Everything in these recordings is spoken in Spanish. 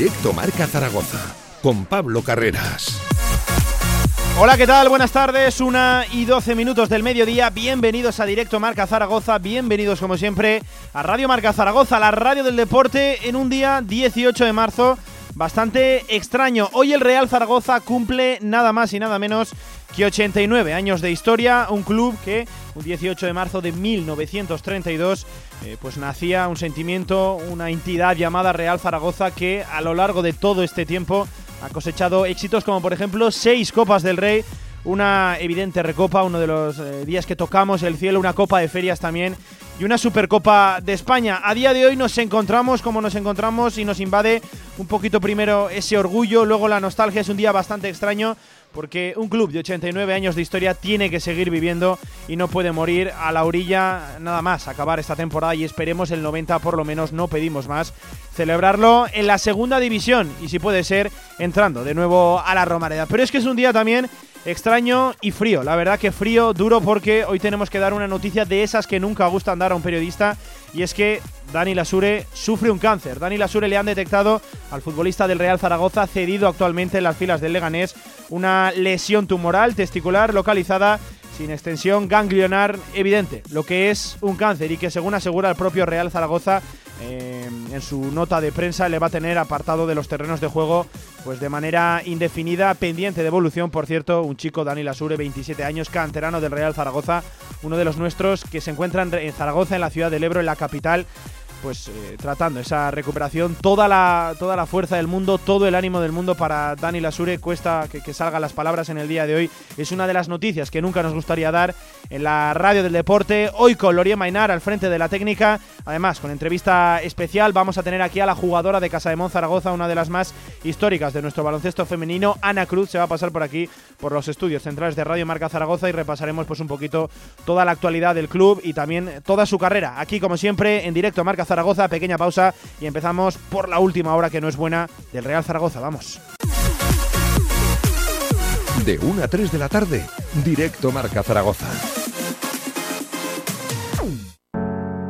Directo Marca Zaragoza, con Pablo Carreras. Hola, ¿qué tal? Buenas tardes, una y doce minutos del mediodía. Bienvenidos a Directo Marca Zaragoza, bienvenidos como siempre a Radio Marca Zaragoza, la radio del deporte, en un día 18 de marzo bastante extraño. Hoy el Real Zaragoza cumple nada más y nada menos que 89 años de historia, un club que un 18 de marzo de 1932 eh, pues nacía un sentimiento, una entidad llamada Real Zaragoza que a lo largo de todo este tiempo ha cosechado éxitos como por ejemplo seis Copas del Rey, una evidente recopa, uno de los eh, días que tocamos el cielo, una copa de ferias también y una Supercopa de España. A día de hoy nos encontramos como nos encontramos y nos invade un poquito primero ese orgullo, luego la nostalgia. Es un día bastante extraño porque un club de 89 años de historia tiene que seguir viviendo y no puede morir a la orilla nada más acabar esta temporada y esperemos el 90 por lo menos, no pedimos más, celebrarlo en la segunda división y si puede ser entrando de nuevo a la Romareda. Pero es que es un día también extraño y frío. La verdad que frío, duro, porque hoy tenemos que dar una noticia de esas que nunca gustan dar a un periodista. Y es que Dani Lasure sufre un cáncer. Dani Lasure le han detectado al futbolista del Real Zaragoza, cedido actualmente en las filas del Leganés, una lesión tumoral testicular localizada sin extensión ganglionar evidente, lo que es un cáncer y que según asegura el propio Real Zaragoza eh, en su nota de prensa le va a tener apartado de los terrenos de juego pues de manera indefinida, pendiente de evolución, por cierto, un chico Dani Lasure, 27 años, canterano del Real Zaragoza, uno de los nuestros que se encuentra en Zaragoza, en la ciudad del Ebro, en la capital, pues eh, tratando esa recuperación, toda la, toda la fuerza del mundo, todo el ánimo del mundo para Dani Lasure, cuesta que, que, salgan las palabras en el día de hoy, es una de las noticias que nunca nos gustaría dar en la radio del deporte, hoy con Lorie Mainar al frente de la técnica, además con entrevista especial vamos a tener aquí a la jugadora de Casa de Zaragoza, una de las más históricas de nuestro baloncesto femenino, Ana Cruz, se va a pasar por aquí, por los estudios centrales de Radio Marca Zaragoza y repasaremos pues un poquito toda la actualidad del club y también toda su carrera, aquí como siempre en directo Marca Zaragoza, pequeña pausa y empezamos por la última hora que no es buena del Real Zaragoza. Vamos. De 1 a 3 de la tarde, directo Marca Zaragoza.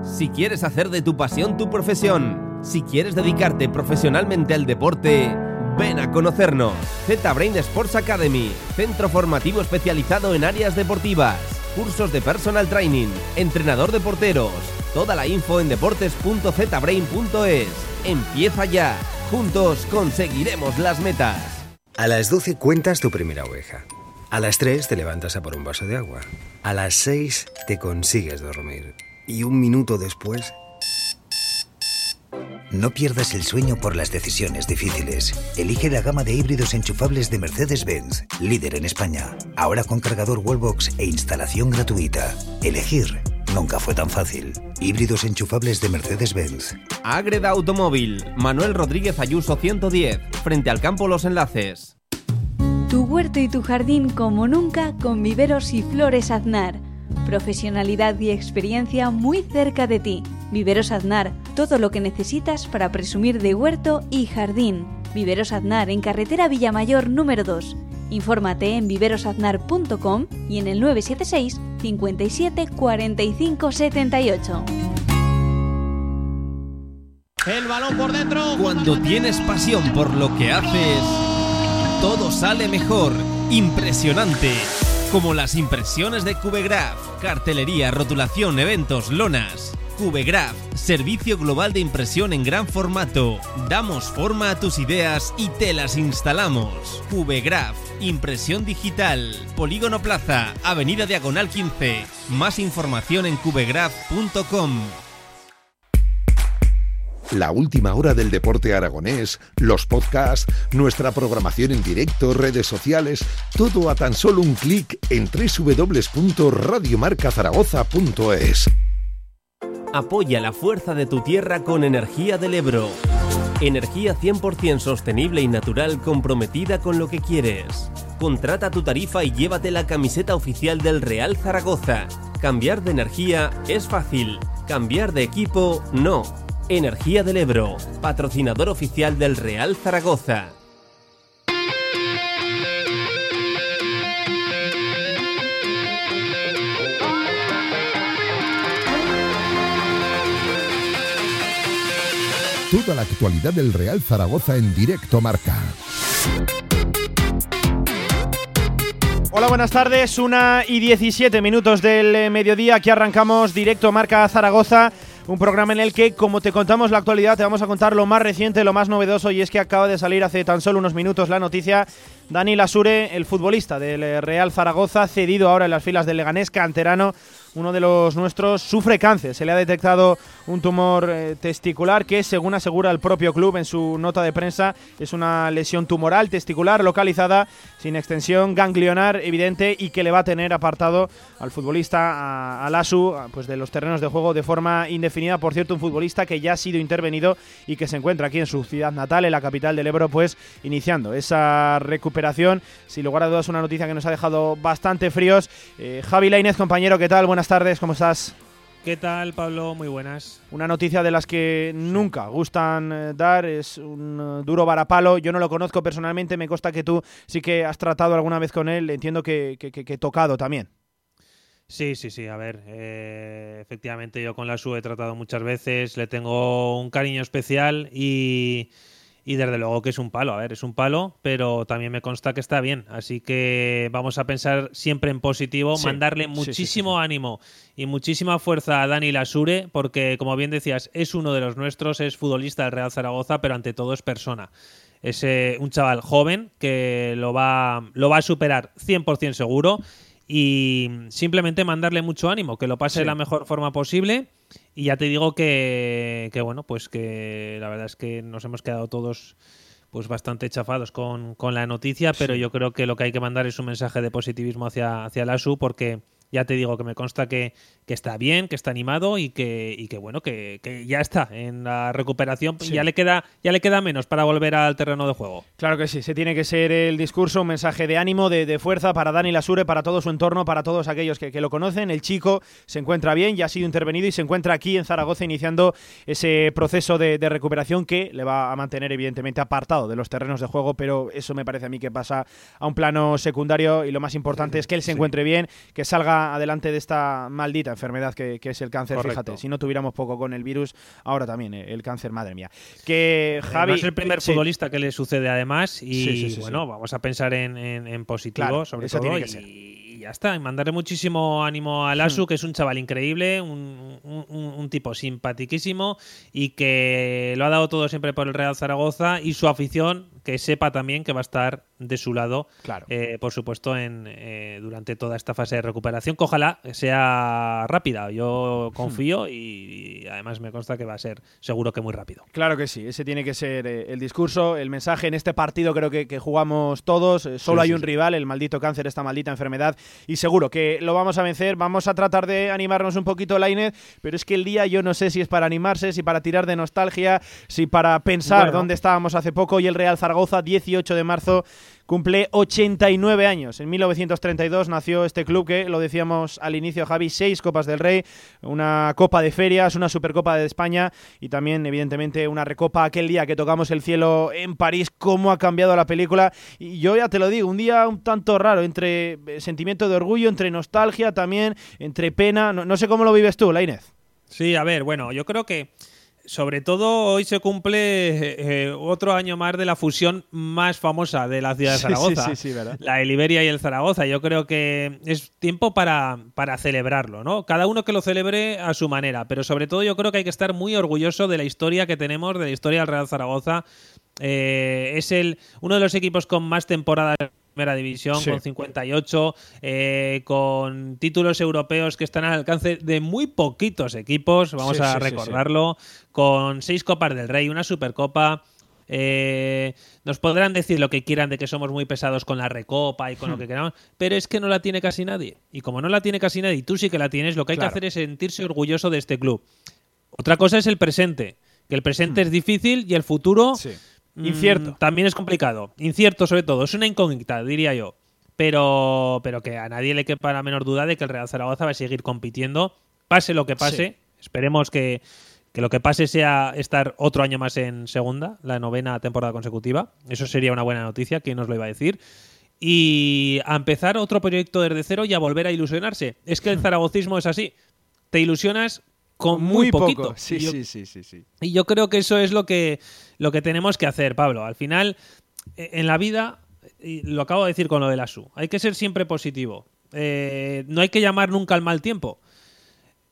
Si quieres hacer de tu pasión tu profesión, si quieres dedicarte profesionalmente al deporte, ven a conocernos. Z-Brain Sports Academy, centro formativo especializado en áreas deportivas, cursos de personal training, entrenador de porteros. Toda la info en deportes.zbrain.es. Empieza ya. Juntos conseguiremos las metas. A las 12 cuentas tu primera oveja. A las 3 te levantas a por un vaso de agua. A las 6 te consigues dormir. Y un minuto después... No pierdas el sueño por las decisiones difíciles. Elige la gama de híbridos enchufables de Mercedes-Benz, líder en España. Ahora con cargador Wallbox e instalación gratuita. Elegir nunca fue tan fácil. Híbridos enchufables de Mercedes-Benz. Agreda Automóvil, Manuel Rodríguez Ayuso 110, frente al campo Los Enlaces. Tu huerto y tu jardín como nunca con viveros y flores Aznar. Profesionalidad y experiencia muy cerca de ti. Viveros Aznar, todo lo que necesitas para presumir de huerto y jardín. Viveros Aznar en carretera Villamayor número 2. Infórmate en viverosaznar.com y en el 976 57 45 78. El balón por dentro. Cuando tienes pasión por lo que haces, todo sale mejor. Impresionante. Como las impresiones de Cubegraph, cartelería, rotulación, eventos, lonas. Cubegraph, servicio global de impresión en gran formato. Damos forma a tus ideas y te las instalamos. Cubegraph, impresión digital. Polígono Plaza, Avenida Diagonal 15. Más información en cubegraph.com. La última hora del deporte aragonés, los podcasts, nuestra programación en directo, redes sociales, todo a tan solo un clic en www.radiomarcazaragoza.es. Apoya la fuerza de tu tierra con Energía del Ebro. Energía 100% sostenible y natural comprometida con lo que quieres. Contrata tu tarifa y llévate la camiseta oficial del Real Zaragoza. Cambiar de energía es fácil, cambiar de equipo no. Energía del Ebro, patrocinador oficial del Real Zaragoza. Toda la actualidad del Real Zaragoza en directo marca. Hola, buenas tardes. Una y 17 minutos del eh, mediodía. Aquí arrancamos directo Marca Zaragoza. Un programa en el que, como te contamos la actualidad, te vamos a contar lo más reciente, lo más novedoso. Y es que acaba de salir hace tan solo unos minutos la noticia. Dani Lasure, el futbolista del eh, Real Zaragoza, cedido ahora en las filas del Leganés, canterano uno de los nuestros sufre cáncer. Se le ha detectado un tumor eh, testicular que, según asegura el propio club en su nota de prensa, es una lesión tumoral testicular localizada sin extensión ganglionar evidente y que le va a tener apartado al futbolista, a, Lasu, pues de los terrenos de juego de forma indefinida. Por cierto, un futbolista que ya ha sido intervenido y que se encuentra aquí en su ciudad natal, en la capital del Ebro, pues iniciando esa recuperación. Sin lugar a dudas, una noticia que nos ha dejado bastante fríos. Eh, Javi Lainez, compañero, ¿qué tal? buenas tardes, ¿cómo estás? ¿Qué tal, Pablo? Muy buenas. Una noticia de las que nunca gustan eh, dar, es un eh, duro varapalo. Yo no lo conozco personalmente, me consta que tú sí que has tratado alguna vez con él, entiendo que, que, tocado también. Sí, sí, sí, a ver, eh, efectivamente yo con la SU he tratado muchas veces, le tengo un cariño especial y y desde luego que es un palo, a ver, es un palo, pero también me consta que está bien. Así que vamos a pensar siempre en positivo, mandarle muchísimo ánimo y muchísima fuerza a Dani Lasure, porque como bien decías, es uno de los nuestros, es futbolista del Real Zaragoza, pero ante todo es persona. Es eh, un chaval joven que lo va, lo va a superar 100% seguro y simplemente mandarle mucho ánimo, que lo pase de la mejor forma posible. Y ya te digo que, bueno, pues que la verdad es que nos hemos quedado todos pues bastante chafados con, con la noticia, pero yo creo que lo que hay que mandar es un mensaje de positivismo hacia, hacia la SU porque ya te digo que me consta que, está bien, que está animado y que, y que bueno, que, ya está en la recuperación. Ya, le queda, ya le queda menos para volver al terreno de juego. Claro que sí, se tiene que ser el discurso, un mensaje de ánimo, de, fuerza para Dani Lasure, para todo su entorno, para todos aquellos que, lo conocen. El chico se encuentra bien, ya ha sido intervenido y se encuentra aquí en Zaragoza iniciando ese proceso de, recuperación que le va a mantener evidentemente apartado de los terrenos de juego, pero eso me parece a mí que pasa a un plano secundario y lo más importante es que él se encuentre bien, que salga adelante de esta maldita enfermedad que, es el cáncer, fíjate. Si no tuviéramos poco con el virus, ahora también eh, el cáncer, madre mía. Que Javi. es el primer futbolista que le sucede además y bueno, vamos a pensar en, positivo sobre todo. Tiene que ser ya está. Y mandarle muchísimo ánimo a Lasu, hmm. que es un chaval increíble, un, un, tipo simpaticísimo y que lo ha dado todo siempre por el Real Zaragoza y su afición que sepa también que va a estar de su lado, claro. Eh, por supuesto, en, eh, durante toda esta fase de recuperación, que ojalá sea rápida. Yo confío y, además me consta que va a ser seguro que muy rápido. Claro que sí, ese tiene que ser eh, el discurso, el mensaje. En este partido creo que, jugamos todos, solo hay un rival, el maldito cáncer, esta maldita enfermedad, y seguro que lo vamos a vencer. Vamos a tratar de animarnos un poquito, Lainez, pero es que el día yo no sé si es para animarse, si para tirar de nostalgia, si para pensar dónde estábamos hace poco y el Real Zaragoza, 18 de marzo, cumple 89 años. En 1932 nació este club que, lo decíamos al inicio, Javi, seis Copas del Rey, una Copa de Ferias, una Supercopa de España y también, evidentemente, una Recopa aquel día que tocamos el cielo en París. ¿Cómo ha cambiado la película? Y yo ya te lo digo, un día un tanto raro, entre sentimiento de orgullo, entre nostalgia también, entre pena. No, sé cómo lo vives tú, Lainez. Sí, a ver, bueno, yo creo que sobre todo hoy se cumple eh, otro año más de la fusión más famosa de la ciudad de Zaragoza, la el Iberia y el Zaragoza. Yo creo que es tiempo para, para celebrarlo, ¿no? Cada uno que lo celebre a su manera, pero sobre todo yo creo que hay que estar muy orgulloso de la historia que tenemos, de la historia del Real Zaragoza. Eh, es el uno de los equipos con más temporadas primera división con 58, eh, con títulos europeos que están al alcance de muy poquitos equipos, vamos a recordarlo, con seis Copas del Rey, una Supercopa. Eh, nos podrán decir lo que quieran de que somos muy pesados con la recopa y con lo hmm. que queramos, pero es que no la tiene casi nadie. Y como no la tiene casi nadie y tú sí que la tienes, lo que hay que hacer es sentirse orgulloso de este club. Otra cosa es el presente, que el presente hmm. es difícil y el futuro Incierto. también es complicado. Incierto, sobre todo. Es una incógnita, diría yo. Pero, pero que a nadie le quepa la menor duda de que el Real Zaragoza va a seguir compitiendo, pase lo que pase. Esperemos que, que, lo que pase sea estar otro año más en segunda, la novena temporada consecutiva. Eso sería una buena noticia, ¿quién nos lo iba a decir? Y a empezar otro proyecto desde cero y a volver a ilusionarse. Es que el zaragocismo es así. Te ilusionas con muy, poquito. Sí, y yo, sí, sí, sí, sí. Y yo creo que eso es lo que, lo que tenemos que hacer, Pablo. Al final, e, en la vida, y lo acabo de decir con lo de la SU, hay que ser siempre positivo. Eh, no hay que llamar nunca al mal tiempo.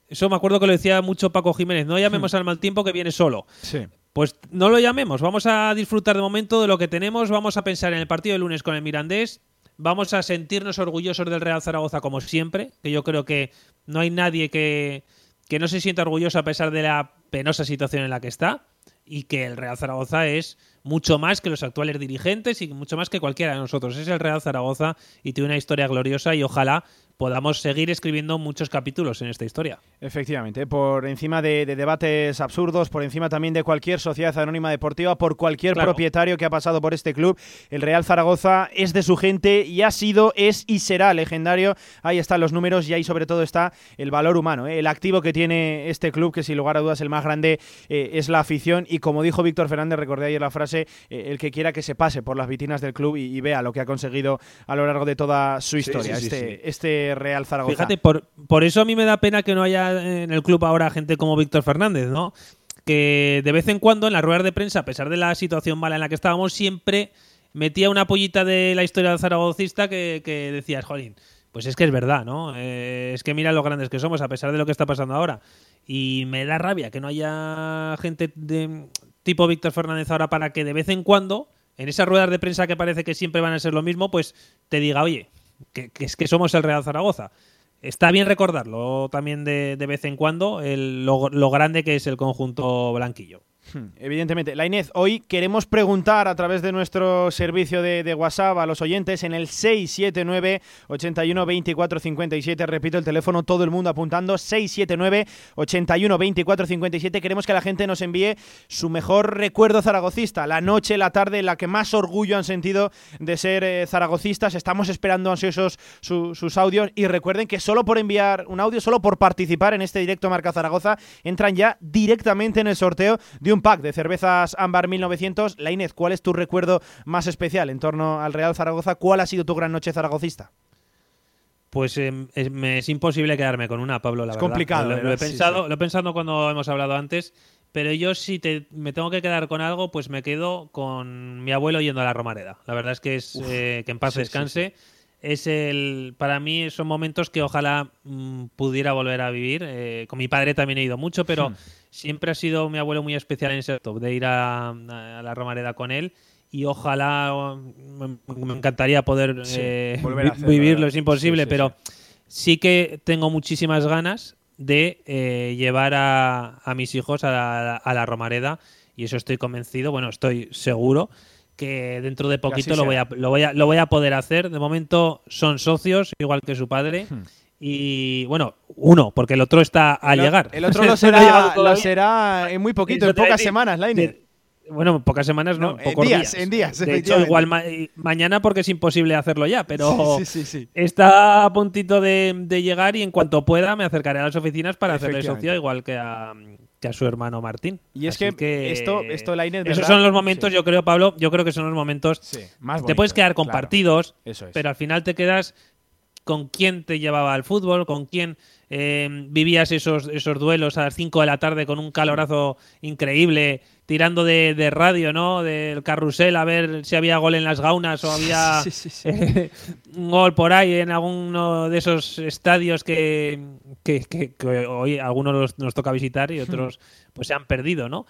Eso me acuerdo que lo decía mucho Paco Jiménez. No llamemos al mal tiempo que viene solo. Sí. Pues no lo llamemos. Vamos a disfrutar de momento de lo que tenemos. Vamos a pensar en el partido de lunes con el Mirandés. Vamos a sentirnos orgullosos del Real Zaragoza como siempre. Que yo creo que no hay nadie que, que no se sienta orgulloso a pesar de la penosa situación en la que está. Y que el Real Zaragoza es mucho más que los actuales dirigentes y mucho más que cualquiera de nosotros. Es el Real Zaragoza y tiene una historia gloriosa y ojalá podamos seguir escribiendo muchos capítulos en esta historia. Efectivamente, por encima de, de debates absurdos, por encima también de cualquier sociedad anónima deportiva, por cualquier Claro. propietario que ha pasado por este club, el Real Zaragoza es de su gente y ha sido, es y será legendario. Ahí están los números y ahí sobre todo está el valor humano, ¿eh? el activo que tiene este club, que sin lugar a dudas el más grande eh, es la afición y como dijo Víctor Fernández, recordé ayer la frase, eh, el que quiera que se pase por las vitinas del club y, y vea lo que ha conseguido a lo largo de toda su historia, sí, sí, este, sí. este Real Zaragoza. Fíjate, por, por eso a mí me da pena que no haya en el club ahora gente como Víctor Fernández, ¿no? Que de vez en cuando en las ruedas de prensa, a pesar de la situación mala en la que estábamos, siempre metía una pollita de la historia del zaragocista que, que decías, jolín, pues es que es verdad, ¿no? Eh, es que mira lo grandes que somos a pesar de lo que está pasando ahora. Y me da rabia que no haya gente de tipo Víctor Fernández ahora para que de vez en cuando, en esas ruedas de prensa que parece que siempre van a ser lo mismo, pues te diga, oye, que, es que somos el Real Zaragoza. Está bien recordarlo también de, de vez en cuando, el- lo grande que es el conjunto blanquillo. Hmm, Evidentemente. La Inés, hoy queremos preguntar a través de nuestro servicio de, WhatsApp a los oyentes en el 679 81 24 57. Repito el teléfono, todo el mundo apuntando. 679 81 24 57. Queremos que la gente nos envíe su mejor recuerdo zaragocista. La noche, la tarde, la que más orgullo han sentido de ser eh, zaragocistas. Estamos esperando ansiosos su- sus audios. Y recuerden que solo por enviar un audio, solo por participar en este directo Marca Zaragoza, entran ya directamente en el sorteo de un pack de cervezas Ámbar 1900. La Inés, ¿cuál es tu recuerdo más especial en torno al Real Zaragoza? ¿Cuál ha sido tu gran noche zaragocista? Pues em, es, me es imposible quedarme con una, Pablo, la Es verdad. complicado, Lo, lo ¿verdad? he Sí, pensado, sí. lo he pensado cuando hemos hablado antes, pero yo si te, me tengo que quedar con algo, pues me quedo con mi abuelo yendo a la Romareda. La verdad es que es eh, que en paz sí, descanse. Es el, para mí son momentos que ojalá mm, pudiera volver a vivir. Eh, con mi padre también he ido mucho, pero Hmm. siempre ha sido mi abuelo muy especial en ese aspecto, de ir a, a la Romareda con él. Y ojalá, mm, me, me encantaría poder Sí, eh, volver a vivirlo, ¿verdad? es imposible, Sí, sí, pero sí que tengo muchísimas ganas de eh, llevar a, a mis hijos a la, a la Romareda y eso estoy convencido, bueno, estoy seguro que dentro de poquito lo voy, a, lo, voy a, lo voy a poder hacer. De momento son socios, igual que su padre. Hmm. Y bueno, uno, porque el otro está a El llegar. El otro lo será, lo será en muy poquito, en pocas semanas, la Inés. De- Bueno, en pocas semanas no, No, en pocos días, en días, De hecho, efectivamente. igual ma- mañana porque es imposible hacerlo ya, pero Sí, sí, sí. está a puntito de, de llegar y en cuanto pueda me acercaré a las oficinas para hacerle socio, igual que a, que a su hermano Martín. Y es Así que esto- esto, Lainez, Esos son los momentos, Sí. yo creo, Pablo, yo creo que son los momentos... Sí, más te puedes quedar con claro. partidos, es. pero al final te quedas con quién te llevaba al fútbol, con quién eh, vivías esos, esos duelos a las 5 de la tarde con un calorazo increíble, tirando de, de radio, ¿no? Del carrusel a ver si había gol en las gaunas o había Sí, sí, sí. eh, un gol por ahí en alguno de esos estadios que, que, que- que hoy algunos nos toca visitar y otros pues se han perdido, ¿no?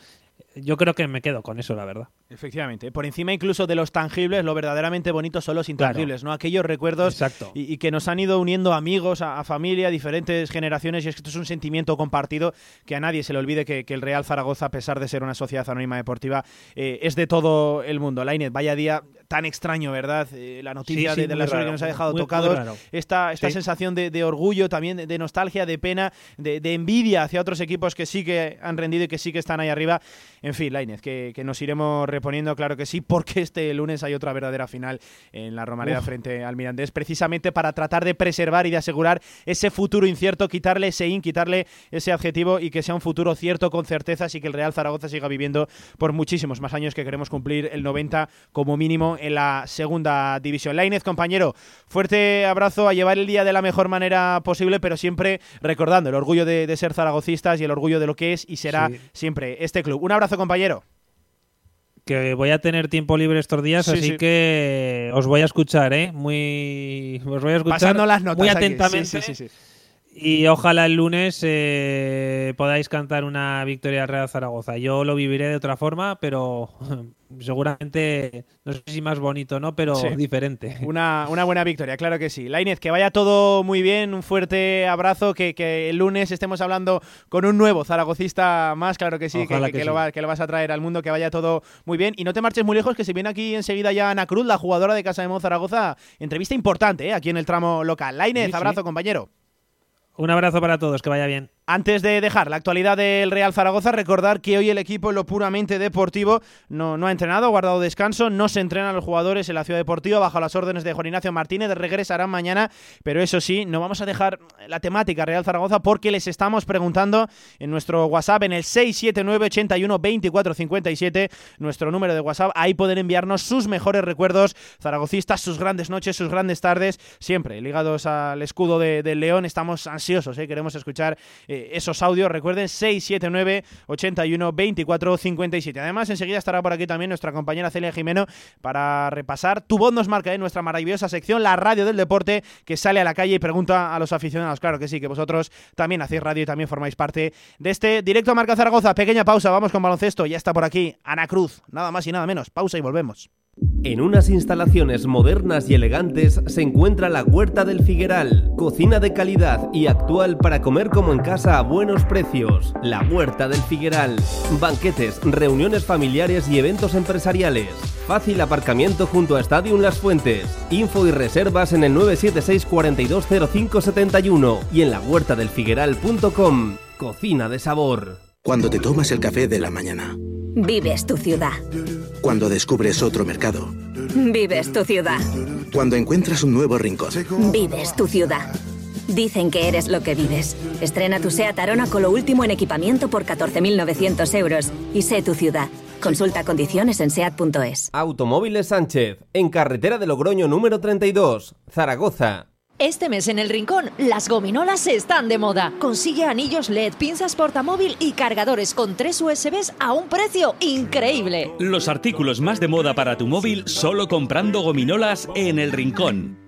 Yo creo que me quedo con eso, la verdad. Efectivamente, por encima incluso de los tangibles, lo verdaderamente bonito son los intangibles, ¿no? Aquellos recuerdos Exacto. y, y que nos han ido uniendo amigos, a, a familia, a diferentes generaciones, y es que esto es un sentimiento compartido que a nadie se le olvide que, que el Real Zaragoza, a pesar de ser una sociedad anónima deportiva, eh, es de todo el mundo. Lainez, vaya día tan extraño, ¿verdad? Eh, la noticia Sí, sí, de, la suerte que raro, nos ha dejado muy- tocados, raro. esta, esta Sí. sensación de, de orgullo, también de, nostalgia, de pena, de, de envidia hacia otros equipos que sí que han rendido y que sí que están ahí arriba. En fin, Lainez, que, que nos iremos reponiendo, claro que sí, porque este lunes hay otra verdadera final en la Romareda frente al Mirandés, precisamente para tratar de preservar y de asegurar ese futuro incierto, quitarle ese in, quitarle ese adjetivo y que sea un futuro cierto con certezas y que el Real Zaragoza siga viviendo por muchísimos más años que queremos cumplir el 90 como mínimo en la segunda división. Lainez, compañero, fuerte abrazo a llevar el día de la mejor manera posible, pero siempre recordando el orgullo de, ser zaragocistas y el orgullo de lo que es y será siempre este club. Un abrazo, compañero que voy a tener tiempo libre estos días, así que os voy a escuchar, ¿eh? Muy, os voy a escuchar Pasando las notas muy atentamente. Y ojalá el lunes eh, podáis cantar una victoria Real Zaragoza. Yo lo viviré de otra forma, pero seguramente, no sé si más bonito, ¿no? Pero diferente. Una, una, buena victoria, claro que sí. Lainez, que vaya todo muy bien, un fuerte abrazo, que, que, el lunes estemos hablando con un nuevo zaragocista más, claro que sí, que, Lo que, Lo vas a traer al mundo, que vaya todo muy bien. Y no te marches muy lejos, que se viene aquí enseguida ya Ana Cruz, la jugadora de Casa de Mon Zaragoza. Entrevista importante, ¿eh? Aquí en el tramo local. Lainez, abrazo, compañero. Un abrazo para todos, que vaya bien. Antes de dejar la actualidad del Real Zaragoza, recordar que hoy el equipo en lo puramente deportivo no, no ha entrenado, ha guardado descanso, no se entrenan los jugadores en la ciudad deportiva bajo las órdenes de Juan Ignacio Martínez, regresarán mañana, pero eso sí, no vamos a dejar la temática Real Zaragoza porque les estamos preguntando en nuestro WhatsApp en el 679 81 24 57, nuestro número de WhatsApp, ahí pueden enviarnos sus mejores recuerdos zaragocistas, sus grandes noches, sus grandes tardes, siempre ligados al escudo del de León, estamos ansiosos, ¿eh? queremos escuchar... Eh, esos audios. Recuerden, 679 81 24 57. Además, enseguida estará por aquí también nuestra compañera Celia Jimeno para repasar. Tu voz nos marca en nuestra maravillosa sección, la radio del deporte, que sale a la calle y pregunta a los aficionados. Claro que sí, que vosotros también hacéis radio y también formáis parte de este directo a Marca Zaragoza. Pequeña pausa, vamos con baloncesto. Ya está por aquí Ana Cruz, nada más y nada menos. Pausa y volvemos. En unas instalaciones modernas y elegantes se encuentra la Huerta del Figueral, cocina de calidad y actual para comer como en casa a buenos precios. La Huerta del Figueral, banquetes, reuniones familiares y eventos empresariales. Fácil aparcamiento junto a Stadium Las Fuentes. Info y reservas en el 976 420571 y en la huertadelfigueral.com. Cocina de sabor. Cuando te tomas el café de la mañana. Vives tu ciudad. Cuando descubres otro mercado. Vives tu ciudad. Cuando encuentras un nuevo rincón. Vives tu ciudad. Dicen que eres lo que vives. Estrena tu SEAT Arona con lo último en equipamiento por 14.900 euros. Y sé tu ciudad. Consulta condiciones en SEAT.es. Automóviles Sánchez, en carretera de Logroño número 32, Zaragoza. Este mes en el Rincón, las gominolas están de moda. Consigue anillos LED, pinzas portamóvil y cargadores con tres USBs a un precio increíble. Los artículos más de moda para tu móvil solo comprando gominolas en el Rincón.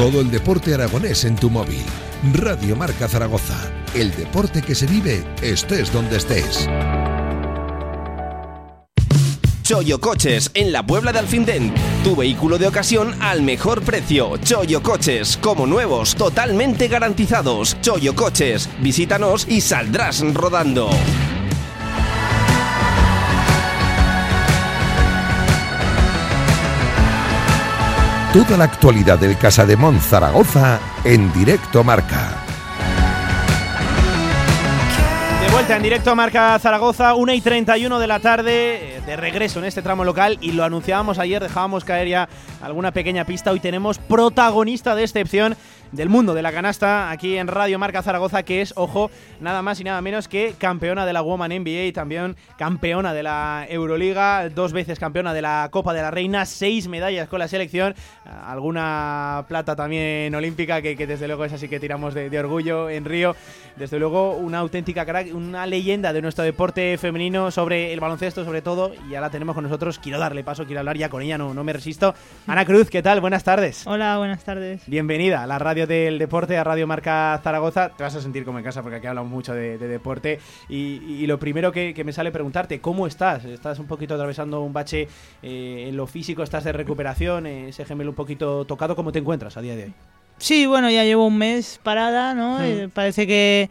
Todo el deporte aragonés en tu móvil. Radio Marca Zaragoza. El deporte que se vive estés donde estés. Choyo Coches en la Puebla de Alfindén. Tu vehículo de ocasión al mejor precio. Choyo Coches, como nuevos, totalmente garantizados. Choyo Coches, visítanos y saldrás rodando. Toda la actualidad del Casa de Mon Zaragoza en directo marca. De vuelta en directo Marca Zaragoza, 1 y 31 de la tarde, de regreso en este tramo local y lo anunciábamos ayer, dejábamos caer ya alguna pequeña pista. Hoy tenemos protagonista de excepción del mundo de la canasta aquí en Radio Marca Zaragoza, que es, ojo, nada más y nada menos que campeona de la Woman NBA y también campeona de la Euroliga, dos veces campeona de la Copa de la Reina, seis medallas con la selección, alguna plata también olímpica, que, desde luego es así que tiramos de, orgullo en Río. Desde luego, una auténtica crack, una leyenda de nuestro deporte femenino sobre el baloncesto, sobre todo, y ya la tenemos con nosotros. Quiero darle paso, quiero hablar ya con ella, no, no me resisto. Ana Cruz, ¿qué tal? Buenas tardes. Hola, buenas tardes. Bienvenida a la radio del deporte, a Radio Marca Zaragoza. Te vas a sentir como en casa porque aquí hablamos mucho de, deporte. Y, lo primero que, me sale preguntarte, ¿cómo estás? ¿Estás un poquito atravesando un bache eh, en lo físico? ¿Estás de recuperación? Eh, ese gemelo un poquito tocado. ¿Cómo te encuentras a día de hoy? Sí, bueno, ya llevo un mes parada, ¿no? Eh, parece que,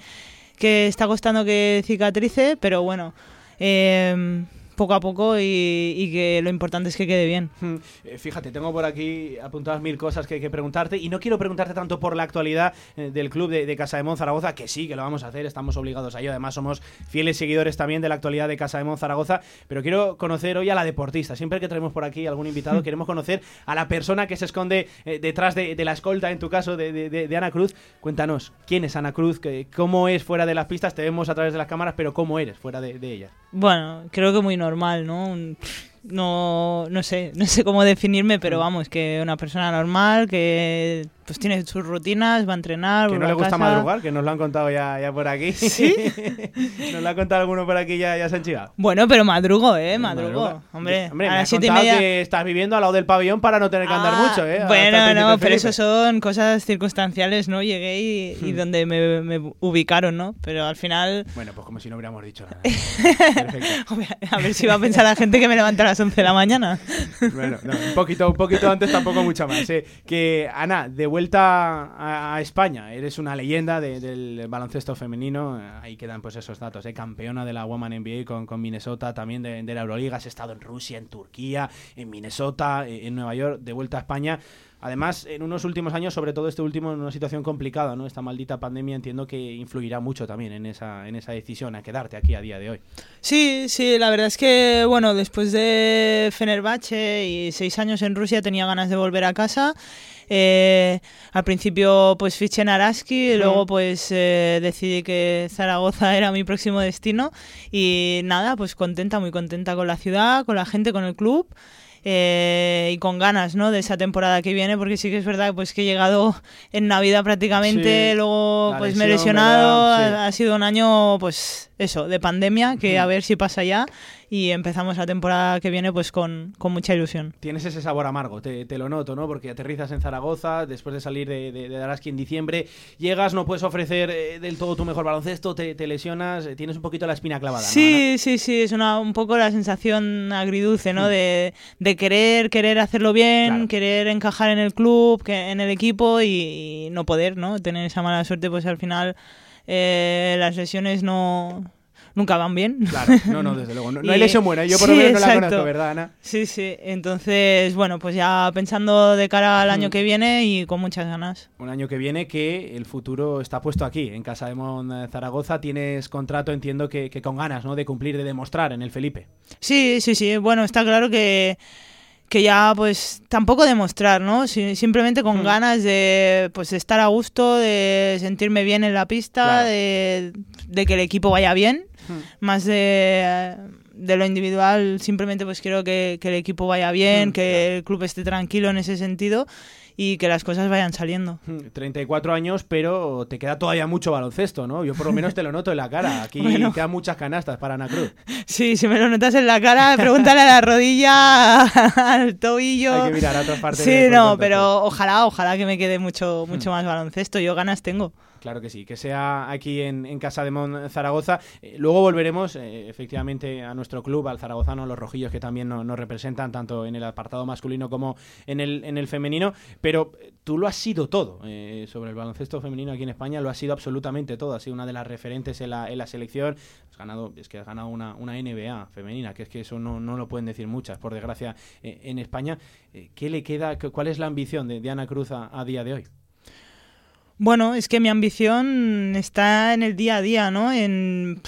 que, está costando que cicatrice, pero bueno. Eh, poco a poco y, que lo importante es que quede bien. Hmm. Eh, fíjate, tengo por aquí apuntadas mil cosas que hay que preguntarte y no quiero preguntarte tanto por la actualidad eh, del club de, Casa de Mon Zaragoza, que sí, que lo vamos a hacer, estamos obligados a ello, además somos fieles seguidores también de la actualidad de Casa de Mon Zaragoza, pero quiero conocer hoy a la deportista. Siempre que traemos por aquí algún invitado, queremos conocer a la persona que se esconde eh, detrás de, la escolta, en tu caso, de, Ana Cruz. Cuéntanos, ¿quién es Ana Cruz? ¿Cómo es fuera de las pistas? Te vemos a través de las cámaras, pero ¿cómo eres fuera de, ella? Bueno, creo que muy normal, ¿no? no, no sé, no sé cómo definirme, pero mm. vamos, que una persona normal que pues tiene sus rutinas, va a entrenar. Que no le gusta madrugar, que nos lo han contado ya, ya por aquí. ¿Sí? nos lo ha contado alguno por aquí ya, ya se han chivado. Bueno, pero madrugo, ¿eh? Madrugo. Hombre, Hombre, a me media... que estás viviendo al lado del pabellón para no tener que andar ah, mucho, ¿eh? Bueno, no, pero eso son cosas circunstanciales, ¿no? Llegué y, hmm. donde me, me, ubicaron, ¿no? Pero al final... Bueno, pues como si no hubiéramos dicho nada. a ver si va a pensar la gente que me levanta a las 11 de la mañana. bueno, un, poquito, un poquito antes, tampoco mucho más. ¿eh? Que, Ana, de vuelta vuelta a, España, eres una leyenda del baloncesto femenino. Ahí quedan pues esos datos, ¿eh? campeona de la Woman NBA con, con Minnesota, también de, la Euroliga. Has estado en Rusia, en Turquía, en Minnesota, eh, en Nueva York, de vuelta a España. Además, en unos últimos años, sobre todo este último, en una situación complicada, ¿no? Esta maldita pandemia entiendo que influirá mucho también en esa, en esa decisión a quedarte aquí a día de hoy. Sí, sí, la verdad es que, bueno, después de Fenerbahce y seis años en Rusia tenía ganas de volver a casa. Eh, al principio pues fiché en Araski, y luego pues eh, decidí que Zaragoza era mi próximo destino y nada, pues contenta, muy contenta con la ciudad, con la gente, con el club. Eh, y con ganas ¿no? de esa temporada que viene, porque sí que es verdad pues que he llegado en Navidad prácticamente, luego pues me he lesionado, ha, sido un año pues eso, de pandemia, que a ver si pasa ya y empezamos la temporada que viene pues con, mucha ilusión. Tienes ese sabor amargo, te, lo noto, ¿no? Porque aterrizas en Zaragoza después de salir de, de, Araski en diciembre, llegas, no puedes ofrecer eh, del todo tu mejor baloncesto, te, lesionas, eh, tienes un poquito la espina clavada. Sí, sí, sí, es una, un poco la sensación agridulce, ¿no? Mm. De, querer, querer hacerlo bien, querer encajar en el club, que, en el equipo y, no poder, ¿no? Tener esa mala suerte, pues al final eh, las lesiones no nunca van bien. Claro, no, no, desde luego. No, hay lesión buena. Yo por lo menos no la conozco, ¿verdad, Ana? Sí, sí. Entonces, bueno, pues ya pensando de cara al año mm. que viene y con muchas ganas. Un año que viene que el futuro está puesto aquí, en Casa de Mon Zaragoza. Tienes contrato, entiendo que, que con ganas, ¿no? De cumplir, de demostrar en el Felipe. Sí, sí, sí. Bueno, está claro que que ya pues tampoco demostrar, ¿no? simplemente con hmm. ganas de pues estar a gusto, de sentirme bien en la pista, de, que el equipo vaya bien, más de, de, lo individual, simplemente pues quiero que, el equipo vaya bien, hmm, que el club esté tranquilo en ese sentido y que las cosas vayan saliendo. 34 años, pero te queda todavía mucho baloncesto, ¿no? Yo por lo menos te lo noto en la cara. Aquí quedan muchas canastas para Ana Cruz. Sí, si me lo notas en la cara, pregúntale a la rodilla, al tobillo. Hay que mirar a otras partes. Sí, no, pero ojalá, ojalá que me quede mucho, mucho más baloncesto. Yo ganas tengo. Claro que sí, que sea aquí en, Casa de Mon Zaragoza. Eh, luego volveremos eh, efectivamente a nuestro club, al zaragozano, los rojillos que también nos, representan tanto en el apartado masculino como en el, en el femenino. Pero eh, tú lo has sido todo sobre el baloncesto femenino aquí en España, lo has sido absolutamente todo. Has sido una de las referentes en la, en la selección. Has ganado, es que has ganado una, NBA femenina, que es que eso no, no lo pueden decir muchas, por desgracia, en España. ¿Qué le queda? ¿Cuál es la ambición de, Ana Cruz a día de hoy? Bueno, es que mi ambición está en el día a día, ¿no? En,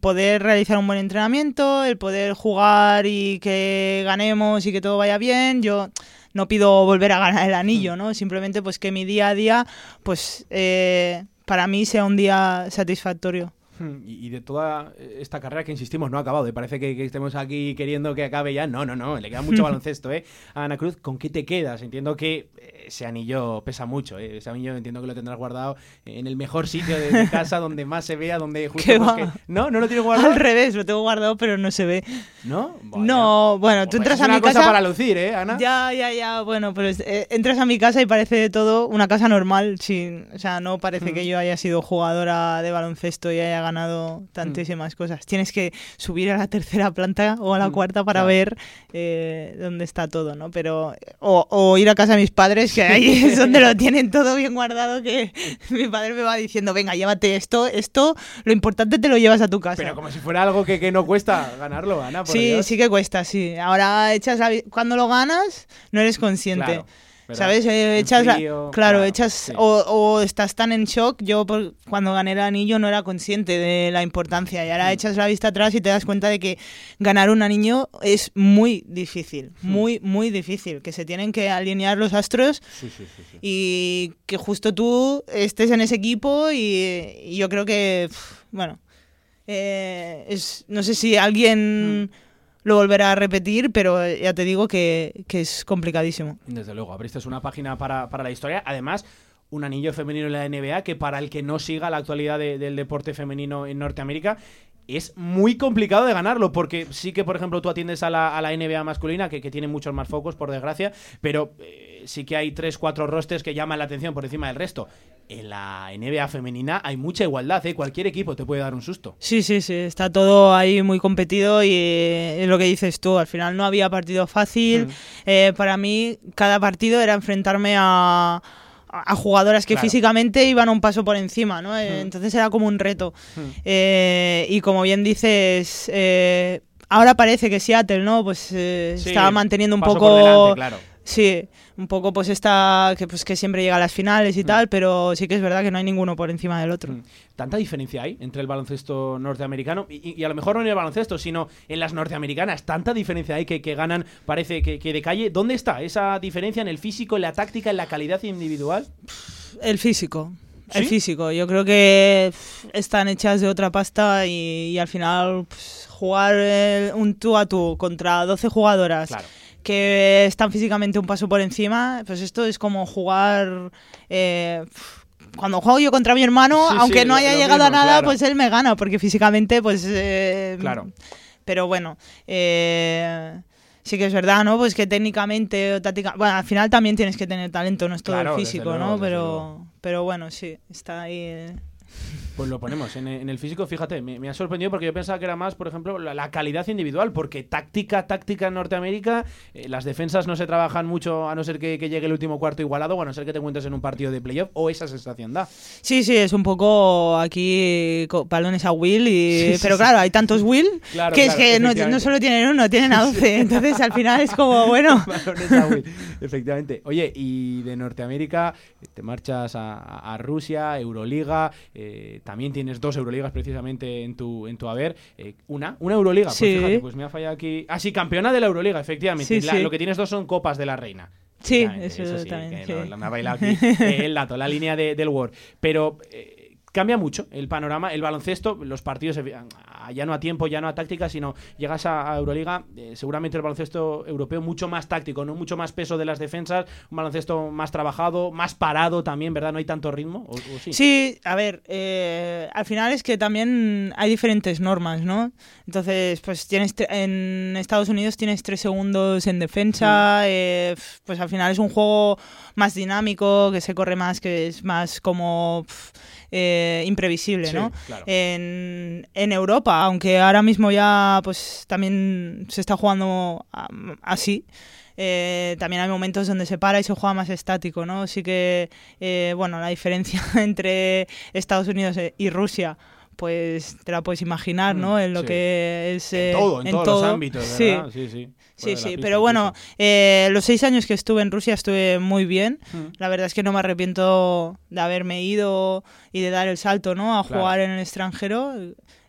poder realizar un buen entrenamiento, el poder jugar y que ganemos y que todo vaya bien. Yo no pido volver a ganar el anillo, ¿no? Simplemente pues que mi día a día, pues eh, para mí sea un día satisfactorio. Hmm, y, de toda esta carrera que insistimos no ha acabado, y parece que, estemos aquí queriendo que acabe ya. No, no, no, le queda mucho baloncesto, ¿eh? Ana Cruz, ¿con qué te quedas? Entiendo que ese anillo pesa mucho. ¿eh? Ese anillo entiendo que lo tendrás guardado en el mejor sitio de, de casa, donde más se vea, donde justo. ¿Qué pues, va? que- No, no lo tienes guardado. Al revés, lo tengo guardado, pero no se ve. ¿No? No, bueno, tú Pues entras es a una mi cosa casa. para lucir, ¿eh, Ana? Ya, ya, ya, bueno, pero es- eh, entras a mi casa y parece todo una casa normal, sin, o sea, no parece Mm. que yo haya sido jugadora de baloncesto y haya ganado tantísimas Mm. cosas. Tienes que subir a la tercera planta o a la cuarta para claro. ver eh, dónde está todo, ¿no? Pero o, o ir a casa de mis padres, que ahí es donde lo tienen todo bien guardado, que mi padre me va diciendo, venga, llévate esto, esto, lo importante te lo llevas a tu casa. Pero como si fuera algo que, que no cuesta ganarlo, Ana. por Sí, Dios. sí que cuesta, sí. Ahora echas la cuando lo ganas no eres consciente. Claro, ¿verdad? ¿Sabes? Eh, echas la- claro, claro, echas sí. o, o estás tan en shock. Yo por- cuando gané el anillo no era consciente de la importancia y Mm. ahora echas la vista atrás y te das cuenta de que ganar un anillo es muy difícil, Mm. muy muy difícil, que se tienen que alinear los astros Sí, sí, sí, sí. y que justo tú estés en ese equipo y, y yo creo que, bueno, eh, es, no sé si alguien lo volverá a repetir, pero ya te digo que, que es complicadísimo. Desde luego, abriste una página para, para la historia. Además, un anillo femenino en la NBA que para el que no siga la actualidad de- del deporte femenino en Norteamérica es muy complicado de ganarlo porque sí que, por ejemplo, tú atiendes a la, a la NBA masculina, que, que tiene muchos más focos, por desgracia, pero eh, sí que hay tres, cuatro rosters que llaman la atención por encima del resto. En la NBA femenina hay mucha igualdad, ¿eh? cualquier equipo te puede dar un susto. Sí, sí, sí, está todo ahí muy competido y eh, es lo que dices tú, al final no había partido fácil. Mm. Eh, para mí, cada partido era enfrentarme a, a jugadoras que Claro. físicamente iban un paso por encima, ¿no? Eh, Mm. Entonces era como un reto. Mm. Eh, y como bien dices, eh, ahora parece que Seattle, ¿no? Pues eh, Sí, está manteniendo un poco... por delante, claro. Sí, un poco pues está que pues que siempre llega a las finales y Mm. tal, pero sí que es verdad que no hay ninguno por encima del otro. ¿Tanta diferencia hay entre el baloncesto norteamericano? Y, y- a lo mejor no en el baloncesto, sino en las norteamericanas. ¿Tanta diferencia hay que, que ganan, parece que, que de calle? ¿Dónde está esa diferencia en el físico, en la táctica, en la calidad individual? El físico. El físico. Yo creo que están hechas de otra pasta y, y al final pues, jugar eh, un tú a tú contra 12 jugadoras Claro. Que están físicamente un paso por encima, pues esto es como jugar... eh, cuando juego yo contra mi hermano, Sí, sí, aunque no haya llegado a nada, claro. pues él me gana, porque físicamente, pues... eh, Claro. Pero bueno, eh, sí que es verdad, ¿no? Pues que técnicamente o táctica... Bueno, al final también tienes que tener talento, no es todo Claro, el físico, luego, ¿no? Pero, pero bueno, sí, está ahí... eh. Pues lo ponemos en, en el físico, fíjate, me, me ha sorprendido porque yo pensaba que era más, por ejemplo, la, la calidad individual, porque táctica, táctica en Norteamérica, eh, las defensas no se trabajan mucho a no ser que, que llegue el último cuarto igualado o a no ser que te encuentres en un partido de playoff, o esa sensación da. Sí, sí, es un poco aquí balones a Will, y... Sí, pero sí. claro, hay tantos Will Claro, que claro, es que no, solo tienen uno, tienen a 12. Entonces al final es como, bueno... Balones a Will, Efectivamente. Oye, y de Norteamérica te marchas a, a Rusia, Euroliga, eh, también tienes dos Euroligas precisamente en tu, en tu haber. eh, una, una Euroliga, pues Sí. fíjate, pues me ha fallado aquí. Ah, sí, campeona de la Euroliga, efectivamente. Sí, La- sí. Lo que tienes dos son Copas de la Reina. Sí, Efectivamente, eso sí, también, que sí. lo- lo- me ha bailado aquí eh, el dato, la línea de- del Word. Pero eh, cambia mucho el panorama, el baloncesto, los partidos, eh, ah, ya no a tiempo, ya no a táctica, sino llegas a, a Euroliga, eh, seguramente el baloncesto europeo mucho más táctico, no mucho más peso de las defensas, un baloncesto más trabajado, más parado también, ¿verdad? No hay tanto ritmo, ¿o, o sí? Sí, a ver, eh, al final es que también hay diferentes normas, ¿no? Entonces, pues tienes en Estados Unidos tienes tres segundos en defensa, eh, pues al final es un juego más dinámico, que se corre más, que es más como eh, imprevisible, Sí, ¿no? claro. En, en Europa, aunque ahora mismo ya pues también se está jugando así. eh, también hay momentos donde se para y se juega más estático, ¿no? Sí que, eh, bueno, la diferencia entre Estados Unidos e- y Rusia, pues te la puedes imaginar, ¿no? Mm, En lo sí. que es... En eh, todo, en todos los ámbitos, Sí. ¿verdad? Sí, sí. Fuera Sí, sí, pista pero bueno, eh, los seis años que estuve en Rusia estuve muy bien. Mm. La verdad es que no me arrepiento de haberme ido y de dar el salto, ¿no? A Claro. jugar en el extranjero.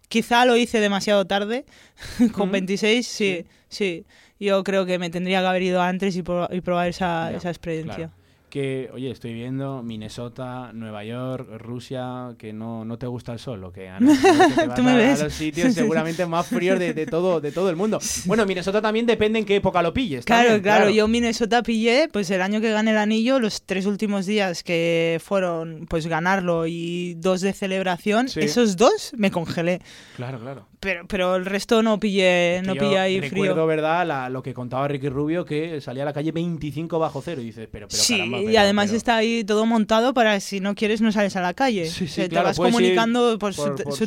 Quizá lo hice demasiado tarde, con Mm. 26, sí, sí. Yo creo que me tendría que haber ido antes y, pro- y probar esa, esa experiencia. claro. Que, oye, estoy viendo Minnesota, Nueva York, Rusia, que no, no te gusta el sol, o que, te Tú me a, ves. a los sitios seguramente más fríos de, de todo, de todo el mundo. Bueno, Minnesota también depende en qué época lo pilles. Claro, también, claro, yo Minnesota pillé, pues el año que gané el anillo, los tres últimos días que fueron, pues ganarlo y dos de celebración, Sí. esos dos me congelé. Claro, claro. Pero, pero el resto no pillé, no yo ahí recuerdo, frío. ¿verdad? La- lo que contaba Ricky Rubio, que salía a la calle 25 bajo cero. Y dices, pero, pero sí, caramba, y pero- además pero- está ahí todo montado para si no quieres no sales a la calle. Sí, sí, O sea, claro, te vas comunicando por, por- por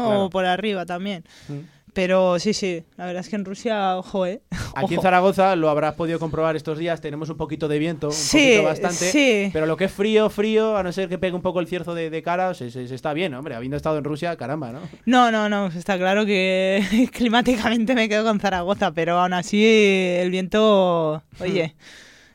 claro. o por arriba también. Mm. Pero sí, sí, la verdad es que en Rusia, ojo, ¿eh? Aquí en. Zaragoza lo habrás podido comprobar estos días, tenemos un poquito de viento, un Sí, poquito bastante, sí. pero lo que es frío, frío, a no ser que pegue un poco el cierzo de, de cara, se, se- se está bien, hombre, habiendo estado en Rusia, caramba, ¿no? No, no, no, está claro que climáticamente me quedo con Zaragoza, pero aún así el viento, oye.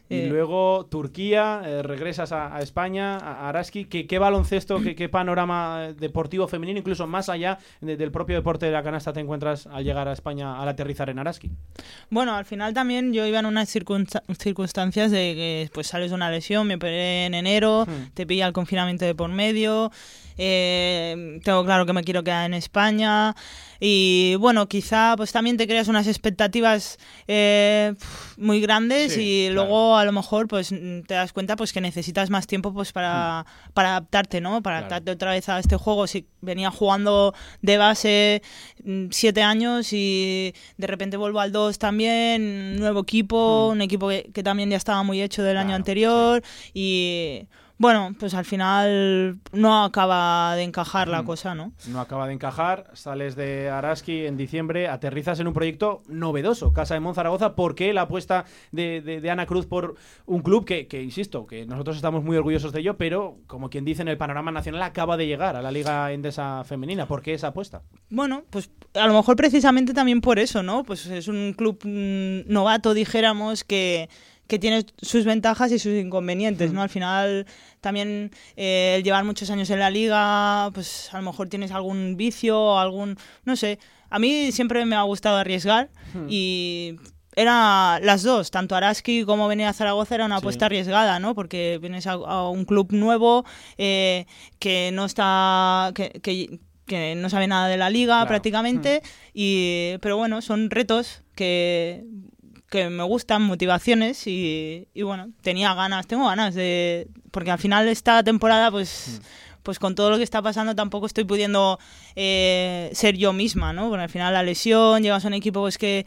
Y eh, luego Turquía, eh, regresas a, a España, a Araski, ¿qué, qué baloncesto, qué, qué panorama eh, deportivo femenino, incluso más allá de- del propio deporte de la canasta te encuentras al llegar a España, al aterrizar en Araski? Bueno, al final también yo iba en unas circunsta- circunstancias de que pues sales de una lesión, me operé en enero, Hmm. te pilla el confinamiento de por medio, eh, tengo claro que me quiero quedar en España y bueno, quizá pues también te creas unas expectativas eh, muy grandes Sí, y claro. luego a lo mejor pues mm, te das cuenta pues que necesitas más tiempo pues para, para adaptarte, ¿no? Para Claro. adaptarte otra vez a este juego. Si venía jugando de base mm, siete años y de repente vuelvo al 2 también, nuevo equipo, un equipo que, que también ya estaba muy hecho del año anterior y bueno, pues al final no acaba de encajar la Mm. cosa, ¿no? No acaba de encajar, sales de Araski en diciembre, aterrizas en un proyecto novedoso, Casa de Monzaragoza. ¿Por qué la apuesta de, de- de Ana Cruz por un club que, que, insisto, que nosotros estamos muy orgullosos de ello, pero como quien dice en el panorama nacional acaba de llegar a la Liga Endesa Femenina? ¿Por qué esa apuesta? Bueno, pues a lo mejor precisamente también por eso, ¿no? Pues es un club mm, novato, dijéramos, que, que tiene sus ventajas y sus inconvenientes, ¿no? Al final también eh, el llevar muchos años en la liga, pues a lo mejor tienes algún vicio, algún, no sé. A mí siempre me ha gustado arriesgar y era las dos, tanto Araski como venir a Zaragoza era una Sí. apuesta arriesgada, ¿no? Porque vienes a, a un club nuevo eh, que no está, que, que- que no sabe nada de la liga Claro. prácticamente, y, pero bueno, son retos que, que me gustan, motivaciones y, y bueno, tenía ganas, tengo ganas de, porque al final esta temporada pues... Pues con todo lo que está pasando tampoco estoy pudiendo eh, ser yo misma, ¿no? Porque al final la lesión, llegas a un equipo pues que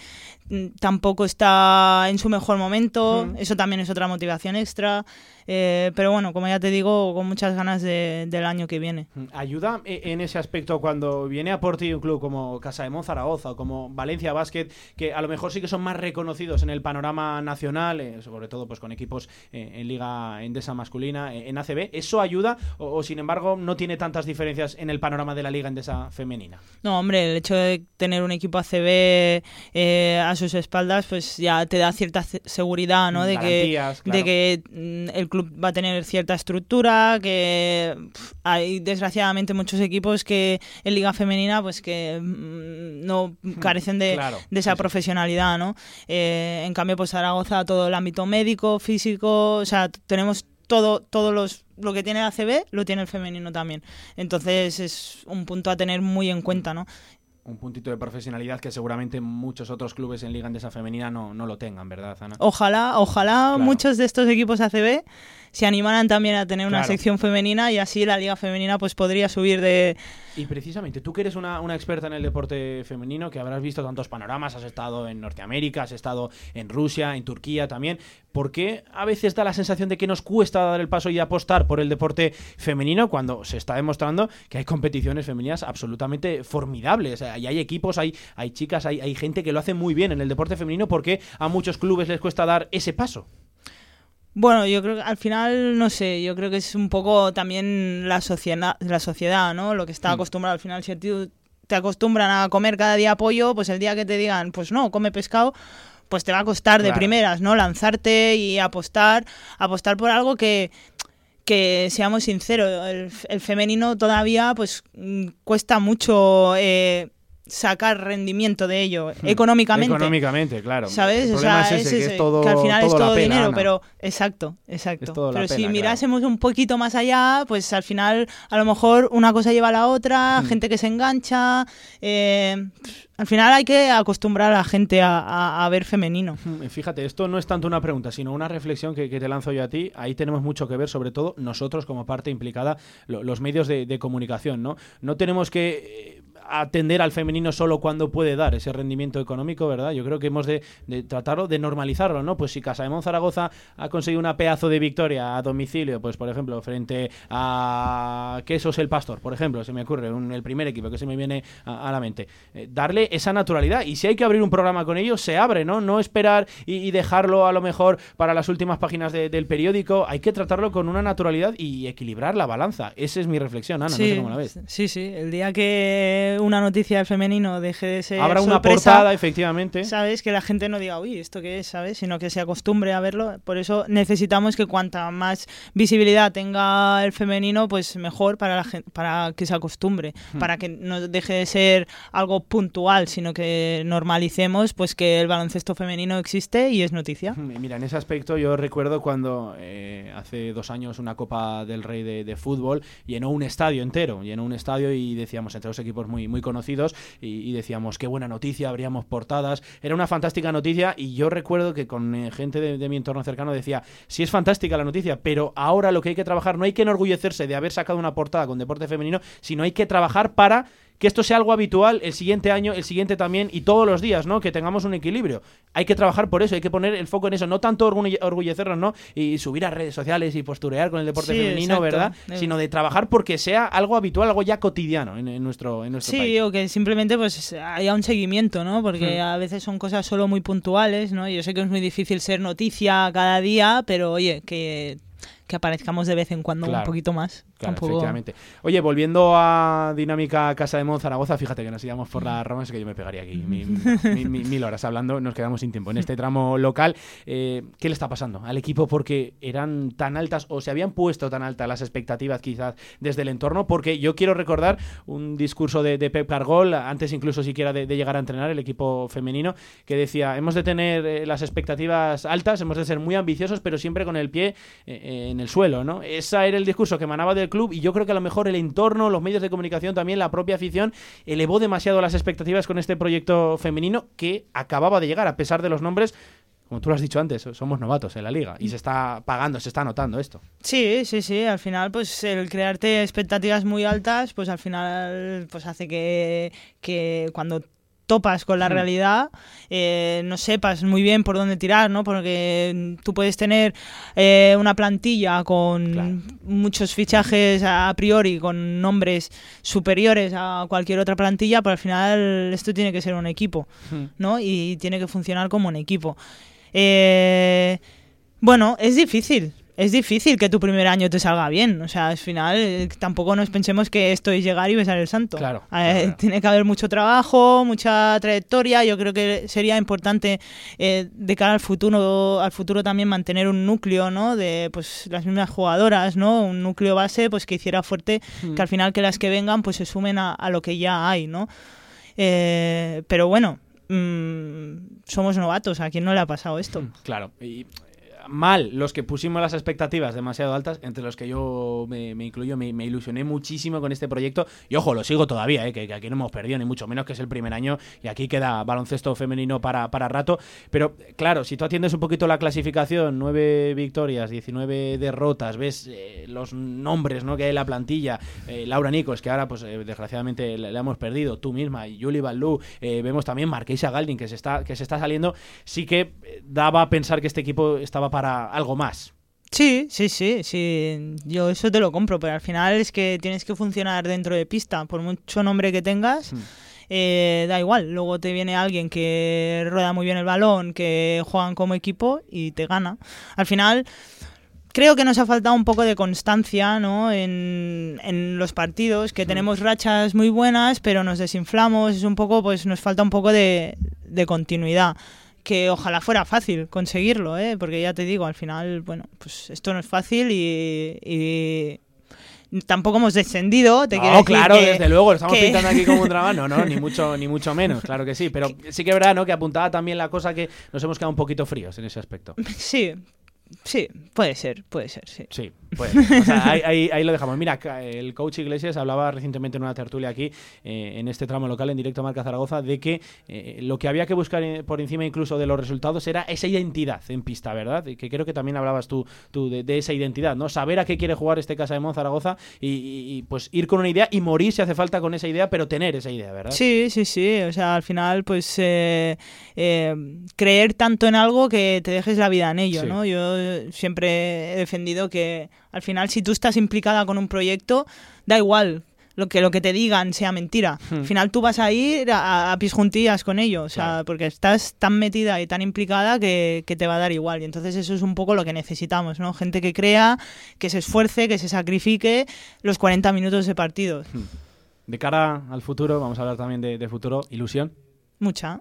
mm, tampoco está en su mejor momento, eso también es otra motivación extra, eh, pero bueno, como ya te digo, con muchas ganas de- del año que viene. ¿Ayuda e- en ese aspecto cuando viene a por ti un club como Casa de Monzaragoza o como Valencia Basket, que a lo mejor sí que son más reconocidos en el panorama nacional, eh, sobre todo pues con equipos eh, en Liga Endesa masculina, eh, en ACB? ¿Eso ayuda o, o, sin embargo no tiene tantas diferencias en el panorama de la Liga Endesa femenina? No, hombre, el hecho de tener un equipo ACB a sus espaldas, pues ya te da cierta seguridad, ¿no? De Garantías, que, claro. de que mm, el club va a tener cierta estructura, que hay desgraciadamente muchos equipos que en Liga Femenina, pues que mm, no carecen de, Claro, de esa profesionalidad, ¿no? Eh, en cambio, pues Zaragoza, todo el ámbito médico, físico, o sea, tenemos todo, todos los lo que tiene el ACB lo tiene el femenino también. Entonces es un punto a tener muy en cuenta, ¿no? Un puntito de profesionalidad que seguramente muchos otros clubes en Liga Endesa femenina no, no lo tengan, ¿verdad, Ana? Ojalá, ojalá muchos de estos equipos ACB se animaran también a tener una sección femenina y así la liga femenina pues podría subir de, Y precisamente, tú que eres una, una experta en el deporte femenino, que habrás visto tantos panoramas, has estado en Norteamérica, has estado en Rusia, en Turquía también, ¿por qué a veces da la sensación de que nos cuesta dar el paso y apostar por el deporte femenino cuando se está demostrando que hay competiciones femeninas absolutamente formidables? Y hay equipos, hay, hay chicas, hay, hay gente que lo hace muy bien en el deporte femenino, ¿por qué a muchos clubes les cuesta dar ese paso? Bueno, yo creo que al final, no sé, yo creo que es un poco también la sociedad, la sociedad ¿no? Lo que está acostumbrado. Al final, si a ti te acostumbran a comer cada día pollo, pues el día que te digan, pues no, come pescado, pues te va a costar de primeras, ¿no? Lanzarte y apostar, apostar por algo que que seamos sinceros, el, el femenino todavía pues mm, cuesta mucho eh, sacar rendimiento de ello económicamente. Económicamente, claro. ¿Sabes? El o sea, es ese, es que es todo, que al final es todo dinero, pero exacto, exacto. Pero si claro. mirásemos un poquito más allá, pues al final a lo mejor una cosa lleva a la otra, Hmm. gente que se engancha. eh, al final hay que acostumbrar a la gente a, a- a ver femenino. Mm, Fíjate, esto no es tanto una pregunta, sino una reflexión que, que te lanzo yo a ti. Ahí tenemos mucho que ver, sobre todo nosotros como parte implicada, lo- los medios de, de comunicación, ¿no? No tenemos que eh, atender al femenino solo cuando puede dar ese rendimiento económico, ¿verdad? Yo creo que hemos de, de tratarlo, de normalizarlo, ¿no? Pues si Casa de Zaragoza ha conseguido una pedazo de victoria a domicilio, pues por ejemplo, frente a Quesos el Pastor, por ejemplo, se me ocurre, un- el primer equipo que se me viene a, a la mente, eh, darle esa naturalidad. Y si hay que abrir un programa con ellos, se abre, ¿no? No esperar y, y dejarlo a lo mejor para las últimas páginas de- del periódico. Hay que tratarlo con una naturalidad y equilibrar la balanza. Esa es mi reflexión, Ana, no sé cómo la ves. Sí, sí. El día que una noticia del femenino deje de ser Habrá una sorpresa, portada, efectivamente. ¿Sabes? Que la gente no diga, uy, ¿esto qué es? ¿Sabes? Sino que se acostumbre a verlo. Por eso necesitamos que cuanta más visibilidad tenga el femenino, pues mejor para, la gen- para que se acostumbre. Hmm. Para que no deje de ser algo puntual, sino que normalicemos pues que el baloncesto femenino existe y es noticia. Mira, en ese aspecto yo recuerdo cuando eh, hace dos años una Copa del Rey de, de fútbol llenó un estadio entero, llenó un estadio y decíamos entre dos equipos muy, muy conocidos y, decíamos qué buena noticia, abríamos portadas, era una fantástica noticia y yo recuerdo que con eh, gente de, de mi entorno cercano decía, sí es fantástica la noticia, pero ahora lo que hay que trabajar, no hay que enorgullecerse de haber sacado una portada con deporte femenino, sino hay que trabajar para que esto sea algo habitual el siguiente año, el siguiente también y todos los días, ¿no? Que tengamos un equilibrio. Hay que trabajar por eso, hay que poner el foco en eso, no tanto orgulle- orgullecernos, ¿no? Y subir a redes sociales y posturear con el deporte Sí, femenino, exacto. ¿verdad? Sino de trabajar porque sea algo habitual, algo ya cotidiano en, en nuestro, en nuestro Sí, país. o que simplemente pues haya un seguimiento, ¿no? Porque Hmm. a veces son cosas solo muy puntuales, ¿no? Yo sé que es muy difícil ser noticia cada día, pero oye, que, que aparezcamos de vez en cuando un poquito más. Claro, efectivamente. Oye, volviendo a Dinámica Casa de Mon Zaragoza, fíjate que nos íbamos por las ramas, que yo me pegaría aquí mi- mi- mi- mil horas hablando, nos quedamos sin tiempo. En este tramo local, eh, ¿qué le está pasando al equipo? Porque eran tan altas o se habían puesto tan altas las expectativas quizás desde el entorno, porque yo quiero recordar un discurso de, de Pep Cargol, antes incluso siquiera de, de llegar a entrenar el equipo femenino, que decía, hemos de tener eh, las expectativas altas, hemos de ser muy ambiciosos, pero siempre con el pie eh, en el suelo, ¿no? Ese era el discurso que emanaba del club y yo creo que a lo mejor el entorno, los medios de comunicación también, la propia afición, elevó demasiado las expectativas con este proyecto femenino que acababa de llegar, a pesar de los nombres. Como tú lo has dicho antes, somos novatos en la liga y se está pagando, se está notando esto. Sí, sí, sí. Al final, pues el crearte expectativas muy altas, pues al final, pues hace que, que cuando topas con la Hmm. realidad, eh, no sepas muy bien por dónde tirar, ¿no? Porque tú puedes tener eh, una plantilla con muchos fichajes a priori, con nombres superiores a cualquier otra plantilla, pero al final esto tiene que ser un equipo, ¿no? Y tiene que funcionar como un equipo. Eh, bueno, es difícil. Es difícil que tu primer año te salga bien. O sea, al final eh, tampoco nos pensemos que esto es llegar y besar el santo. Claro, Eh, Tiene que haber mucho trabajo, mucha trayectoria. Yo creo que sería importante eh, de cara al futuro, al futuro también mantener un núcleo, ¿no? De pues las mismas jugadoras, ¿no? Un núcleo base, pues que hiciera fuerte, Mm. que al final que las que vengan, pues se sumen a, a lo que ya hay, ¿no? Eh, pero bueno, mm, somos novatos. ¿A quién no le ha pasado esto? Claro, y eh, mal los que pusimos las expectativas demasiado altas, entre los que yo me, incluyo, me, ilusioné muchísimo con este proyecto. Y ojo, lo sigo todavía, eh, que, aquí no hemos perdido, ni mucho menos que es el primer año y aquí queda baloncesto femenino para, para rato. Pero claro, si tú atiendes un poquito la clasificación, nueve victorias, 19 derrotas, ves eh, los nombres ¿no? que hay en la plantilla, eh, Laura Nicos, que ahora pues eh, desgraciadamente le, hemos perdido, tú misma, y Julie Balú, eh, vemos también Marquesa Galding que se está, que se está saliendo, sí que daba a pensar que este equipo estaba para algo más. Sí, sí, sí, sí. Yo eso te lo compro, pero al final es que tienes que funcionar dentro de pista. Por mucho nombre que tengas, eh, da igual. Luego te viene alguien que rueda muy bien el balón, que juegan como equipo y te gana. Al final, creo que nos ha faltado un poco de constancia ¿no? en, en los partidos, que tenemos rachas muy buenas, pero nos desinflamos. Es un poco, pues nos falta un poco de, de continuidad que ojalá fuera fácil conseguirlo, ¿eh? porque ya te digo, al final, bueno, pues esto no es fácil y, y tampoco hemos descendido. Te No, claro, que- desde luego, lo estamos que- pintando aquí como un drama. No, no, ni mucho, ni mucho menos, claro que sí. Pero sí que es verdad, ¿no? Que apuntaba también la cosa que nos hemos quedado un poquito fríos en ese aspecto. Sí, sí, puede ser, puede ser, sí. Sí, pues, o sea, ahí, ahí- ahí lo dejamos. Mira, el coach Iglesias hablaba recientemente en una tertulia aquí, eh, en este tramo local, en directo a Marca Zaragoza, de que eh, lo que había que buscar eh, por encima incluso de los resultados era esa identidad en pista, ¿verdad? Y que creo que también hablabas tú, tú de, de esa identidad, ¿no? Saber a qué quiere jugar este Casa de Mon Zaragoza y, y- y, pues ir con una idea y morir si hace falta con esa idea, pero tener esa idea, ¿verdad? Sí, sí, sí. O sea, al final, pues eh, eh, creer tanto en algo que te dejes la vida en ello, Sí. ¿no? Yo siempre he defendido que al final, si tú estás implicada con un proyecto, da igual lo que lo que te digan sea mentira. Hmm. Al final tú vas a ir a, a pies juntillas con ello, o sea, porque estás tan metida y tan implicada que, que te va a dar igual. Y entonces eso es un poco lo que necesitamos, ¿no? Gente que crea, que se esfuerce, que se sacrifique los 40 minutos de partido. De cara al futuro, vamos a hablar también de, de futuro, ilusión. Mucha.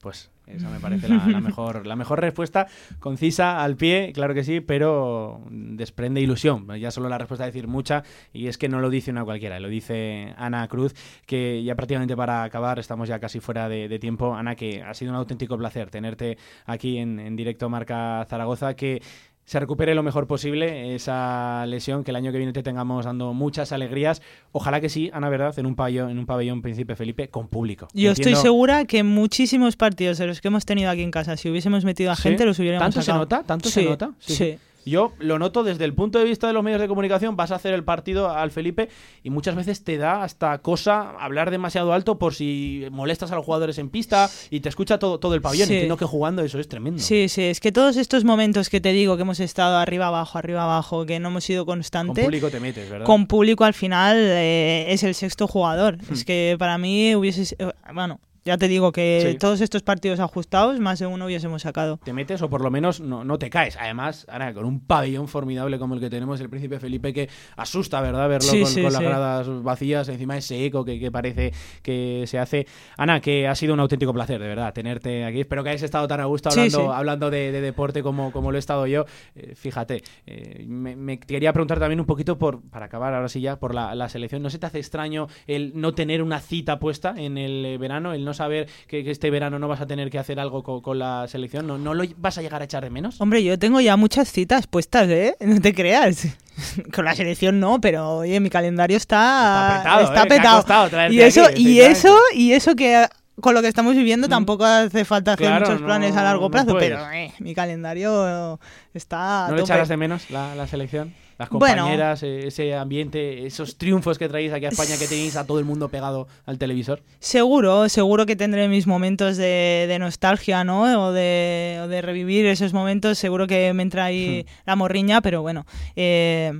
Pues esa me parece la, mejor, la mejor respuesta, concisa, al pie, claro que sí, pero desprende ilusión. Ya solo la respuesta es decir mucha, y es que no lo dice una cualquiera, lo dice Ana Cruz, que ya prácticamente para acabar, estamos ya casi fuera de, de tiempo. Ana, que ha sido un auténtico placer tenerte aquí en, en directo Marca Zaragoza, que se recupere lo mejor posible esa lesión, que el año que viene te tengamos dando muchas alegrías. Ojalá que sí, Ana, ¿verdad? En un pabellón, en un pabellón Príncipe Felipe con público. Yo estoy segura que muchísimos partidos de los que hemos tenido aquí en casa, si hubiésemos metido a ¿Sí? gente, los hubiéramos ¿Tanto se nota? ¿Tanto Sí, se nota? Sí. Yo lo noto desde el punto de vista de los medios de comunicación, vas a hacer el partido al Felipe y muchas veces te da hasta cosa hablar demasiado alto por si molestas a los jugadores en pista y te escucha todo, todo el pabellón. Sí. Entiendo que jugando eso es tremendo. Sí, sí, es que todos estos momentos que te digo que hemos estado arriba abajo, arriba abajo, que no hemos sido Con constantes, público te metes, ¿verdad? con público al final eh, es el sexto jugador. Hmm. Es que para mí hubiese, eh, bueno, ya te digo que Sí. todos estos partidos ajustados, más de uno hubiésemos sacado. te metes o por lo menos no, no te caes. Además, ahora con un pabellón formidable como el que tenemos, el Príncipe Felipe, que asusta, ¿verdad? Verlo Sí, con, sí, con las gradas vacías, encima ese eco que, que parece que se hace. Ana, que ha sido un auténtico placer, de verdad, tenerte aquí. Espero que hayas estado tan a gusto hablando, hablando de, de deporte como, como lo he estado yo. Eh, fíjate, eh, me, me quería preguntar también un poquito, por para acabar ahora sí ya, por la, la selección. ¿No se te hace extraño el no tener una cita puesta en el verano, el no saber que, que este verano no vas a tener que hacer algo co- con, la selección? ¿No, ¿No lo vas a llegar a echar de menos? Hombre, yo tengo ya muchas citas puestas, ¿eh? No te creas. Con la selección no, pero oye, mi calendario está, Está apretado, está ¿eh? Y eso, aquí, y eso, y eso que con lo que estamos viviendo tampoco hace falta hacer Mm. Claro, muchos no- planes a largo plazo, pero eh, mi calendario está. ¿No le echarás de menos la, la selección? Las Bueno. compañeras, eh, ese ambiente, esos triunfos que traéis aquí a España que tenéis a todo el mundo pegado al televisor. Seguro, seguro que tendré mis momentos de, de nostalgia, ¿no? O de, o de revivir esos momentos. Seguro que me entra ahí la morriña, pero bueno. eh,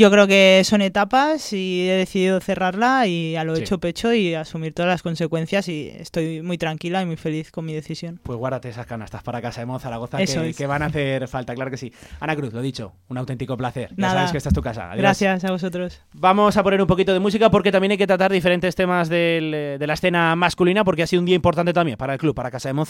yo creo que son etapas y he decidido cerrarla y a lo Sí. hecho pecho y asumir todas las consecuencias y estoy muy tranquila y muy feliz con mi decisión. Pues guárdate esas canastas para casa de Mon Zaragoza Eso que, que van a hacer falta, claro que sí. Ana Cruz, lo dicho, un auténtico placer. Ya Nada. sabes que esta es tu casa. Adiós. Gracias a vosotros. Vamos a poner un poquito de música porque también hay que tratar diferentes temas del, eh, de la escena masculina porque ha sido un día importante también para el club, para Casa de Mon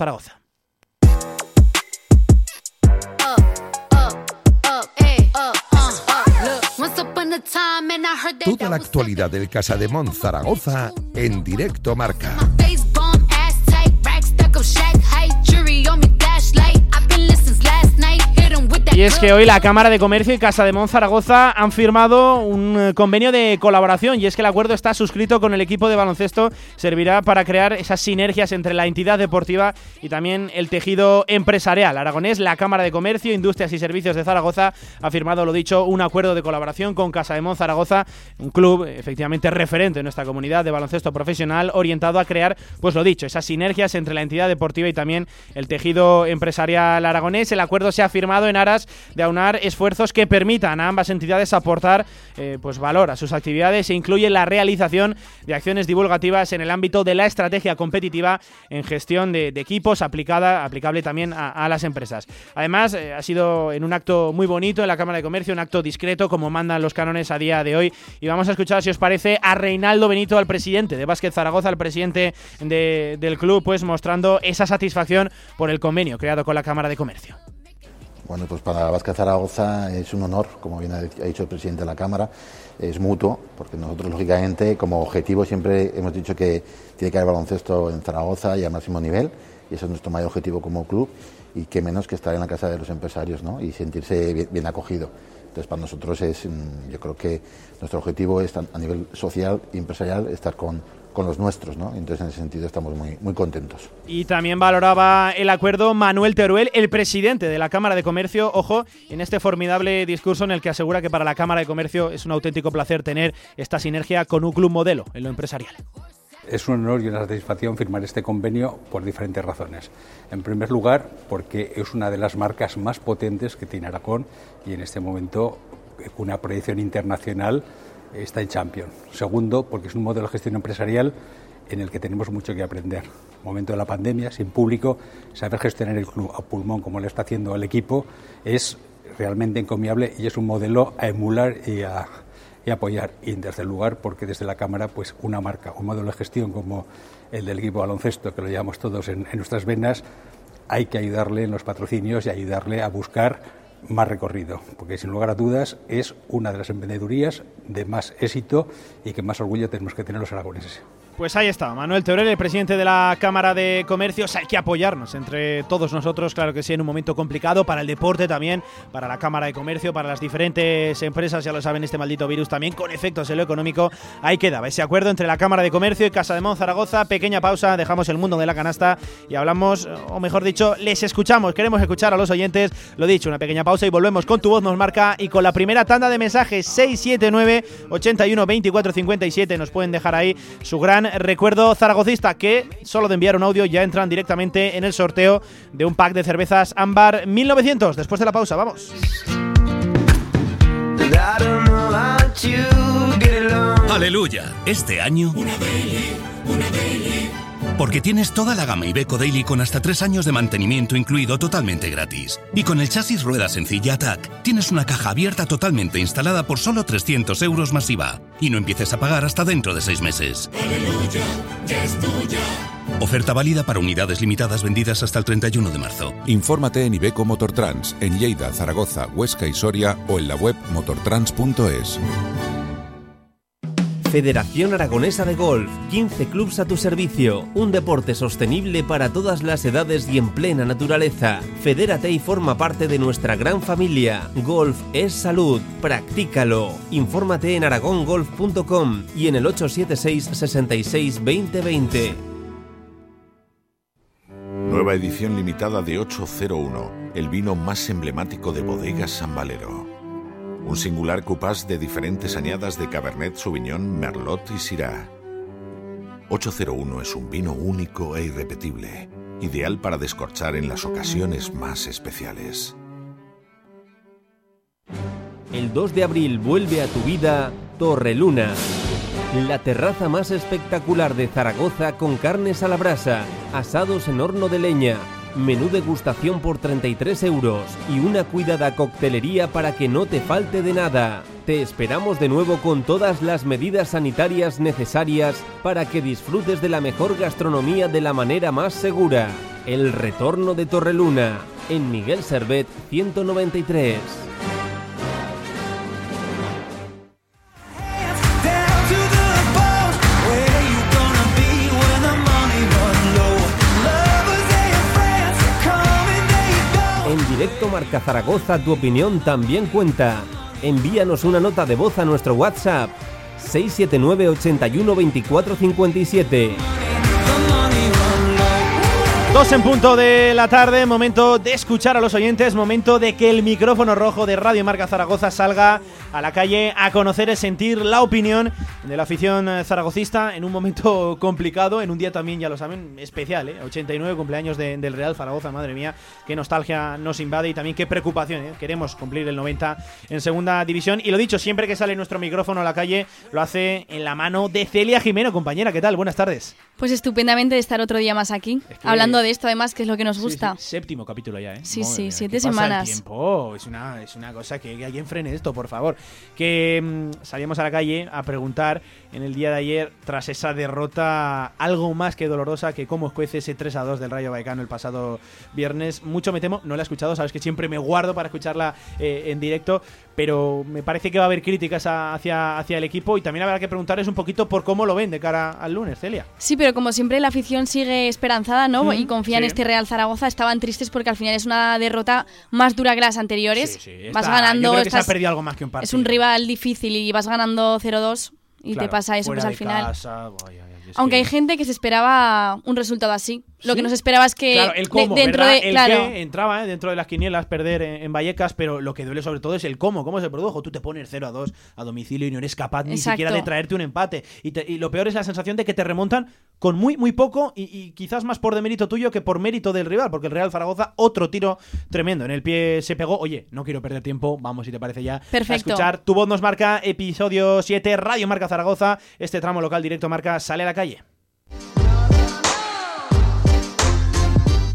Toda la actualidad del Casa de Mon Zaragoza en directo marca. Y es que hoy la Cámara de Comercio y Casa de Mon Zaragoza han firmado un eh, convenio de colaboración y es que el acuerdo está suscrito con el equipo de baloncesto, servirá para crear esas sinergias entre la entidad deportiva y también el tejido empresarial. Aragonés, la Cámara de Comercio, Industrias y Servicios de Zaragoza ha firmado, lo dicho, un acuerdo de colaboración con Casa de Mon Zaragoza, un club efectivamente referente en nuestra comunidad de baloncesto profesional orientado a crear, pues lo dicho, esas sinergias entre la entidad deportiva y también el tejido empresarial aragonés. El acuerdo se ha firmado en aras de aunar esfuerzos que permitan a ambas entidades aportar eh, pues valor a sus actividades e incluye la realización de acciones divulgativas en el ámbito de la estrategia competitiva en gestión de, equipos aplicada aplicable también a, las empresas. Además, eh, ha sido en un acto muy bonito en la Cámara de Comercio, un acto discreto como mandan los cánones a día de hoy y vamos a escuchar si os parece a Reinaldo Benito, al presidente de Básquet Zaragoza, al presidente de- del club, pues mostrando esa satisfacción por el convenio creado con la Cámara de Comercio. Bueno, pues para Vázquez Zaragoza es un honor, como bien ha dicho el presidente de la Cámara, es mutuo, porque nosotros, lógicamente, como objetivo siempre hemos dicho que tiene que haber baloncesto en Zaragoza y a máximo nivel, y ese es nuestro mayor objetivo como club, y qué menos que estar en la casa de los empresarios ¿no? y sentirse bien acogido. Entonces, para nosotros es, mm, yo creo que nuestro objetivo es, a nivel social y empresarial, estar con, con los nuestros, ¿no? Entonces, en ese sentido, estamos muy, muy contentos. Y también valoraba el acuerdo Manuel Teruel, el presidente de la Cámara de Comercio, ojo, en este formidable discurso en el que asegura que para la Cámara de Comercio es un auténtico placer tener esta sinergia con un club modelo en lo empresarial. Es un honor y una satisfacción firmar este convenio por diferentes razones. En primer lugar, porque es una de las marcas más potentes que tiene Aragón y en este momento con una proyección internacional está en Champion. Segundo, porque es un modelo de gestión empresarial en el que tenemos mucho que aprender. momento de la pandemia, sin público, saber gestionar el club a pulmón como lo está haciendo el equipo es realmente encomiable y es un modelo a emular y a, y apoyar. Y en tercer lugar, porque desde la Cámara, pues una marca, un modelo de gestión como el del equipo baloncesto, que lo llevamos todos en, en nuestras venas, hay que ayudarle en los patrocinios y ayudarle a buscar más recorrido, porque sin lugar a dudas es una de las emprendedurías de más éxito y que más orgullo tenemos que tener los aragoneses. Pues ahí está, Manuel Teorel, el presidente de la Cámara de Comercios. Hay que apoyarnos entre todos nosotros, claro que sí, en un momento complicado para el deporte también, para la Cámara de Comercio, para las diferentes empresas, ya lo saben, este maldito virus también con efectos en lo económico. Ahí quedaba ese acuerdo entre la Cámara de Comercio y Casa de Mon Zaragoza. Pequeña pausa, dejamos el mundo de la canasta y hablamos, o mejor dicho, les escuchamos. Queremos escuchar a los oyentes. Lo dicho, una pequeña pausa y volvemos con tu voz nos marca y con la primera tanda de mensajes 679 81 24 57 nos pueden dejar ahí su gran recuerdo zaragocista que solo de enviar un audio ya entran directamente en el sorteo de un pack de cervezas Ámbar 1900. Después de la pausa, vamos. Aleluya, este año... Porque tienes toda la gama Ibeco Daily con hasta tres años de mantenimiento incluido totalmente gratis. Y con el chasis rueda sencilla Attack, tienes una caja abierta totalmente instalada por solo 300 euros masiva. Y no empieces a pagar hasta dentro de seis meses. Aleluya. Oferta válida para unidades limitadas vendidas hasta el 31 de marzo. Infórmate en Ibeco Motortrans, en Lleida, Zaragoza, Huesca y Soria o en la web motortrans.es. Federación Aragonesa de Golf, 15 clubs a tu servicio, un deporte sostenible para todas las edades y en plena naturaleza. Fedérate y forma parte de nuestra gran familia. Golf es salud, practícalo. Infórmate en aragongolf.com y en el 876 66 2020. Nueva edición limitada de 801, el vino más emblemático de bodegas San Valero. Un singular cupás de diferentes añadas de Cabernet Sauvignon, Merlot y Syrah. 801 es un vino único e irrepetible, ideal para descorchar en las ocasiones más especiales. El 2 de abril vuelve a tu vida Torreluna. La terraza más espectacular de Zaragoza con carnes a la brasa, asados en horno de leña, menú degustación por 33 euros y una cuidada coctelería para que no te falte de nada. Te esperamos de nuevo con todas las medidas sanitarias necesarias para que disfrutes de la mejor gastronomía de la manera más segura. El retorno de Torreluna, en Miguel Servet 193. Marca Zaragoza, tu opinión también cuenta. Envíanos una nota de voz a nuestro WhatsApp 679 81 24 57. Dos en punto de la tarde, momento de escuchar a los oyentes, momento de que el micrófono rojo de Radio Marca Zaragoza salga a la calle a conocer y sentir la opinión de la afición zaragocista en un momento complicado, en un día también, ya lo saben, especial, ¿eh? 89 cumpleaños de- del Real Zaragoza, madre mía, qué nostalgia nos invade y también qué preocupación, ¿eh? queremos cumplir el 90 en segunda división y lo dicho, siempre que sale nuestro micrófono a la calle lo hace en la mano de Celia Jimeno, compañera, ¿qué tal? Buenas tardes. Pues estupendamente de estar otro día más aquí, que- hablando de esto además, que es lo que nos gusta. sí, séptimo capítulo ya, ¿eh? Sí, Madre sí, mía, siete ¿qué pasa el semanas. tiempo? Es una, es una cosa que, que alguien frene esto, por favor. Que mm, salíamos a la calle a preguntar en el día de ayer, tras esa derrota algo más que dolorosa, que cómo escuece ese 3 a 2 del Rayo Vallecano el pasado viernes. Mucho me temo, no la he escuchado, sabes que siempre me guardo para escucharla eh, en directo, pero me parece que va a haber críticas a- hacia, hacia el equipo y también habrá que preguntarles un poquito por cómo lo ven de cara al lunes, Celia. Sí, pero como siempre la afición sigue esperanzada, ¿no? Mm, y confía en sí. este Real Zaragoza. Estaban tristes porque al final es una derrota más dura que las anteriores. vas Está- ganando. yo creo que se ha perdido algo más que un partido. es un rival difícil y vas ganando 0-2 y Claro, te pasa eso pues al final. casa, ay, ay, ay, es Aunque que- hay gente que se esperaba un resultado así. Lo ¿Sí? que nos esperaba es que Claro, el de- dentro ¿verdad? de el claro, que entraba ¿eh? dentro de las quinielas perder en, en Vallecas, pero lo que duele sobre todo es el cómo, cómo se produjo. Tú te pones 0 a 2 a domicilio y no eres capaz ni siquiera de traerte un empate. Y, te- y lo peor es la sensación de que te remontan con muy, muy poco y, y quizás más por demérito tuyo que por mérito del rival, porque el Real Zaragoza, otro tiro tremendo. En el pie se pegó. Oye, no quiero perder tiempo, vamos si te parece ya. Perfecto. A escuchar Tu Voz nos marca, episodio 7, Radio Marca Zaragoza. Este tramo local directo marca sale a la calle.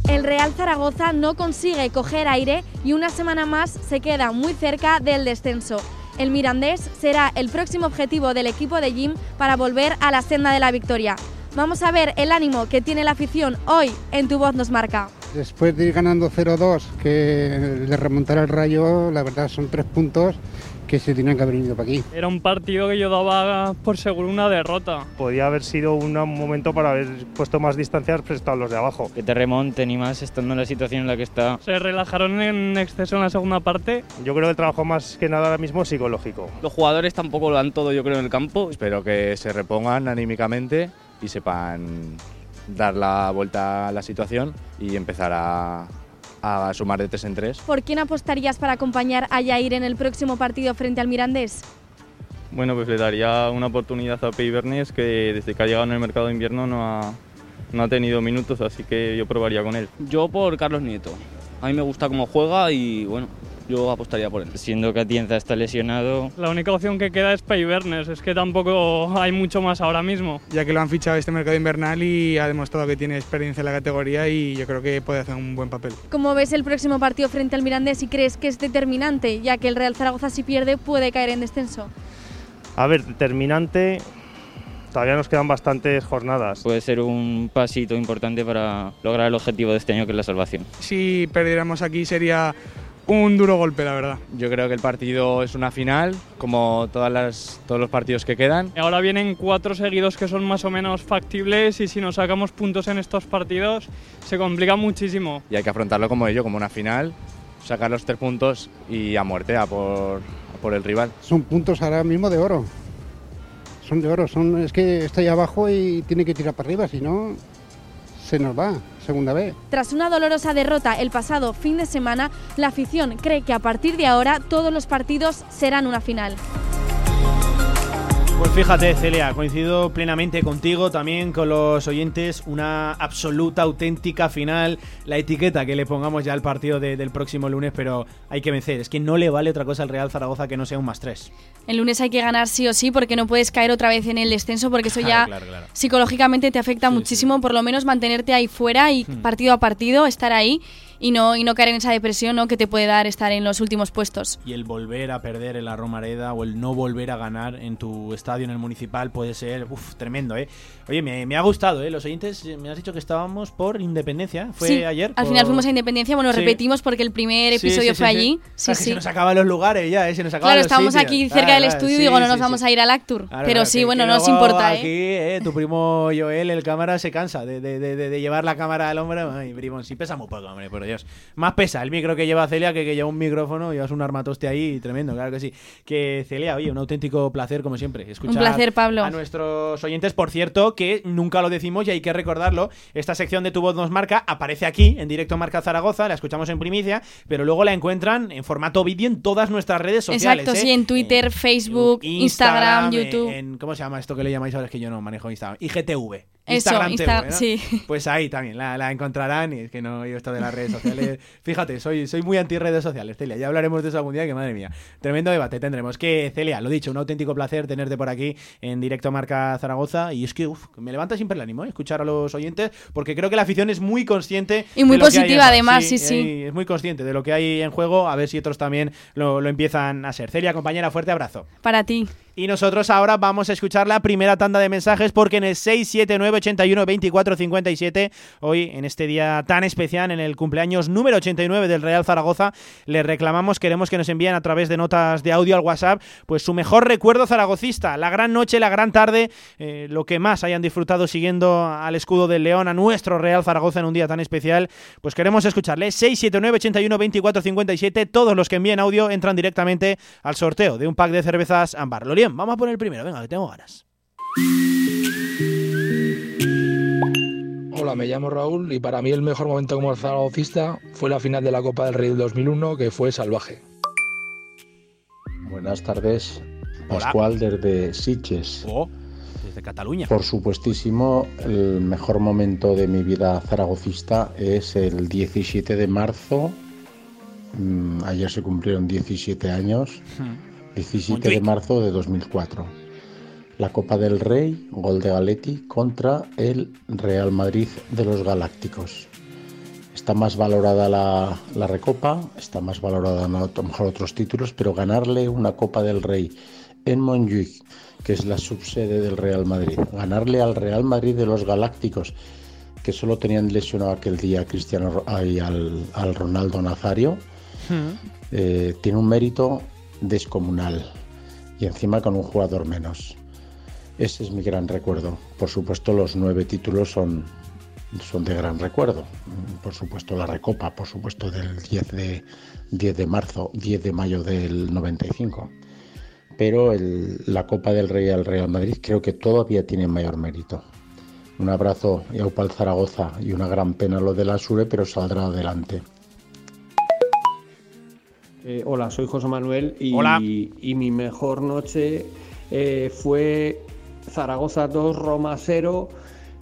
El Real Zaragoza no consigue coger aire y una semana más se queda muy cerca del descenso. El Mirandés será el próximo objetivo del equipo de Jim para volver a la senda de la victoria. Vamos a ver el ánimo que tiene la afición hoy en Tu Voz nos marca. Después de ir ganando 0-2, que de remontar el rayo, la verdad son tres puntos que se tenían que haber venido para aquí. Era un partido que yo daba por seguro una derrota. Podía haber sido un momento para haber puesto más distancias respecto a los de abajo. Que te remonten y más estando en la situación en la que está. Se relajaron en exceso en la segunda parte. Yo creo que el trabajo más que nada ahora mismo es psicológico. Los jugadores tampoco lo dan todo, yo creo, en el campo. Espero que se repongan anímicamente y sepan dar la vuelta a la situación y empezar a, a sumar de tres en tres. ¿Por quién apostarías para acompañar a Yair en el próximo partido frente al Mirandés? Bueno, pues le daría una oportunidad a Pei Bernes, que desde que ha llegado en el mercado de invierno no ha, no ha tenido minutos, así que yo probaría con él. Yo por Carlos Nieto. A mí me gusta cómo juega y bueno, yo apostaría por él. Siendo que Atienza está lesionado. La única opción que queda es Paybernes, es que tampoco hay mucho más ahora mismo. Ya que lo han fichado este mercado invernal y ha demostrado que tiene experiencia en la categoría y yo creo que puede hacer un buen papel. ¿Cómo ves el próximo partido frente al Mirandés y crees que es determinante, ya que el Real Zaragoza si pierde puede caer en descenso? A ver, determinante, todavía nos quedan bastantes jornadas. Puede ser un pasito importante para lograr el objetivo de este año, que es la salvación. Si perdiéramos aquí sería un duro golpe, la verdad. Yo creo que el partido es una final, como todas las, todos los partidos que quedan. Ahora vienen cuatro seguidos que son más o menos factibles y si nos sacamos puntos en estos partidos se complica muchísimo. Y hay que afrontarlo como ello, como una final, sacar los tres puntos y a muerte, a por, a por el rival. Son puntos ahora mismo de oro. Son de oro, son, es que está ahí abajo y tiene que tirar para arriba, si no se nos va, segunda vez. Tras una dolorosa derrota el pasado fin de semana, la afición cree que a partir de ahora todos los partidos serán una final. Pues fíjate, Celia, coincido plenamente contigo, también con los oyentes, una absoluta, auténtica final, la etiqueta que le pongamos ya al partido de- del próximo lunes, pero hay que vencer, es que no le vale otra cosa al Real Zaragoza que no sea un más tres. El lunes hay que ganar sí o sí porque no puedes caer otra vez en el descenso porque eso ya claro, claro. psicológicamente te afecta muchísimo, por lo menos mantenerte ahí fuera y Hmm. partido a partido estar ahí y no y no caer en esa depresión ¿no? que te puede dar estar en los últimos puestos. Y el volver a perder en la Romareda o el no volver a ganar en tu estadio, en el municipal, puede ser uf, tremendo, ¿eh? Oye, me, me ha gustado, ¿eh? Los oyentes, eh, me has dicho que estábamos por Independencia, ¿fue Sí, ayer? Al por- final fuimos a Independencia, bueno, Sí. repetimos porque el primer episodio sí, fue allí. Sí, que sí. se nos acaban los lugares ya, ¿eh? se nos acaban Claro, los estábamos sitios. aquí cerca Claro, del estudio y digo, no nos vamos a ir al Actur. Pero sí, bueno, no nos importa, Aquí, ¿eh? eh, tu primo Joel, el cámara, se cansa de, de- de- de llevar la cámara al hombro. Ay, primo, sí pesa muy poco, hombre, por Dios. Más pesa el micro que lleva Celia que que lleva un micrófono, llevas un armatoste ahí tremendo, claro que sí. Que Celia, oye, un auténtico placer, como siempre, escuchar placer, Pablo. a nuestros oyentes. Por cierto, que nunca lo decimos y hay que recordarlo, esta sección de Tu Voz nos marca aparece aquí, en directo Marca Zaragoza, la escuchamos en primicia, pero luego la encuentran en formato vídeo en todas nuestras redes sociales. Exacto, ¿eh? sí, en Twitter, Facebook, Instagram, YouTube. en- ¿Cómo se llama esto que le llamáis ahora? Es que yo no manejo Instagram. IGTV. Eso, Instagram TV, ¿no? sí. Pues ahí también la, la encontrarán. Y es que no, yo esto de las redes sociales. Fíjate, soy, soy muy anti redes sociales, Celia. Ya hablaremos de eso algún día, que madre mía. Tremendo debate tendremos. Que, Celia, lo dicho, un auténtico placer tenerte por aquí en directo Marca Zaragoza. Y es que uf, me levanta siempre el ánimo ¿eh? escuchar a los oyentes, porque creo que la afición es muy consciente. Y muy de lo que hay en positiva, además, sí, sí. y Es muy consciente de lo que hay en juego. A ver si otros también lo, lo empiezan a ser. Celia, compañera, fuerte abrazo. Para ti. Y nosotros ahora vamos a escuchar la primera tanda de mensajes porque en el 679 81 24 57 hoy en este día tan especial en el cumpleaños número 89 del Real Zaragoza le reclamamos queremos que nos envíen a través de notas de audio al WhatsApp pues su mejor recuerdo zaragocista la gran noche la gran tarde eh, lo que más hayan disfrutado siguiendo al escudo del León a nuestro Real Zaragoza en un día tan especial pues queremos escucharle. 679 81 24 57 todos los que envíen audio entran directamente al sorteo de un pack de cervezas Ámbar Vamos a poner el primero venga que tengo ganas Hola, me llamo Raúl y para mí el mejor momento como zaragocista fue la final de la Copa del Rey del 2001, que fue salvaje. Buenas tardes, Pascual desde Sitges. Oh, desde Cataluña. Por supuestísimo, el mejor momento de mi vida zaragocista es el 17 de marzo. Mm, Ayer se cumplieron 17 años. 17 de marzo de 2004. La Copa del Rey, gol de Galetti contra el Real Madrid de los Galácticos. Está más valorada la, la Recopa, está más valorada a lo mejor otros títulos, pero ganarle una Copa del Rey en Montjuic, que es la subsede del Real Madrid, ganarle al Real Madrid de los Galácticos, que solo tenían lesionado aquel día a Cristiano ay, al, al Ronaldo Nazario, eh, tiene un mérito descomunal y encima con un jugador menos. Ese es mi gran recuerdo. Por supuesto, los nueve títulos son, son de gran recuerdo. Por supuesto, la Recopa, por supuesto, del 10 de, 10 de marzo, 10 de mayo del 95. Pero la Copa del Rey al Real Madrid creo que todavía tiene mayor mérito. Un abrazo y Zaragoza y una gran pena lo de la Sure, pero saldrá adelante. Eh, hola, soy José Manuel y, Hola. y mi mejor noche eh, fue Zaragoza 2, Roma 0.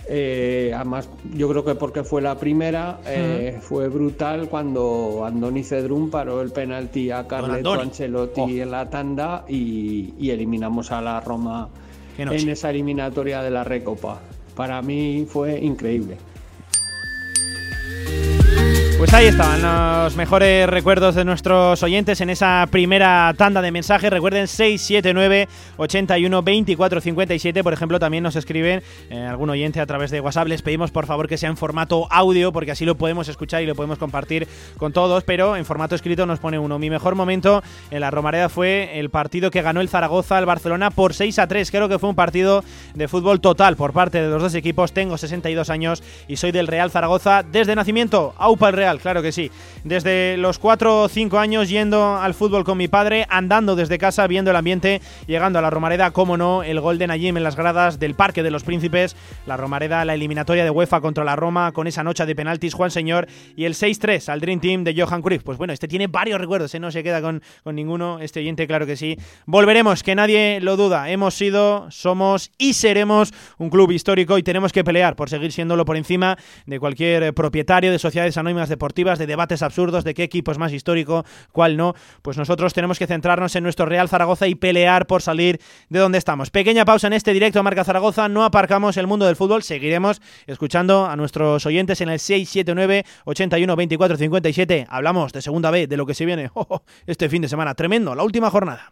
Eh, además, yo creo que porque fue la primera, eh, fue brutal cuando Andoni Cedrún paró el penalti a Carleto. Ancelotti en la tanda y, y eliminamos a la Roma en esa eliminatoria de la Recopa. Para mí fue increíble. Pues ahí estaban los mejores recuerdos de nuestros oyentes en esa primera tanda de mensajes. Recuerden 679 81 24 57. Por ejemplo, también nos escriben eh, algún oyente a través de WhatsApp. Les pedimos por favor que sea en formato audio porque así lo podemos escuchar y lo podemos compartir con todos. Pero en formato escrito nos pone uno. Mi mejor momento en la Romareda fue el partido que ganó el Zaragoza al Barcelona por 6 a 3. Creo que fue un partido de fútbol total por parte de los dos equipos. Tengo 62 años y soy del Real Zaragoza desde nacimiento. Aupa el Real, claro que sí. Desde los 4 o 5 años yendo al fútbol con mi padre, andando desde casa, viendo el ambiente, llegando a la Romareda, como no, el gol de en las gradas del Parque de los Príncipes, la Romareda, la eliminatoria de UEFA contra la Roma, con esa noche de penaltis, Juan Señor, y el 6-3 al Dream Team de Johan Cruyff. Pues bueno, este tiene varios recuerdos, ¿eh? no se queda con, con ninguno, este oyente, claro que sí. Volveremos, que nadie lo duda. Hemos sido, somos y seremos un club histórico y tenemos que pelear por seguir siéndolo por encima de cualquier propietario de sociedades anónimas deportivas, de debates absurdos, de qué equipo es más histórico, cuál no. Pues nosotros tenemos que centrarnos en nuestro Real Zaragoza y pelear por salir de donde estamos. Pequeña pausa en este directo a Marca Zaragoza. No aparcamos el mundo del fútbol. Seguiremos escuchando a nuestros oyentes en el 679 81 24 57. Hablamos de segunda B, de lo que se viene este fin de semana. Tremendo, la última jornada.